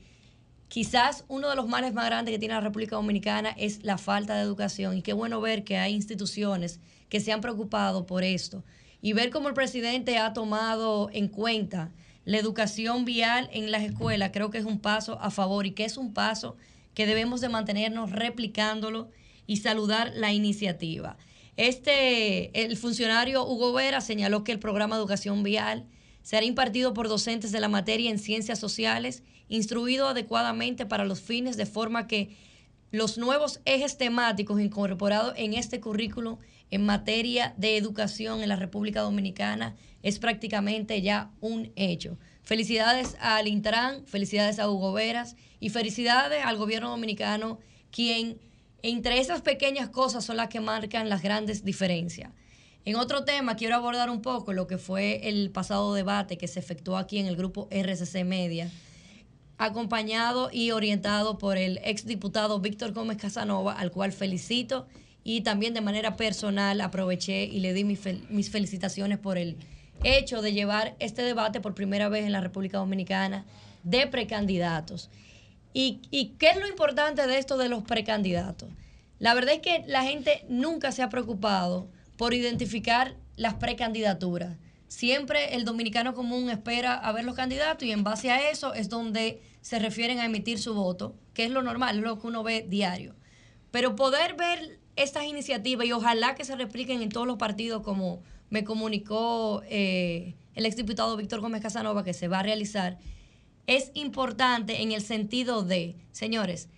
quizás uno de los males más grandes que tiene la República Dominicana es la falta de educación y qué bueno ver que hay instituciones que se han preocupado por esto y ver cómo el presidente ha tomado en cuenta la educación vial en las escuelas creo que es un paso a favor y que es un paso que debemos de mantenernos replicándolo y saludar la iniciativa. Este, el funcionario Hugo Vera señaló que el programa educación vial será impartido por docentes de la materia en ciencias sociales, instruido adecuadamente para los fines de forma que los nuevos ejes temáticos incorporados en este currículo en materia de educación en la República Dominicana es prácticamente ya un hecho. Felicidades al Intran, felicidades a Hugo Veras y felicidades al gobierno dominicano, quien entre esas pequeñas cosas son las que marcan las grandes diferencias. En otro tema, quiero abordar un poco lo que fue el pasado debate que se efectuó aquí en el grupo RCC Media, acompañado y orientado por el exdiputado Víctor Gómez Casanova, al cual felicito y también de manera personal aproveché y le di mis felicitaciones por el hecho de llevar este debate por primera vez en la República Dominicana de precandidatos. ¿Y, ¿Y qué es lo importante de esto de los precandidatos? La verdad es que la gente nunca se ha preocupado por identificar las precandidaturas. Siempre el dominicano común espera a ver los candidatos y en base a eso es donde se refieren a emitir su voto, que es lo normal, es lo que uno ve diario. Pero poder ver estas iniciativas y ojalá que se repliquen en todos los partidos como me comunicó eh, el exdiputado Víctor Gómez Casanova que se va a realizar, es importante en el sentido de, señores,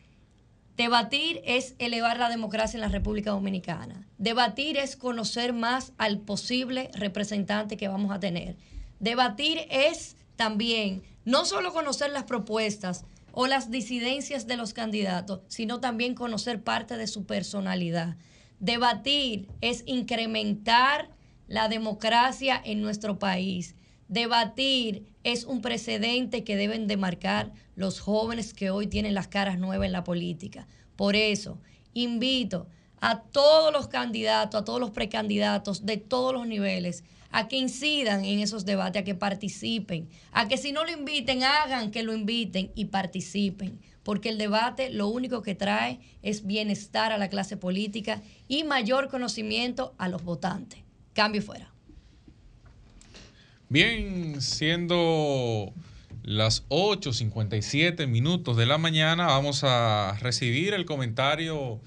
debatir es elevar la democracia en la República Dominicana. Debatir es conocer más al posible representante que vamos a tener. Debatir es también no solo conocer las propuestas o las disidencias de los candidatos, sino también conocer parte de su personalidad. Debatir es incrementar la democracia en nuestro país. Debatir es un precedente que deben de marcar los jóvenes que hoy tienen las caras nuevas en la política. Por eso, invito a todos los candidatos, a todos los precandidatos de todos los niveles, a que incidan en esos debates, a que participen, a que si no lo inviten, hagan que lo inviten y participen, porque el debate lo único que trae es bienestar a la clase política y mayor conocimiento a los votantes. Cambio fuera. Bien, siendo las 8.57 minutos de la mañana, vamos a recibir el comentario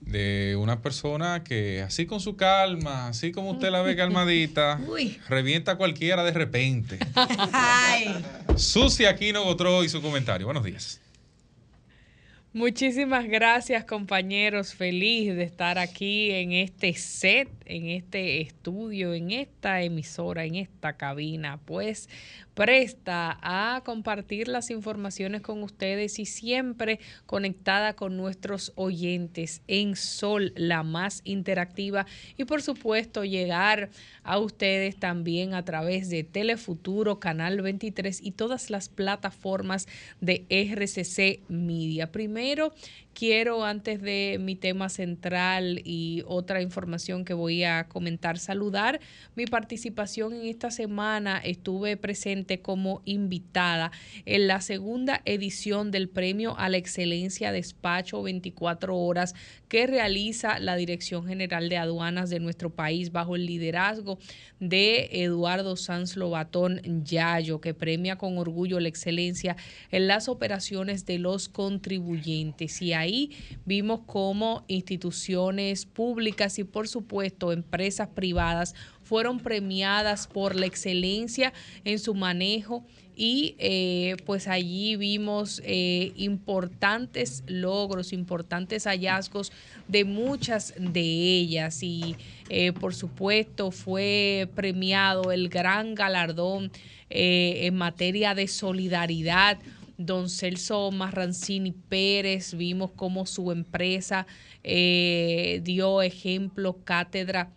de una persona que así con su calma, así como usted la ve calmadita, revienta a cualquiera de repente. Susi Aquino Gotró y su comentario. Buenos días. Muchísimas gracias compañeros, feliz de estar aquí en este set, en este estudio, en esta emisora, en esta cabina. Pues presta a compartir las informaciones con ustedes y siempre conectada con nuestros oyentes en Sol, la más interactiva y por supuesto llegar a ustedes también a través de Telefuturo, Canal 23 y todas las plataformas de RCC Media. Primero, quiero, antes de mi tema central y otra información que voy a comentar, saludar mi participación en esta semana. Estuve presente como invitada en la segunda edición del Premio a la Excelencia Despacho 24 Horas que realiza la Dirección General de Aduanas de nuestro país bajo el liderazgo de Eduardo Sanz Lobatón Yayo, que premia con orgullo la excelencia en las operaciones de los contribuyentes. Y ahí vimos cómo instituciones públicas y por supuesto empresas privadas fueron premiadas por la excelencia en su manejo y eh, pues allí vimos eh, importantes logros, importantes hallazgos de muchas de ellas y eh, por supuesto fue premiado el gran galardón en materia de solidaridad. Don Celso Marrancini Pérez, vimos cómo su empresa dio ejemplo, cátedra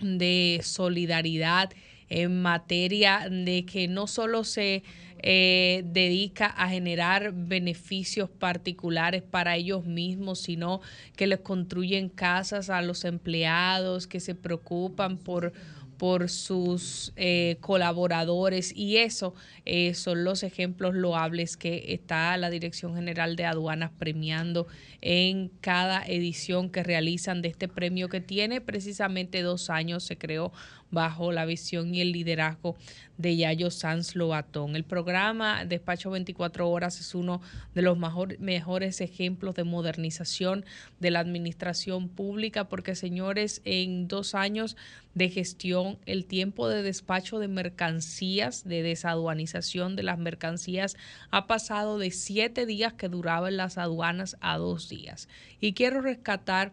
de solidaridad en materia de que no solo se eh, dedica a generar beneficios particulares para ellos mismos, sino que les construyen casas a los empleados, que se preocupan por por sus eh, colaboradores y eso eh, son los ejemplos loables que está la Dirección General de Aduanas premiando en cada edición que realizan de este premio que tiene precisamente dos años, se creó bajo la visión y el liderazgo de Yayo Sanz Lobatón. El programa Despacho 24 Horas es uno de los mejores ejemplos de modernización de la administración pública porque, señores, en dos años de gestión, el tiempo de despacho de mercancías, de desaduanización de las mercancías, ha pasado de siete días que duraban las aduanas a dos días. Y quiero rescatar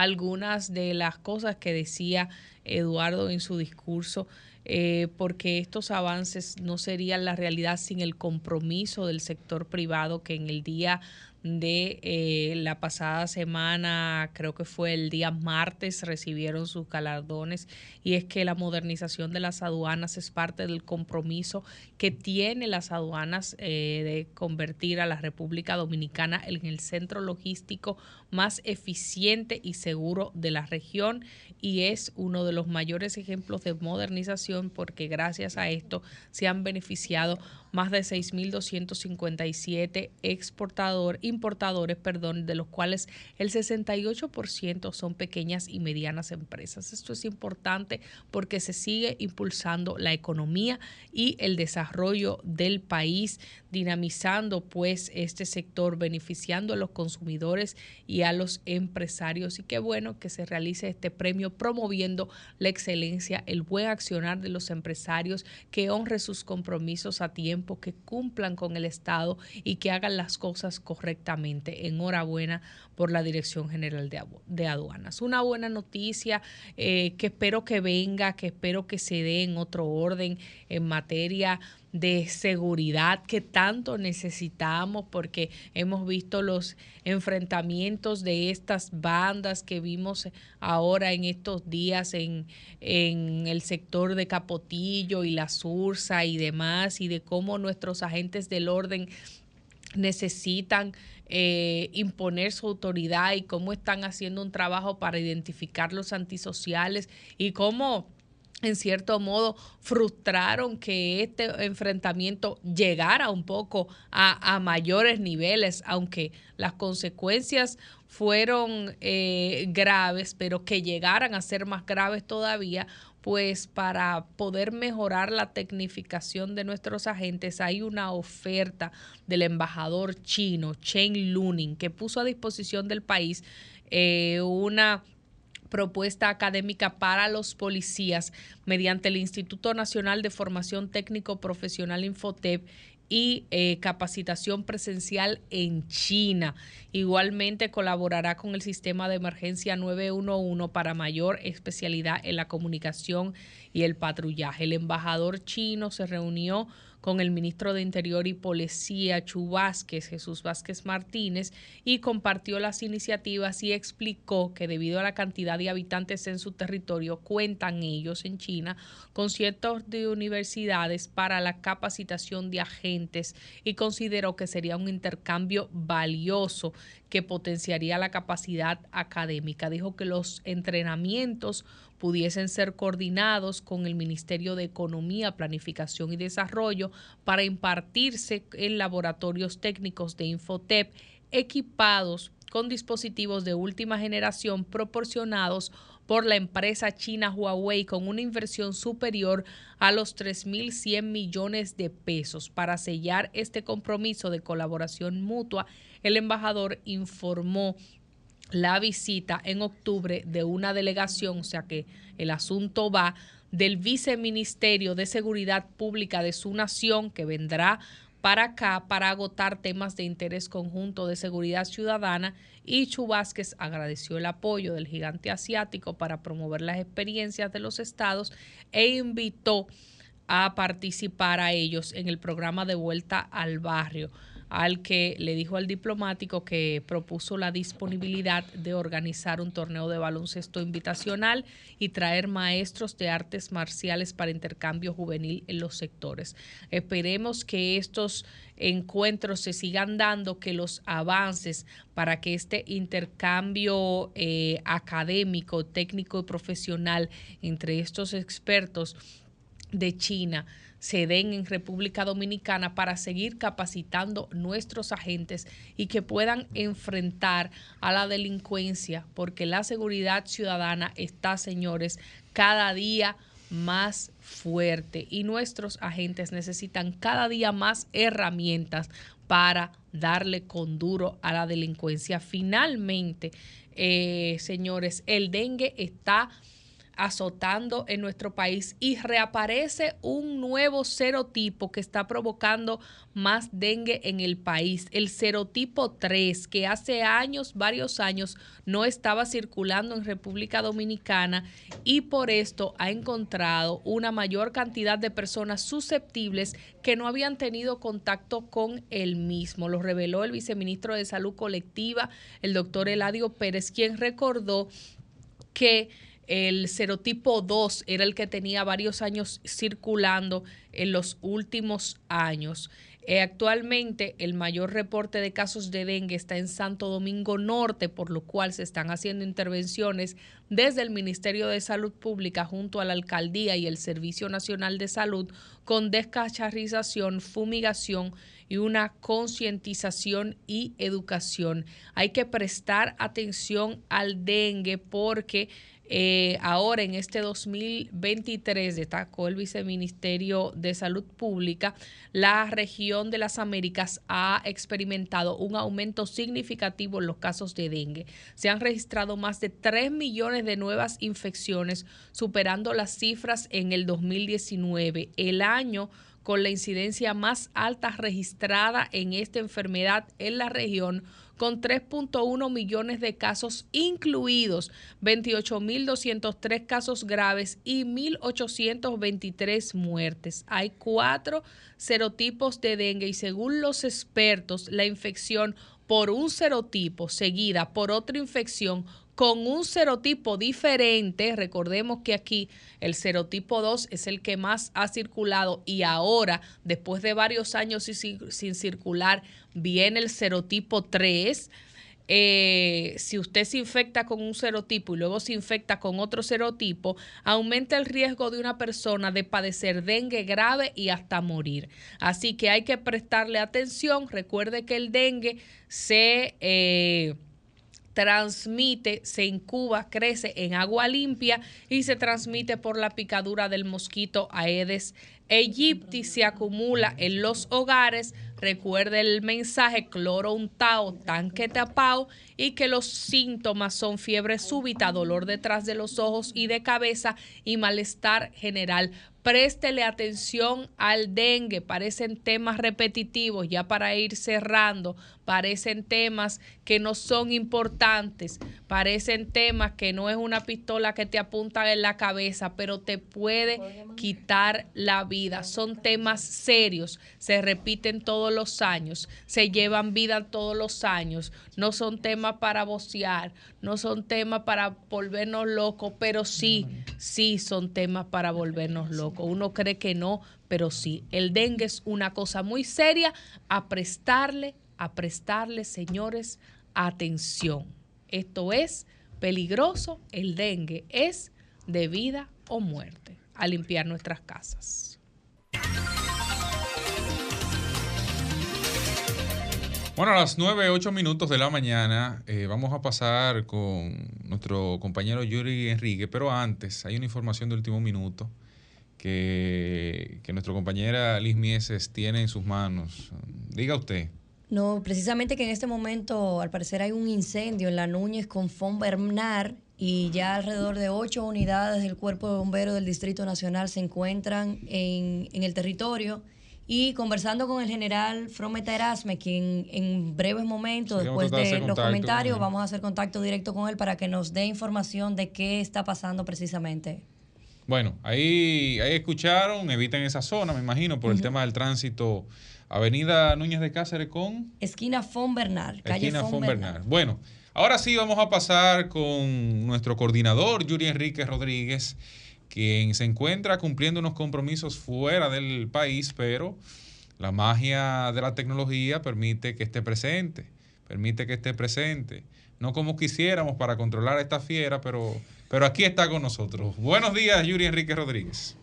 algunas de las cosas que decía Eduardo en su discurso, eh, porque estos avances no serían la realidad sin el compromiso del sector privado que en el día de eh, la pasada semana, creo que fue el día martes, recibieron sus galardones. Y es que la modernización de las aduanas es parte del compromiso que tiene las aduanas eh, de convertir a la República Dominicana en el centro logístico más eficiente y seguro de la región y es uno de los mayores ejemplos de modernización porque gracias a esto se han beneficiado más de 6.257 exportadores, importadores, perdón, de los cuales el 68% son pequeñas y medianas empresas. Esto es importante porque se sigue impulsando la economía y el desarrollo del país, dinamizando pues este sector, beneficiando a los consumidores y a los empresarios. Y qué bueno que se realice este premio promoviendo la excelencia, el buen accionar de los empresarios, que honre sus compromisos a tiempo que cumplan con el Estado y que hagan las cosas correctamente. Enhorabuena por la Dirección General de, Aduanas. Una buena noticia eh, que espero que venga, que espero que se dé en otro orden en materia de seguridad que tanto necesitamos porque hemos visto los enfrentamientos de estas bandas que vimos ahora en estos días en, en el sector de Capotillo y la Sursa y demás y de cómo nuestros agentes del orden necesitan eh, imponer su autoridad y cómo están haciendo un trabajo para identificar los antisociales y cómo en cierto modo frustraron que este enfrentamiento llegara un poco a, mayores niveles, aunque las consecuencias fueron eh, graves, pero que llegaran a ser más graves todavía, pues para poder mejorar la tecnificación de nuestros agentes hay una oferta del embajador chino, Chen Luning, que puso a disposición del país eh, una propuesta académica para los policías mediante el Instituto Nacional de Formación Técnico Profesional Infotep y eh, capacitación presencial en China. Igualmente colaborará con el sistema de emergencia 911 para mayor especialidad en la comunicación y el patrullaje. El embajador chino se reunió con el ministro de Interior y Policía, Chu Vázquez, Jesús Vázquez Martínez, y compartió las iniciativas y explicó que debido a la cantidad de habitantes en su territorio, cuentan ellos en China con cientos de universidades para la capacitación de agentes y consideró que sería un intercambio valioso que potenciaría la capacidad académica. Dijo que los entrenamientos pudiesen ser coordinados con el Ministerio de Economía, Planificación y Desarrollo para impartirse en laboratorios técnicos de Infotep equipados con dispositivos de última generación proporcionados por la empresa china Huawei con una inversión superior a los 3.100 millones de pesos. Para sellar este compromiso de colaboración mutua, el embajador informó la visita en octubre de una delegación, o sea que el asunto va del viceministerio de Seguridad Pública de su nación que vendrá para acá para agotar temas de interés conjunto de seguridad ciudadana. Y Chu agradeció el apoyo del gigante asiático para promover las experiencias de los estados e invitó a participar a ellos en el programa de vuelta al barrio al que le dijo al diplomático que propuso la disponibilidad de organizar un torneo de baloncesto invitacional y traer maestros de artes marciales para intercambio juvenil en los sectores. Esperemos que estos encuentros se sigan dando, que los avances para que este intercambio eh, académico, técnico y profesional entre estos expertos de China se den en República Dominicana para seguir capacitando nuestros agentes y que puedan enfrentar a la delincuencia, porque la seguridad ciudadana está, señores, cada día más fuerte y nuestros agentes necesitan cada día más herramientas para darle con duro a la delincuencia. Finalmente, eh, señores, el dengue está azotando en nuestro país y reaparece un nuevo serotipo que está provocando más dengue en el país, el serotipo 3, que hace años, varios años, no estaba circulando en República Dominicana y por esto ha encontrado una mayor cantidad de personas susceptibles que no habían tenido contacto con el mismo. Lo reveló el viceministro de Salud Colectiva, el doctor Eladio Pérez, quien recordó que el serotipo 2 era el que tenía varios años circulando en los últimos años. Eh, actualmente el mayor reporte de casos de dengue está en Santo Domingo Norte, por lo cual se están haciendo intervenciones desde el Ministerio de Salud Pública junto a la Alcaldía y el Servicio Nacional de Salud con descacharrización, fumigación y una concientización y educación. Hay que prestar atención al dengue porque eh, ahora, en este 2023, destacó el Viceministerio de Salud Pública, la región de las Américas ha experimentado un aumento significativo en los casos de dengue. Se han registrado más de 3 millones de nuevas infecciones, superando las cifras en el 2019. El año con la incidencia más alta registrada en esta enfermedad en la región con 3.1 millones de casos incluidos, 28.203 casos graves y 1.823 muertes. Hay cuatro serotipos de dengue y según los expertos, la infección por un serotipo seguida por otra infección con un serotipo diferente. Recordemos que aquí el serotipo 2 es el que más ha circulado y ahora, después de varios años sin, circular, viene el serotipo 3. Eh, si usted se infecta con un serotipo y luego se infecta con otro serotipo, aumenta el riesgo de una persona de padecer dengue grave y hasta morir. Así que hay que prestarle atención. Recuerde que el dengue se... Eh, transmite, se incuba, crece en agua limpia y se transmite por la picadura del mosquito Aedes aegypti, se acumula en los hogares. Recuerde el mensaje cloro untado, tanque tapado y que los síntomas son fiebre súbita, dolor detrás de los ojos y de cabeza y malestar general. Préstele atención al dengue, parecen temas repetitivos, ya para ir cerrando, parecen temas que no son importantes, parecen temas que no es una pistola que te apunta en la cabeza, pero te puede quitar la vida. Son temas serios, se repiten todos los años, se llevan vida todos los años, no son temas para vocear, no son temas para volvernos locos, pero sí, sí son temas para volvernos locos. Uno cree que no, pero sí. El dengue es una cosa muy seria a prestarle, a prestarle, señores, atención. Esto es peligroso, el dengue es de vida o muerte, a limpiar nuestras casas. Bueno, a las 9, 8 minutos de la mañana eh, vamos a pasar con nuestro compañero Yuri Enrique, pero antes hay una información de último minuto que, que nuestra compañera Liz Mieses tiene en sus manos. Diga usted. No, precisamente que en este momento al parecer hay un incendio en la Núñez con Fon Bernard y ya alrededor de ocho unidades del Cuerpo de Bomberos del Distrito Nacional se encuentran en, en el territorio. Y conversando con el general Frometa Erasme, quien en breves momentos, Sí, después de de los comentarios, vamos a hacer contacto directo con él para que nos dé información de qué está pasando precisamente. Bueno, ahí, ahí escucharon, eviten esa zona, me imagino, por el tema del tránsito. Avenida Núñez de Cáceres con Esquina Fon Bernard, calle esquina Fon. Bueno, ahora sí vamos a pasar con nuestro coordinador, Yuri Enrique Rodríguez, quien se encuentra cumpliendo unos compromisos fuera del país, pero la magia de la tecnología permite que esté presente, permite que esté presente. No como quisiéramos para controlar a esta fiera, pero, pero aquí está con nosotros. Buenos días, Yuri Enrique Rodríguez.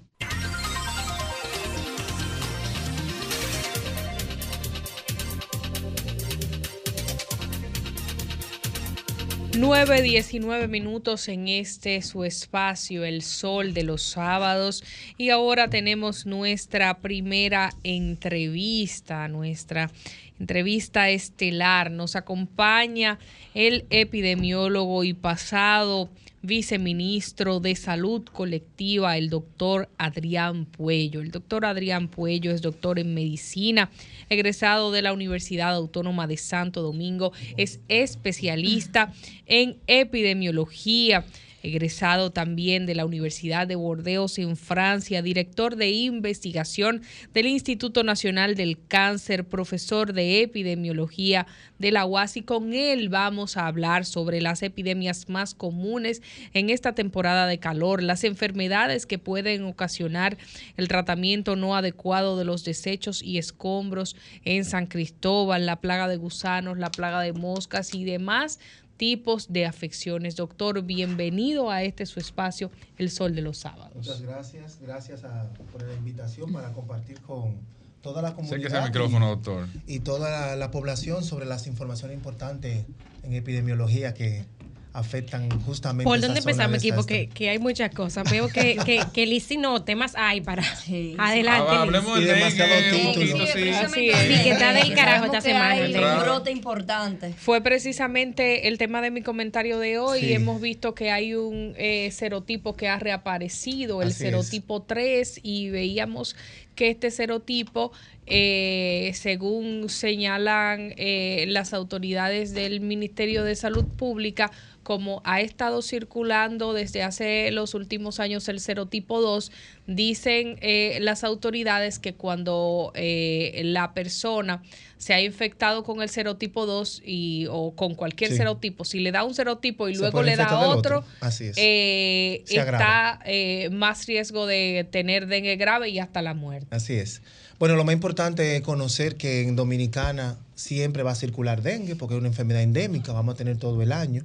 9.19 minutos en este su espacio, el sol de los sábados. Y ahora tenemos nuestra primera entrevista, nuestra entrevista estelar. Nos acompaña el epidemiólogo y pasado viceministro de Salud Colectiva, el doctor Adrián Puello. El doctor Adrián Puello es doctor en medicina, egresado de la Universidad Autónoma de Santo Domingo, es especialista en epidemiología egresado también de la Universidad de Bordeaux en Francia, director de investigación del Instituto Nacional del Cáncer, profesor de epidemiología de la UAS. Y con él vamos a hablar sobre las epidemias más comunes en esta temporada de calor, las enfermedades que pueden ocasionar el tratamiento no adecuado de los desechos y escombros en San Cristóbal, la plaga de gusanos, la plaga de moscas y demás tipos de afecciones. Doctor, bienvenido a este su espacio, El Sol de los Sábados. Muchas gracias, gracias a- por la invitación para compartir con toda la comunidad micrófono, doctor. y, y toda la, la población sobre las informaciones importantes en epidemiología que afectan justamente ¿Por dónde empezamos, de equipo? esta- Que, que hay muchas cosas. Veo que, que, que Lizzy no, temas hay para. Adelante. Ah, hablemos del dengue, un poquito, sí. Es. Sí, que está del carajo esta semana. un brote importante. Fue precisamente el tema de mi comentario de hoy. Sí. Hemos visto que hay un eh, serotipo que ha reaparecido, el Así es. serotipo 3, y veíamos que este serotipo, eh, según señalan eh, las autoridades del Ministerio de Salud Pública, como ha estado circulando desde hace los últimos años el serotipo 2, dicen eh, las autoridades que cuando eh, la persona se ha infectado con el serotipo 2 y, o con cualquier Sí. serotipo, si le da un serotipo y Se luego le da otro, otro. Así es. eh, está eh, más riesgo de tener dengue grave y hasta la muerte. Así es. Bueno, lo más importante es conocer que en Dominicana siempre va a circular dengue porque es una enfermedad endémica, vamos a tener todo el año.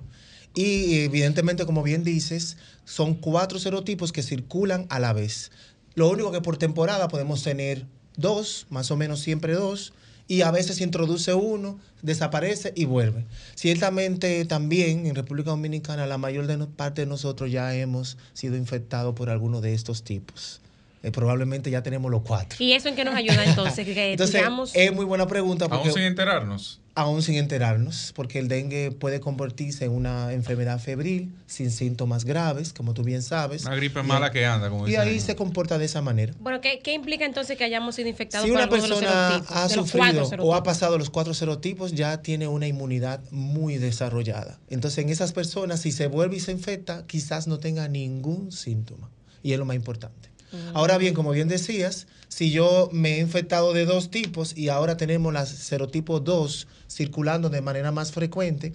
Y evidentemente, como bien dices, son cuatro serotipos que circulan a la vez. Lo único que por temporada podemos tener dos, más o menos siempre dos, y a veces se introduce uno, desaparece y vuelve. Ciertamente también en República Dominicana la mayor de no- parte de nosotros ya hemos sido infectados por alguno de estos tipos. Eh, probablemente ya tenemos los cuatro. ¿Y eso en qué nos ayuda entonces? Que Entonces, digamos. es muy buena pregunta porque Aún sin enterarnos. Aún sin enterarnos, porque el dengue puede convertirse en una enfermedad febril sin síntomas graves, como tú bien sabes. Una gripe Y- mala que anda, como Y ahí se comporta de esa manera. Bueno, ¿qué, qué implica entonces que hayamos sido infectados Si por una alguno de los persona serotipos? ha de los cuatro sufrido o ha pasado los cuatro serotipos, ya tiene una inmunidad muy desarrollada. Entonces, en esas personas, si se vuelve y se infecta, quizás no tenga ningún síntoma. Y es lo más importante. Ahora bien, como bien decías, si yo me he infectado de dos tipos y ahora tenemos la serotipo 2 circulando de manera más frecuente,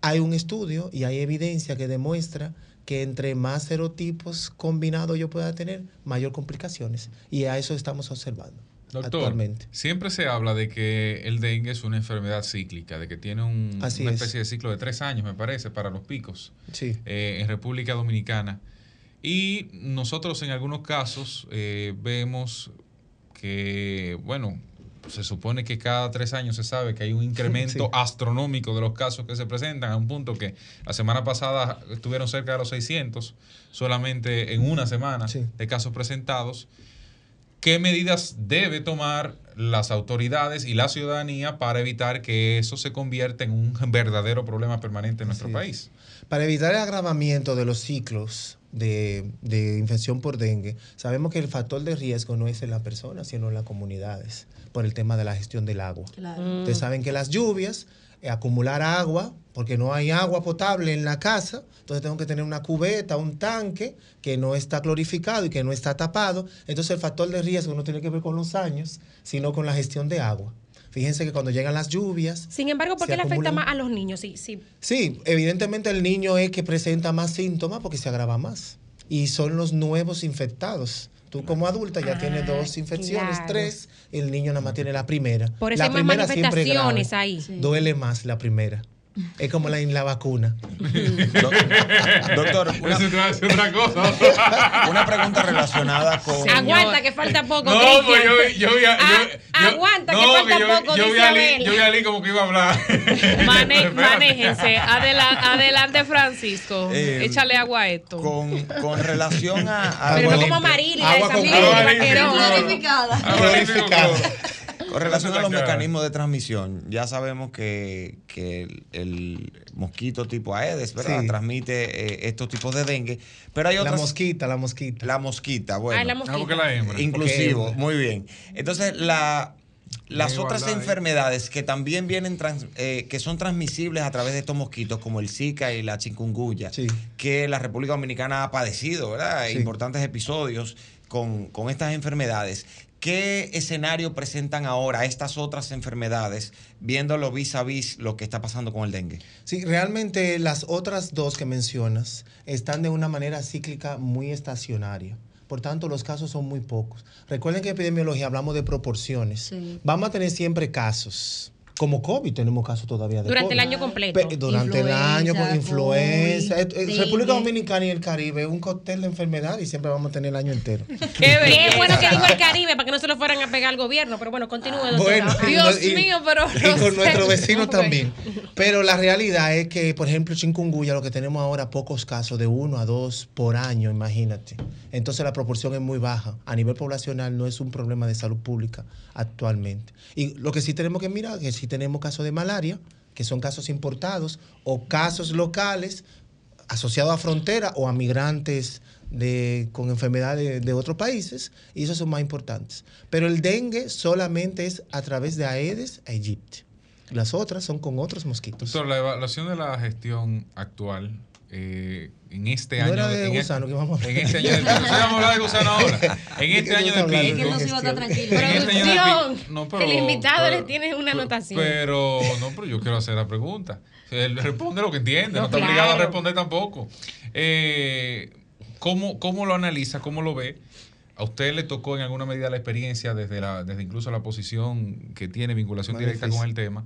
hay un estudio y hay evidencia que demuestra que entre más serotipos combinados yo pueda tener, mayor complicaciones. Y a eso estamos observando Doctor, actualmente. siempre se habla de que el dengue es una enfermedad cíclica, de que tiene un- una es. especie de ciclo de tres años, me parece, para los picos Sí. eh, en República Dominicana. Y nosotros en algunos casos eh, vemos que, bueno, se supone que cada tres años se sabe que hay un incremento Sí. astronómico de los casos que se presentan, a un punto que la semana pasada estuvieron cerca de los 600, solamente en una semana de casos presentados. qué medidas debe tomar las autoridades y la ciudadanía para evitar que eso se convierta en un verdadero problema permanente en nuestro país. Para evitar el agravamiento de los ciclos de, de infección por dengue, sabemos que el factor de riesgo no es en la persona, sino en las comunidades, por el tema de la gestión del agua. Claro. Ustedes saben que las lluvias, eh, acumular agua, porque no hay agua potable en la casa, entonces tengo que tener una cubeta, un tanque que no está clorificado y que no está tapado. Entonces el factor de riesgo no tiene que ver con los años, sino con la gestión de agua. Fíjense que cuando llegan las lluvias, Sin embargo, ¿por qué le afecta más a los niños? Sí, sí. Sí, evidentemente el niño es que presenta más síntomas porque se agrava más. Y son los nuevos infectados. Tú como adulta ya tienes dos infecciones, claro. tres, el niño nada más tiene la primera. Por eso la hay más manifestaciones ahí. Duele más la primera. Es como la, la vacuna. Doctor, una, otra cosa. una pregunta relacionada con... Aguanta, que falta poco. No, pues yo, yo vi a- yo- Ah, yo- aguanta, no, que falta yo, poco. yo vi dice a Abel. yo vi a Ali como que iba a hablar. Mane- manéjense. Adela- adelante, Francisco. Eh, Échale agua a esto. Con, con relación a... a- Pero no como Amarili, Agua esa cloro. de vaquerón. Clorificado. Con relación a los mecanismos de transmisión, ya sabemos que, que el, el mosquito tipo Aedes, ¿verdad? Sí. Transmite eh, estos tipos de dengue. Pero hay La otras. mosquita, la mosquita. La mosquita, bueno. Ah, la mosquita. Ah, la hembra. Inclusivo, muy bien. Entonces, la, las otras ahí. enfermedades que también vienen, trans- eh, que son transmisibles a través de estos mosquitos, como el Zika y la chikungunya, que la República Dominicana ha padecido, ¿verdad? Sí. Importantes episodios con, con estas enfermedades. ¿Qué escenario presentan ahora estas otras enfermedades, viéndolo vis a vis lo que está pasando con el dengue? Sí, realmente las otras dos que mencionas están de una manera cíclica muy estacionaria. Por tanto, los casos son muy pocos. Recuerden que en epidemiología hablamos de proporciones. Vamos a tener siempre casos. Como COVID tenemos casos todavía de Durante el año completo. Pe- Durante el año, con influenza. COVID, Eh. República Dominicana y el Caribe es un cóctel de enfermedad y siempre vamos a tener el año entero. Qué, bueno que dijo el Caribe para que no se lo fueran a pegar al gobierno. Pero bueno, continúe. Bueno, Dios y- mío, pero. y no con sé. nuestros vecinos también. Pero la realidad es que, por ejemplo, chikungunya, lo que tenemos ahora, pocos casos, de uno a dos por año, imagínate. Entonces la proporción es muy baja. A nivel poblacional no es un problema de salud pública actualmente. Y lo que sí tenemos que mirar, que sí tenemos casos de malaria, que son casos importados, o casos locales asociados a frontera o a migrantes de, con enfermedades de otros países, y esos son más importantes. Pero el dengue solamente es a través de Aedes aegypti. Las otras son con otros mosquitos. La evaluación de la gestión actual eh, en este No año. era de en, gusano que vamos a en este año de pico. Sí, vamos a hablar de gusano ahora. En ¿De este año tú de estás pico. que no se iba a estar tranquilo. En este año pico. No, que el invitado pero- le tiene una anotación. Pero, no, pero yo quiero hacer la pregunta. Él responde lo que entiende, no, No, está obligado a claro. responder tampoco. Eh, ¿cómo, ¿Cómo lo analiza? ¿Cómo lo ve? ¿A usted le tocó en alguna medida la experiencia desde, la, desde incluso la posición que tiene vinculación Más directa difícil. con el tema?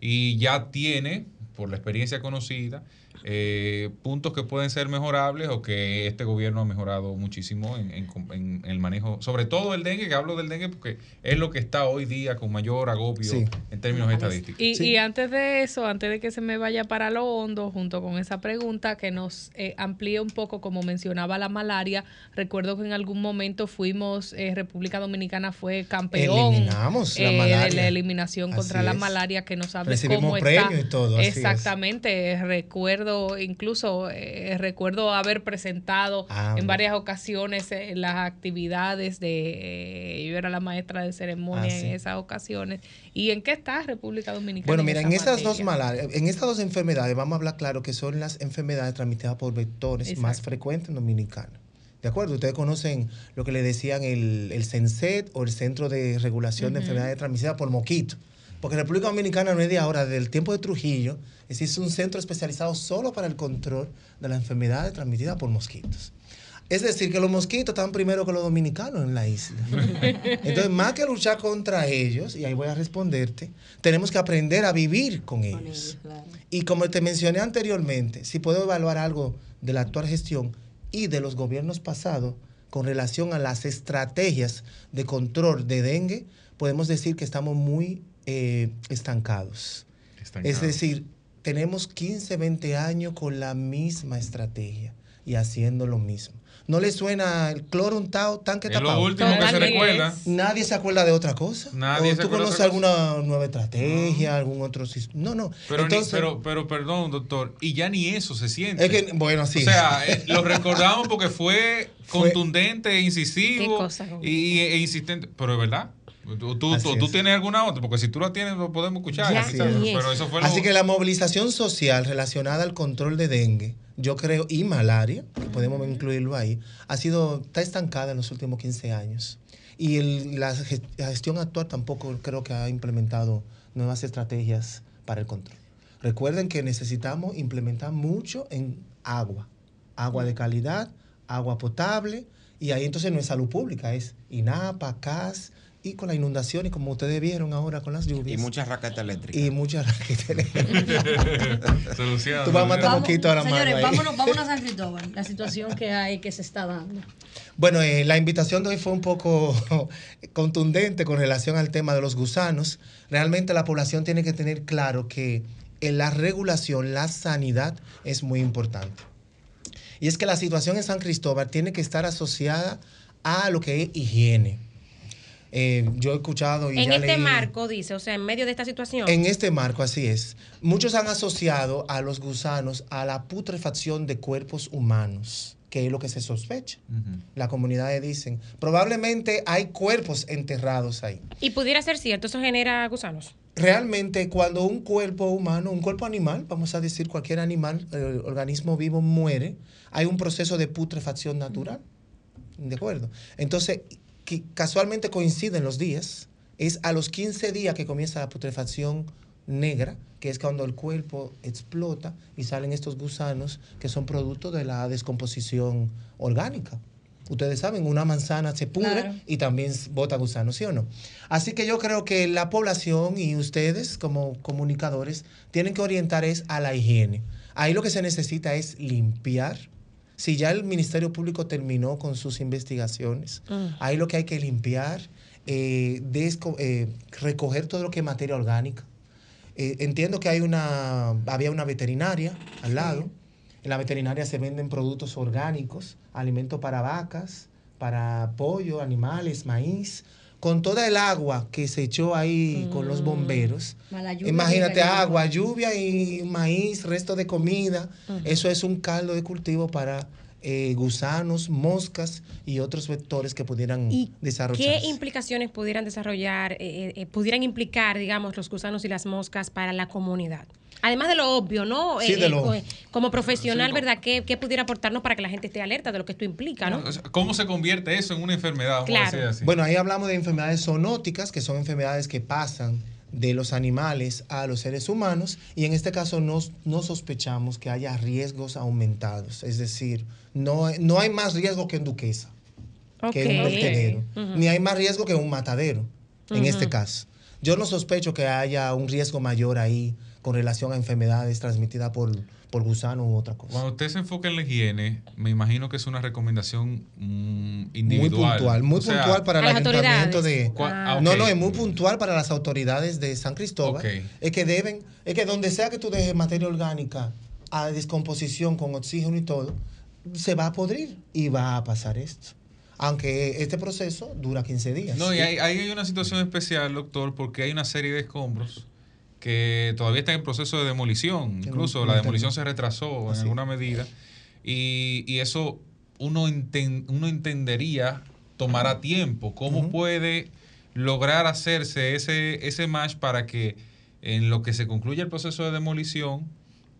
Y ya tiene, por la experiencia conocida, eh, puntos que pueden ser mejorables o que este gobierno ha mejorado muchísimo en, en- en el manejo, sobre todo el dengue, que hablo del dengue porque es lo que está hoy día con mayor agobio Sí. en términos estadísticos. Y, y antes de eso, antes de que se me vaya para lo hondo, junto con esa pregunta, que nos eh, amplíe un poco, como mencionaba la malaria, recuerdo que en algún momento fuimos, eh, República Dominicana fue campeón Eliminamos la eh, de malaria. la eliminación contra la malaria, que no sabe Recibimos cómo premio está. y todo, así es. Exactamente, recuerdo, incluso eh, recuerdo haber presentado Ah, en varias ocasiones eh, las actividades de, eh, yo era la maestra de ceremonia Ah, en esas ocasiones. ¿Y en qué está República Dominicana? Bueno, mira, en esa estas dos materia? malaria, en estas dos enfermedades, vamos a hablar claro que son las enfermedades transmitidas por vectores más frecuentes en Dominicana. ¿De acuerdo? Ustedes conocen lo que le decían el, el CENSET o el Centro de Regulación de. Enfermedades Transmitidas por Mosquito. Porque República Dominicana no es de ahora, desde el tiempo de Trujillo, existe un centro especializado solo para el control de las enfermedades transmitidas por mosquitos. Es decir, que los mosquitos están primero que los dominicanos en la isla. Entonces, más que luchar contra ellos, y ahí voy a responderte, tenemos que aprender a vivir con ellos. Y como te mencioné anteriormente, si puedo evaluar algo de la actual gestión y de los gobiernos pasados con relación a las estrategias de control de dengue, podemos decir que estamos muy eh, estancados. Es decir, tenemos 15, 20 años con la misma estrategia y haciendo lo mismo. ¿No le suena el cloro untado, tanque Es tapado? lo último que se recuerda. Nadie se acuerda de otra cosa. Nadie ¿O se tú conoces otra alguna nueva estrategia, algún otro sistema? No, no. Pero, ni- Entonces, pero, pero perdón, doctor, y ya ni eso se siente. Es que, bueno, sí. O sea, eh, lo recordamos porque fue contundente, Qué incisivo cosa, Raúl. y, e insistente. Pero es verdad. Tú, tú, Así tú- tú es. tienes alguna otra, porque si tú la tienes, lo podemos escuchar. Así quizás, es. pero eso fue lo- Así que la movilización social relacionada al control de dengue, yo creo, y malaria, que podemos incluirlo ahí, ha sido, está estancada en los últimos 15 años. Y el- la, gest- la gestión actual tampoco creo que ha implementado nuevas estrategias para el control. Recuerden que necesitamos implementar mucho en agua, agua de calidad, agua potable, y ahí entonces no es salud pública, es INAPA, CAS, y con la inundación, y como ustedes vieron ahora con las lluvias. Y muchas raquetas eléctricas. Y muchas raquetas Solución. Tú vas a matar Vamos- poquito ahora Señores, mano ahí. vámonos, vámonos a San Cristóbal, la situación que hay, que se está dando. Bueno, eh, la invitación de hoy fue un poco contundente con relación al tema de los gusanos. Realmente la población tiene que tener claro que en la regulación, la sanidad es muy importante. Y es que la situación en San Cristóbal tiene que estar asociada a lo que es higiene. Eh, yo he escuchado y En ya este leí- marco, dice, o sea, en medio de esta situación. En este marco, así es. Muchos han asociado a los gusanos a la putrefacción de cuerpos humanos, que es lo que se sospecha. La comunidad dicen, probablemente hay cuerpos enterrados ahí. Y pudiera ser cierto, eso genera gusanos. Realmente cuando un cuerpo humano, un cuerpo animal, vamos a decir cualquier animal, el organismo vivo muere, hay un proceso de putrefacción natural. ¿De acuerdo? Entonces, que casualmente coinciden los días, es a los 15 días que comienza la putrefacción negra, que es cuando el cuerpo explota y salen estos gusanos que son producto de la descomposición orgánica. Ustedes saben, una manzana se pudre Claro. y también bota gusanos, ¿sí o no? Así que yo creo que la población y ustedes como comunicadores tienen que orientar es a la higiene. Ahí lo que se necesita es limpiar. Si ya el Ministerio Público terminó con sus investigaciones, Mm. ahí lo que hay que limpiar, eh, desco- eh, recoger todo lo que es materia orgánica. Eh, entiendo que hay una, había una veterinaria al lado. En la veterinaria se venden productos orgánicos, alimentos para vacas, para pollo, animales, maíz. Con toda el agua que se echó ahí con los bomberos, Mala lluvia imagínate agua, lluvia y maíz, resto de comida. Eso es un caldo de cultivo para eh, gusanos, moscas y otros vectores que pudieran ¿Qué desarrollarse. implicaciones pudieran desarrollar, eh, eh, pudieran implicar, digamos, los gusanos y las moscas para la comunidad? Además de lo obvio, ¿no? Sí, de eh, lo- co- como profesional, Sí. ¿verdad? ¿Qué, qué pudiera aportarnos para que la gente esté alerta de lo que esto implica, ¿no? ¿Cómo se convierte eso en una enfermedad? A decir así. Bueno, ahí hablamos de enfermedades zoonóticas, que son enfermedades que pasan de los animales a los seres humanos, y en este caso no, no sospechamos que haya riesgos aumentados. Es decir, no, no hay más riesgo que en Duquesa, que en un vertedero, Ujú. ni hay más riesgo que en un matadero, en Ujú. este caso. Yo no sospecho que haya un riesgo mayor ahí con relación a enfermedades transmitidas por, por gusano u otra cosa. Cuando usted se enfoca en la higiene, me imagino que es una recomendación mm, individual. Muy puntual, muy O sea, puntual para el ayuntamiento de... Cua- ah, No, no, es muy puntual para las autoridades de San Cristóbal. Es que deben, es que donde sea que tú dejes materia orgánica a descomposición con oxígeno y todo, se va a podrir y va a pasar esto. Aunque este proceso dura 15 días. No, y hay, ahí hay una situación especial, doctor, porque hay una serie de escombros que todavía están en proceso de demolición. Incluso la demolición se retrasó en alguna medida. Y, y eso uno, enten- uno entendería tomará tiempo. ¿Cómo puede lograr hacerse ese, ese match para que en lo que se concluya el proceso de demolición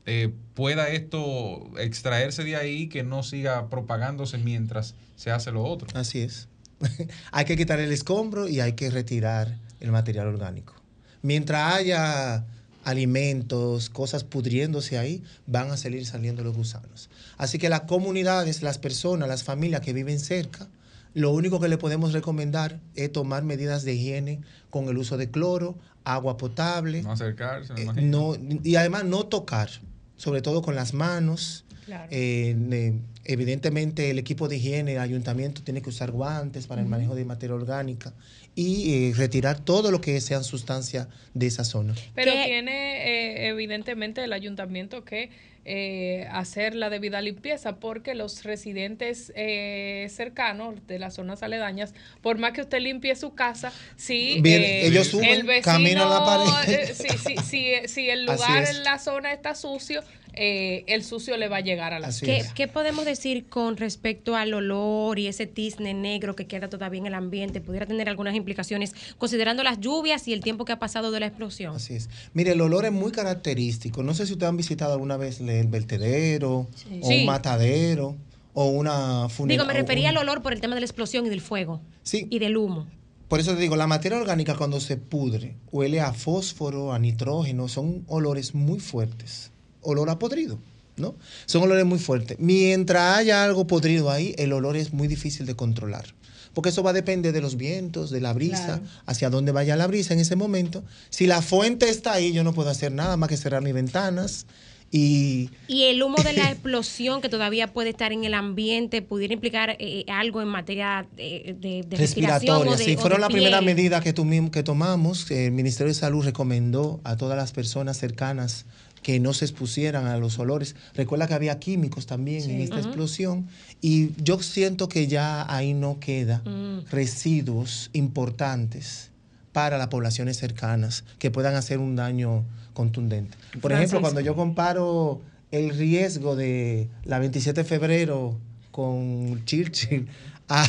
eh, pueda esto extraerse de ahí que no siga propagándose mientras se hace lo otro? Así es. hay que quitar el escombro y hay que retirar el material orgánico. Mientras haya alimentos, cosas pudriéndose ahí, van a salir saliendo los gusanos. Así que las comunidades, las personas, las familias que viven cerca, lo único que le podemos recomendar es tomar medidas de higiene con el uso de cloro, agua potable, No acercarse, me eh, imagino. no, y además no tocar, sobre todo con las manos, Claro. eh, Evidentemente el equipo de higiene, el ayuntamiento tiene que usar guantes para el manejo de materia orgánica y eh, retirar todo lo que sean sustancias de esa zona. Pero tiene eh, evidentemente el ayuntamiento que eh, hacer la debida limpieza porque los residentes eh, cercanos de las zonas aledañas, por más que usted limpie su casa, si Bien, ellos suben, el vecino, caminan la pared. eh, si, si, si, si el lugar en la zona está sucio, eh, el sucio le va a llegar a la ¿Qué, qué podemos decir con respecto al olor y ese tizne negro que queda todavía en el ambiente? ¿Pudiera tener algunas implicaciones considerando las lluvias y el tiempo que ha pasado de la explosión? Así es. Mire, el olor es muy característico. No sé si ustedes han visitado alguna vez el vertedero o Sí. un matadero o una Digo, funeraria. me refería al olor por el tema de la explosión y del fuego. Sí. Y del humo. Por eso te digo, la materia orgánica cuando se pudre huele a fósforo, a nitrógeno, son olores muy fuertes. Olor a podrido, ¿no? Son olores muy fuertes. Mientras haya algo podrido ahí, el olor es muy difícil de controlar. Porque eso va a depender de los vientos, de la brisa, Claro. hacia dónde vaya la brisa en ese momento. Si la fuente está ahí, yo no puedo hacer nada más que cerrar mis ventanas y Y el humo de la explosión que todavía puede estar en el ambiente pudiera implicar eh, algo en materia de, de- de respiratoria. Sí, fueron la primera piel. medida que, que tomamos. El Ministerio de Salud recomendó a todas las personas cercanas que no se expusieran a los olores. Recuerda que había químicos también en esta explosión y yo siento que ya ahí no queda Mm. residuos importantes para las poblaciones cercanas que puedan hacer un daño contundente. Por ejemplo, cuando yo comparo el riesgo de la 27 de febrero con Churchill a,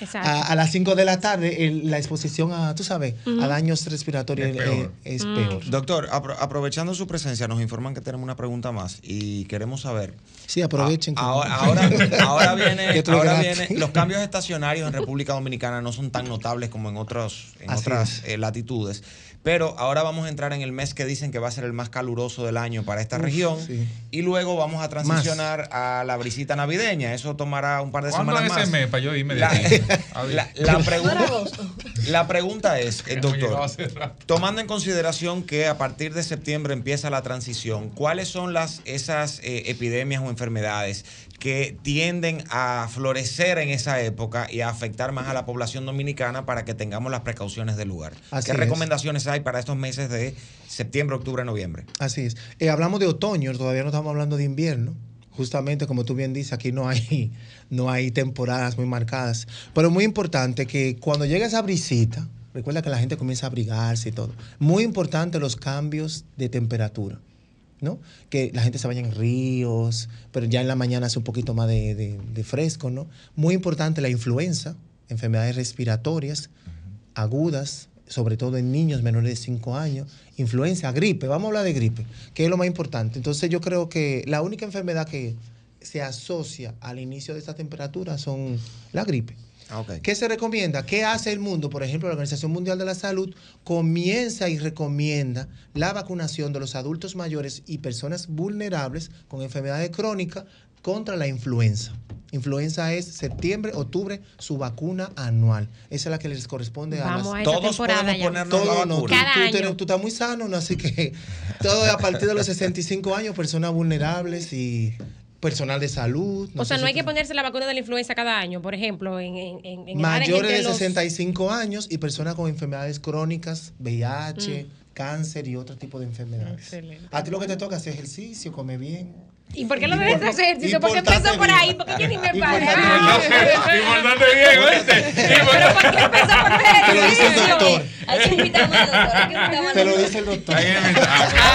Exacto. a, a las 5 de la tarde, el- la exposición a, tú sabes, a daños respiratorios Es eh, peor. es Mm. peor. Doctor, apro- aprovechando su presencia, nos informan que tenemos una pregunta más y queremos saber. Sí, aprovechen. que- Ah, Ahora, ahora, ahora viene, ahora viene- los cambios estacionarios en República Dominicana no son tan notables como en otros, en Así otras eh, latitudes. Pero ahora vamos a entrar en el mes que dicen que va a ser el más caluroso del año para esta Uf, región. sí. Y luego vamos a transicionar a la brisita navideña. Eso tomará un par de ¿Cuándo semanas es ese más. mes para yo irme de La, aquí? la- la pregunta, la pregunta es, eh, doctor, tomando en consideración que a partir de septiembre empieza la transición, ¿cuáles son las esas eh, epidemias o enfermedades que tienden a florecer en esa época y a afectar más a la población dominicana para que tengamos las precauciones del lugar? Así ¿Qué es. recomendaciones hay para estos meses de septiembre, octubre, noviembre? Así es. Eh, hablamos de otoño, todavía no estamos hablando de invierno. Justamente como tú bien dices, aquí no hay, no hay temporadas muy marcadas. Pero muy importante que cuando llegue esa brisita, recuerda que la gente comienza a abrigarse y todo. Muy importante los cambios de temperatura. ¿No? Que la gente se vaya en ríos, pero ya en la mañana hace un poquito más de, de- de fresco, ¿no? Muy importante la influenza, enfermedades respiratorias agudas, sobre todo en niños menores de 5 años, influenza, gripe, vamos a hablar de gripe, que es lo más importante. Entonces yo creo que la única enfermedad que se asocia al inicio de esta temperatura son la gripe. ¿Qué se recomienda? ¿Qué hace el mundo? Por ejemplo, la Organización Mundial de la Salud comienza y recomienda la vacunación de los adultos mayores y personas vulnerables con enfermedades crónicas contra la influenza. Influenza es septiembre, octubre, su vacuna anual. Esa es la que les corresponde a las... a Todos podemos ponernos Todo, la no, vacuna. tú- Cada tú, año. tienes- tú estás muy sano, ¿no? así que todo a partir de los 65 años, personas vulnerables y personal de salud. o sea, no si hay que ponerse la vacuna de la influenza cada año, por ejemplo, en, en, en, mayores de entre los- 65 años y personas con enfermedades crónicas, VIH, Mm. cáncer y otro tipo de enfermedades. Excelente. A ti lo que te toca es ejercicio, come bien. ¿Y por qué lo debes hacer ejercicio? y ¿Por qué portarte empezó por ahí? ¿Por qué yo ni me Y paré? Importante bien, ¿oíste? ¿Pero por qué empezó por hacer Te lo dice el ejercicio? doctor. Hay que doctor. Hay que. Te lo dice el doctor.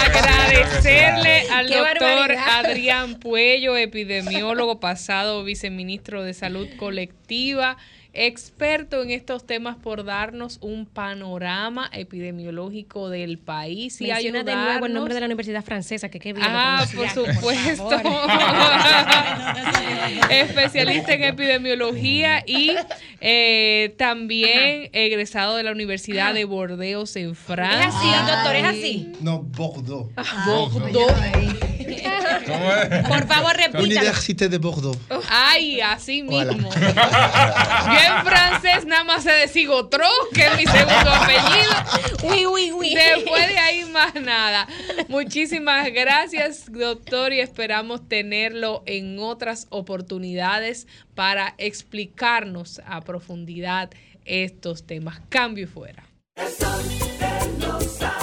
Agradecerle al doctor. Adrián Puello, epidemiólogo pasado, viceministro de Salud Colectiva, experto en estos temas por darnos un panorama epidemiológico del país y Menciona de nuevo el ayudarnos. nombre de la universidad francesa, que qué bien. Ah, por supuesto. Especialista en epidemiología y eh, también egresado de la Universidad de Bordeaux en Francia. Es así, doctor, es así. No, Bordeaux. Bordeaux. Por favor, repítalo. Université de Bordeaux. Ay, así mismo. En francés nada más se otro, que es mi segundo apellido. Uy, uy, uy. Después de ahí más nada. Muchísimas gracias, doctor, y esperamos tenerlo en otras oportunidades para explicarnos a profundidad estos temas. Cambio y fuera. El sol de los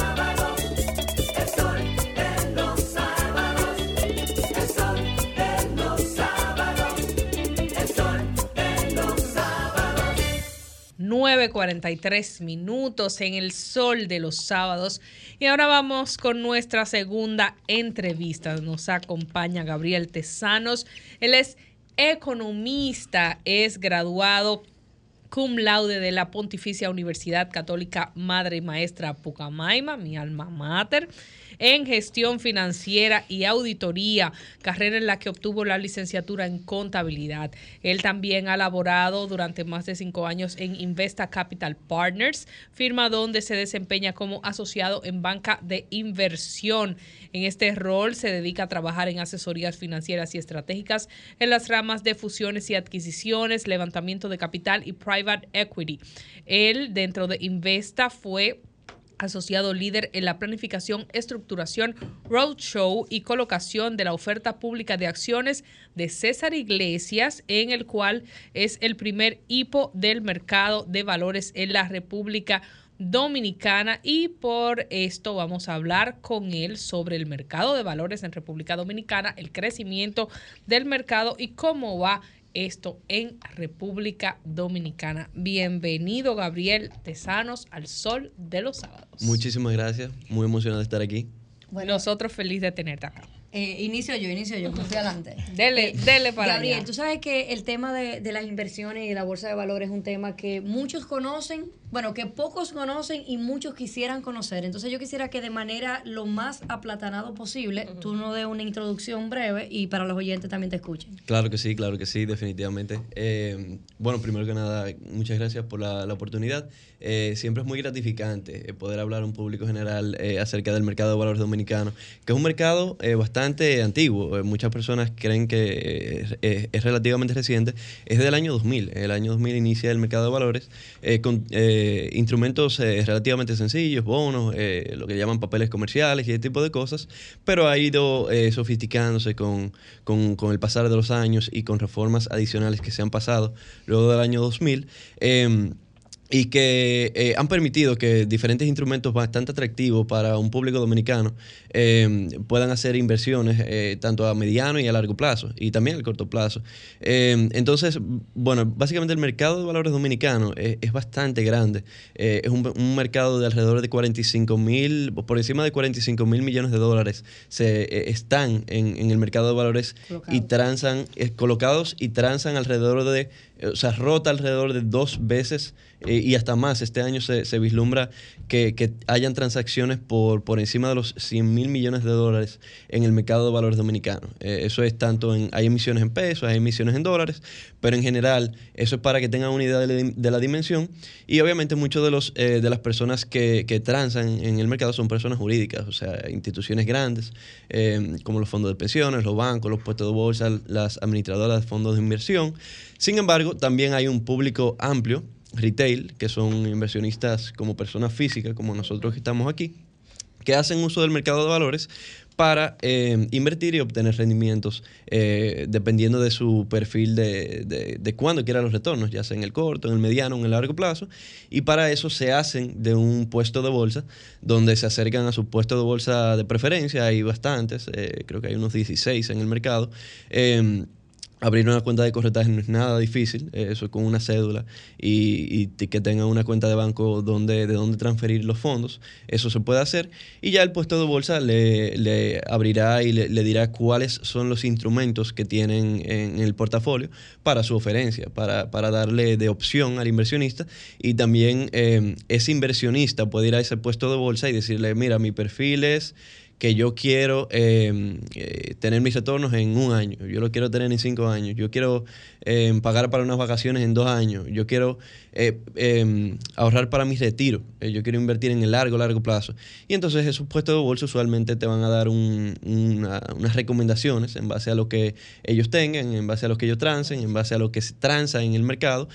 9.43 minutos en el sol de los sábados. Y ahora vamos con nuestra segunda entrevista. Nos acompaña Gabriel Tesanos. Él es economista, es graduado cum laude de la Pontificia Universidad Católica Madre y Maestra Pucamaima, mi alma mater, en gestión financiera y auditoría, carrera en la que obtuvo la licenciatura en contabilidad. Él también ha laborado durante más de cinco años en Investa Capital Partners, firma donde se desempeña como asociado en banca de inversión. En este rol se dedica a trabajar en asesorías financieras y estratégicas en las ramas de fusiones y adquisiciones, levantamiento de capital y private equity. Él, dentro de Investa, fue asociado líder en la planificación, estructuración, roadshow y colocación de la oferta pública de acciones de César Iglesias, en el cual es el primer hipo del mercado de valores en la República Dominicana. Y por esto vamos a hablar con él sobre el mercado de valores en República Dominicana, el crecimiento del mercado y cómo va esto en República Dominicana. Bienvenido Gabriel Tesanos al Sol de los Sábados. Muchísimas gracias, muy emocionado de estar aquí. Nosotros feliz de tenerte acá. Eh, inicio yo, inicio yo, que estoy adelante. Dele, dele para Gabriel, allá. tú sabes que el tema de, de las inversiones y la bolsa de valores es un tema que muchos conocen, bueno, que pocos conocen y muchos quisieran conocer. Entonces yo quisiera que de manera lo más aplatanado posible, tú nos des una introducción breve y para los oyentes también te escuchen. Claro que sí, claro que sí, definitivamente. Eh, bueno, primero que nada, muchas gracias por la, la oportunidad. Eh, siempre es muy gratificante eh, poder hablar a un público general eh, acerca del mercado de valores dominicano, que es un mercado eh, bastante antiguo. Eh, muchas personas creen que eh, es, es relativamente reciente. Es del año 2000. El año 2000 inicia el mercado de valores con instrumentos relativamente sencillos, bonos, lo que llaman papeles comerciales y ese tipo de cosas, pero ha ido sofisticándose con, con, con el pasar de los años y con reformas adicionales que se han pasado luego del año 2000. Em, y que eh, han permitido que diferentes instrumentos bastante atractivos para un público dominicano eh, puedan hacer inversiones eh, tanto a mediano y a largo plazo y también al corto plazo. Eh, entonces, bueno, básicamente el mercado de valores dominicano es, es bastante grande. Eh, es un, un mercado de alrededor de 45 mil, por encima de 45 mil millones de dólares se eh, están en, en el mercado de valores y transan, eh, colocados y transan alrededor de, eh, o sea, rota alrededor de dos veces eh, y hasta más. Este año se, vislumbra que, que hayan transacciones por, por encima de los 100 mil millones de dólares en el mercado de valores dominicano. Eh, eso es tanto en, hay emisiones en pesos, hay emisiones en dólares, pero en general eso es para que tengan una idea de la, de la dimensión y obviamente muchos de, los, eh, de las personas que, que transan en el mercado son personas jurídicas, o sea, instituciones grandes como los fondos de pensiones, los bancos, los puestos de bolsa, las administradoras de fondos de inversión. Sin embargo, también hay un público amplio, retail, que son inversionistas como personas físicas, como nosotros que estamos aquí, que hacen uso del mercado de valores para eh, invertir y obtener rendimientos eh, dependiendo de su perfil de, de, de cuándo quiera los retornos, ya sea en el corto, en el mediano, en el largo plazo. Y para eso se hacen de un puesto de bolsa donde se acercan a su puesto de bolsa de preferencia. Hay bastantes, eh, creo que hay unos 16 en el mercado. Abrir una cuenta de corretaje no es nada difícil, eh, eso es con una cédula y, que tenga una cuenta de banco donde, de donde transferir los fondos, eso se puede hacer y ya el puesto de bolsa le, abrirá y le, le dirá cuáles son los instrumentos que tienen en el portafolio para su oferencia, para, para darle de opción al inversionista y también eh, ese inversionista puede ir a ese puesto de bolsa y decirle, mira, mi perfil es que yo quiero eh, eh, tener mis retornos en un año, yo lo quiero tener en cinco años, yo quiero eh, pagar para unas vacaciones en dos años, yo quiero eh, eh, ahorrar para mi retiro, eh, yo quiero invertir en el largo, largo plazo. Y entonces esos puestos de bolsa usualmente te van a dar un- una- unas recomendaciones en base a lo que ellos tengan, en base a lo que ellos transen, en base a lo que se transa en el mercado.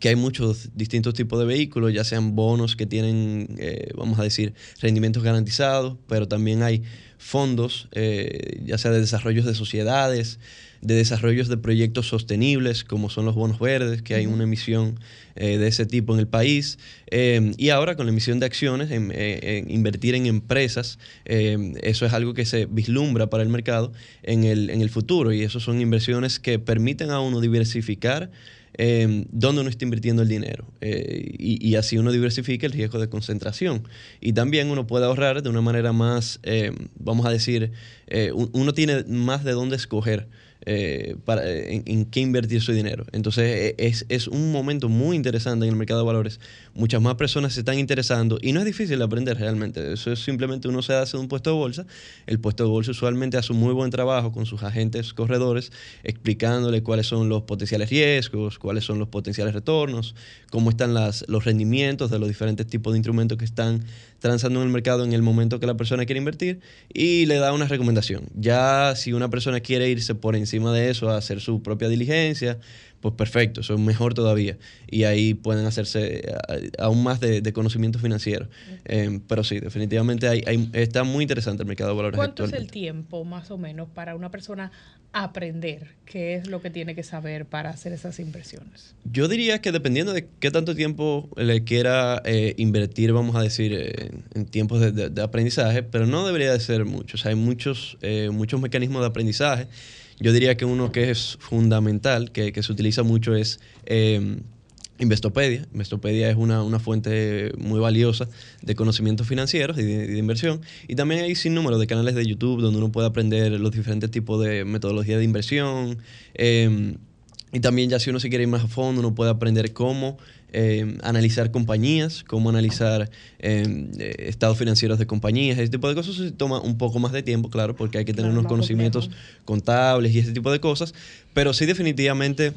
Que hay muchos distintos tipos de vehículos, ya sean bonos que tienen, eh, vamos a decir, rendimientos garantizados, pero también hay fondos, eh, ya sea de desarrollos de sociedades, de desarrollos de proyectos sostenibles, como son los bonos verdes, que hay una emisión eh, de ese tipo en el país. Eh, y ahora con la emisión de acciones, en, en invertir en empresas, eh, eso es algo que se vislumbra para el mercado en el, en el futuro. Y eso son inversiones que permiten a uno diversificar eh, dónde uno está invirtiendo el dinero. Eh, y, así uno diversifica el riesgo de concentración. Y también uno puede ahorrar de una manera más, eh, vamos a decir, eh, un- uno tiene más de dónde escoger. Eh, para, en, en qué invertir su dinero. Entonces eh, es, es un momento muy interesante en el mercado de valores. Muchas más personas se están interesando y no es difícil de aprender realmente. Eso es simplemente uno se hace un puesto de bolsa. El puesto de bolsa usualmente hace un muy buen trabajo con sus agentes corredores explicándole cuáles son los potenciales riesgos, cuáles son los potenciales retornos, cómo están las, los rendimientos de los diferentes tipos de instrumentos que están transando en el mercado en el momento que la persona quiere invertir y le da una recomendación. Ya si una persona quiere irse por encima de eso a hacer su propia diligencia, pues perfecto, eso es mejor todavía. Y ahí pueden hacerse eh, aún más de, de conocimiento financiero. Eh, pero sí, definitivamente hay, hay- está muy interesante el mercado de valores ¿Cuánto es el tiempo más o menos para una persona aprender qué es lo que tiene que saber para hacer esas inversiones? Yo diría que dependiendo de qué tanto tiempo le quiera eh, invertir, vamos a decir, eh, en tiempos de, de- de aprendizaje, pero no debería de ser mucho. O sea, hay muchos, muchos mecanismos de aprendizaje. Yo diría que uno que es fundamental, que, que se utiliza mucho, es eh, Investopedia. Investopedia es una, una fuente muy valiosa de conocimientos financieros y de, inversión. Y también hay sin número de canales de YouTube donde uno puede aprender los diferentes tipos de metodología de inversión. eh, y también ya si uno se quiere ir más a fondo, uno puede aprender cómo eh, analizar compañías, cómo analizar eh, eh, estados financieros de compañías, ese tipo de cosas. Eso sí toma un poco más de tiempo, claro, porque hay que tener Claro, unos conocimientos contables y ese tipo de cosas. Pero sí definitivamente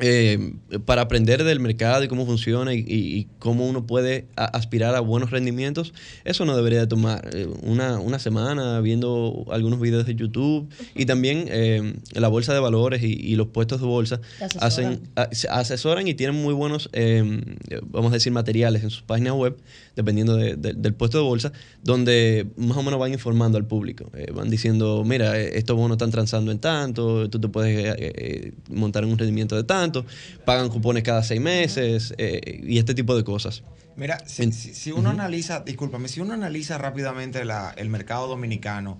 eh, para aprender del mercado y cómo funciona y, cómo uno puede a- aspirar a buenos rendimientos, eso no debería de tomar eh, una, una semana viendo algunos videos de YouTube y también eh, la bolsa de valores y, y los puestos de bolsa asesoran. hacen a- asesoran y tienen muy buenos, eh, vamos a decir, materiales en sus páginas web, dependiendo de- de- del puesto de bolsa, donde más o menos van informando al público. Eh, van diciendo, mira, eh, estos bonos están transando en tanto, tú te puedes eh, montar en un rendimiento de tanto, pagan cupones cada seis meses eh, y este tipo de cosas. Mira, si, si- si uno analiza, discúlpame, si uno analiza rápidamente la- el mercado dominicano,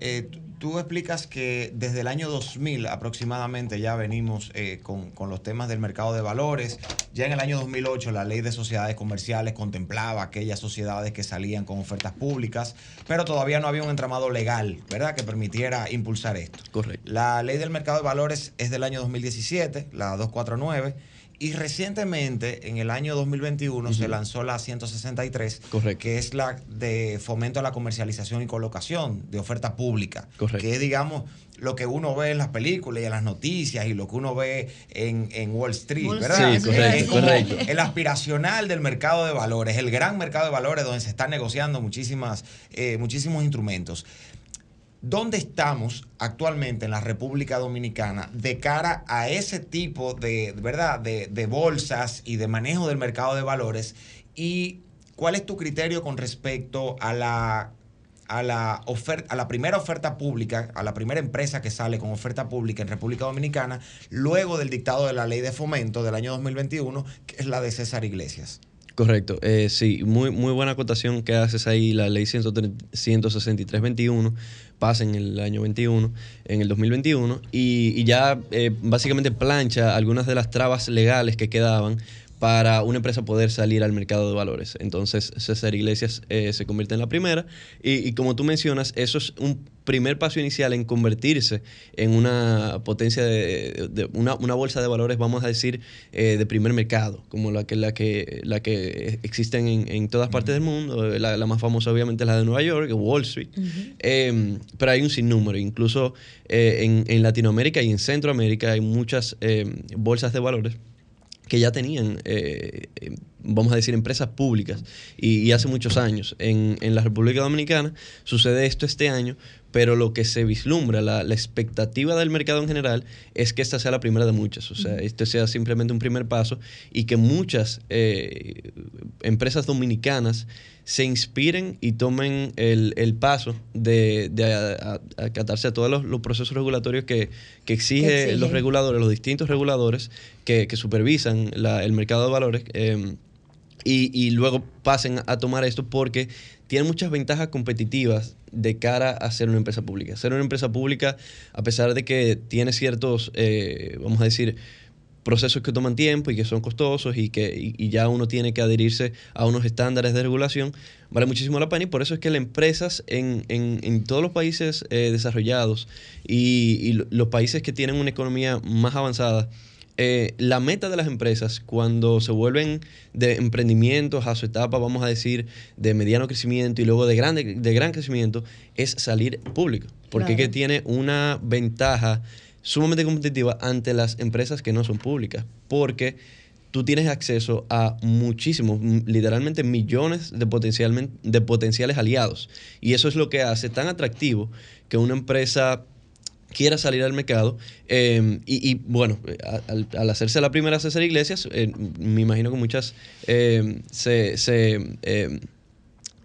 eh, tú- explicas que desde el año 2000 aproximadamente ya venimos eh, con, con los temas del mercado de valores. Ya en el año 2008 la ley de sociedades comerciales contemplaba aquellas sociedades que salían con ofertas públicas, pero todavía no había un entramado legal, ¿verdad?, que permitiera impulsar esto. Correcto. La ley del mercado de valores es del año 2017, la 249. Y recientemente, en el año 2021, se lanzó la 163, que es la de fomento a la comercialización y colocación de oferta pública, Correcto. que es, digamos, lo que uno ve en las películas y en las noticias y lo que uno ve en, en Wall Street, Wall ¿verdad? Sí, correcto, Es como correcto. El aspiracional del mercado de valores, el gran mercado de valores donde se están negociando muchísimas, eh, muchísimos instrumentos. ¿Dónde estamos actualmente en la República Dominicana de cara a ese tipo de, ¿verdad? De, bolsas y de manejo del mercado de valores? ¿Y cuál es tu criterio con respecto a la, a la, oferta, a la primera oferta pública, a la primera empresa que sale con oferta pública en República Dominicana, luego del dictado de la ley de fomento del año 2021, que es la de César Iglesias? Correcto, eh, sí, muy, muy buena acotación que haces ahí, la ley 163-21 pasa en el año 21, en el 2021, y, y ya eh, básicamente plancha algunas de las trabas legales que quedaban para una empresa poder salir al mercado de valores. Entonces César Iglesias eh, se convierte en la primera y, y como tú mencionas, eso es un primer paso inicial en convertirse en una potencia de, de una, una bolsa de valores, vamos a decir, eh, de primer mercado, como la que, la que, la que existen en, en todas partes del mundo. La, la más famosa obviamente es la de Nueva York, Wall Street. Eh, pero hay un sinnúmero, incluso eh, en, en Latinoamérica y en Centroamérica hay muchas eh, bolsas de valores que ya tenían, eh, vamos a decir, empresas públicas y, y hace muchos años. En, en la República Dominicana sucede esto este año pero lo que se vislumbra, la, la expectativa del mercado en general, es que esta sea la primera de muchas. O sea, este sea simplemente un primer paso y que muchas eh, empresas dominicanas se inspiren y tomen el, el paso de, de a- a- acatarse a todos los, los procesos regulatorios que, que exige los reguladores, los distintos reguladores que, que supervisan la- el mercado de valores. eh, y, y luego pasen a tomar esto porque tiene muchas ventajas competitivas de cara a ser una empresa pública. Ser una empresa pública, a pesar de que tiene ciertos, eh, vamos a decir, procesos que toman tiempo y que son costosos y que y, ya uno tiene que adherirse a unos estándares de regulación, vale muchísimo la pena y por eso es que las empresas en, en- en todos los países eh, desarrollados y, y lo- los países que tienen una economía más avanzada, eh, la meta de las empresas cuando se vuelven de emprendimientos a su etapa, vamos a decir, de mediano crecimiento y luego de, grande, de gran crecimiento, es salir público. Porque Claro. que tiene una ventaja sumamente competitiva ante las empresas que no son públicas. Porque tú tienes acceso a muchísimos, literalmente millones de, potencialmente, de potenciales aliados. Y eso es lo que hace tan atractivo que una empresa quiera salir al mercado. eh, y, y, bueno, al, hacerse la primera César Iglesias, eh, me imagino que muchas eh, se, eh,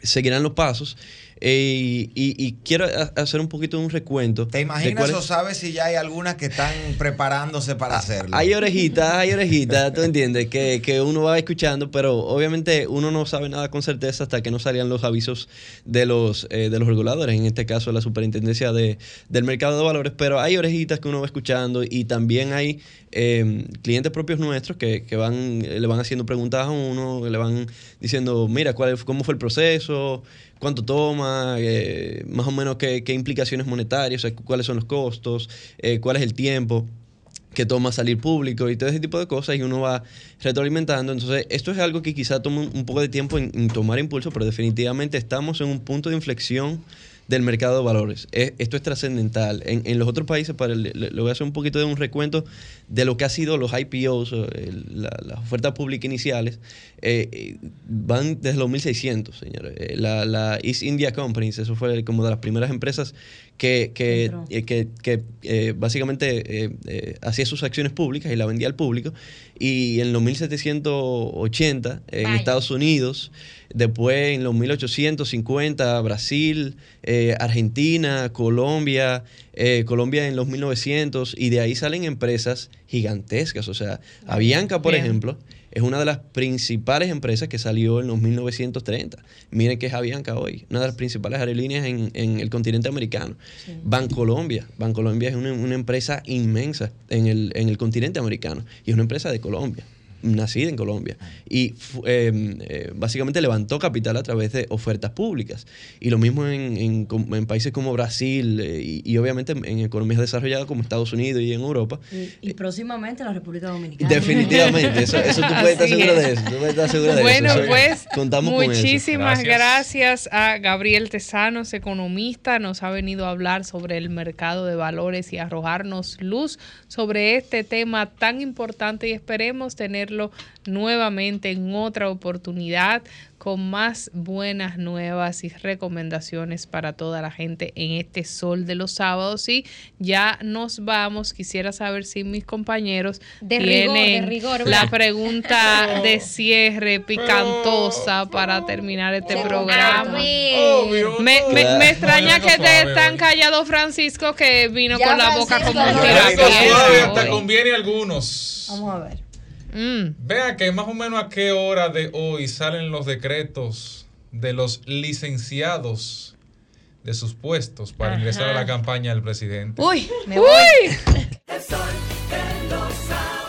seguirán los pasos. Eh, y, y- quiero hacer un poquito de un recuento. ¿Te imaginas o sabes si ya hay algunas que están preparándose para hacerlo? Hay orejitas, hay orejitas, tú entiendes, que, que uno va escuchando, pero obviamente uno no sabe nada con certeza hasta que no salgan los avisos de los, eh, de los reguladores, en este caso la superintendencia de, del mercado de valores, pero hay orejitas que uno va escuchando y también hay eh, clientes propios nuestros que, que van, le van haciendo preguntas a uno, le van diciendo, mira, ¿cuál, ¿cómo fue el proceso? Cuánto toma, eh, más o menos qué, qué implicaciones monetarias, o cuáles son los costos, eh, cuál es el tiempo que toma salir público y todo ese tipo de cosas y uno va retroalimentando. Entonces, esto es algo que quizá toma un, poco de tiempo en, tomar impulso, pero definitivamente estamos en un punto de inflexión del mercado de valores. Es- esto es trascendental. En, los otros países, para el- le voy a hacer un poquito de un recuento de lo que ha sido los IPOs, el- la- las ofertas públicas iniciales, eh, eh, van desde los 1600, señores. Eh, la, la East India Company, eso fue como de las primeras empresas que, que, eh, que, que, eh, básicamente eh, eh, hacía sus acciones públicas y la vendía al público. Y en los 1780 en. Estados Unidos, después en los 1850 Brasil, eh, Argentina, Colombia, eh, Colombia en los 1900 y de ahí salen empresas gigantescas. O sea, Avianca, por Bien. ejemplo, es una de las principales empresas que salió en los 1930. Miren que es Avianca hoy, una de las principales aerolíneas en, en el continente americano. Bancolombia. Bancolombia es una, una empresa inmensa en el, en el continente americano y es una empresa de Colombia nacida en Colombia y fu- eh, eh, básicamente levantó capital a través de ofertas públicas y lo mismo en, en en países como Brasil eh, y, y obviamente en, economías desarrolladas como Estados Unidos y en Europa Y, y próximamente la República Dominicana. Definitivamente, eso, eso tú puedes estar seguro es. de eso. Tú puedes estar seguro de Bueno, eso. Pues contamos con eso. muchísimas gracias. a Gabriel Tesanos, economista. Nos ha venido a hablar sobre el mercado de valores y arrojarnos luz sobre este tema tan importante y esperemos nuevamente en otra oportunidad con más buenas nuevas y recomendaciones para toda la gente en este sol de los sábados. Y ya nos vamos. Quisiera saber si mis compañeros De rigor, de tienen rigor, la pregunta de cierre picantosa para terminar este programa. Obvio, Me, me- extraña que te tan callado Francisco que vino Ya con la boca como un conviene a algunos. Vamos a ver. Mm. Vean que más o menos a qué hora de hoy salen los decretos de los licenciados de sus puestos para Ajá. ingresar a la campaña del presidente. Uy, me voy. El sol de los sábados.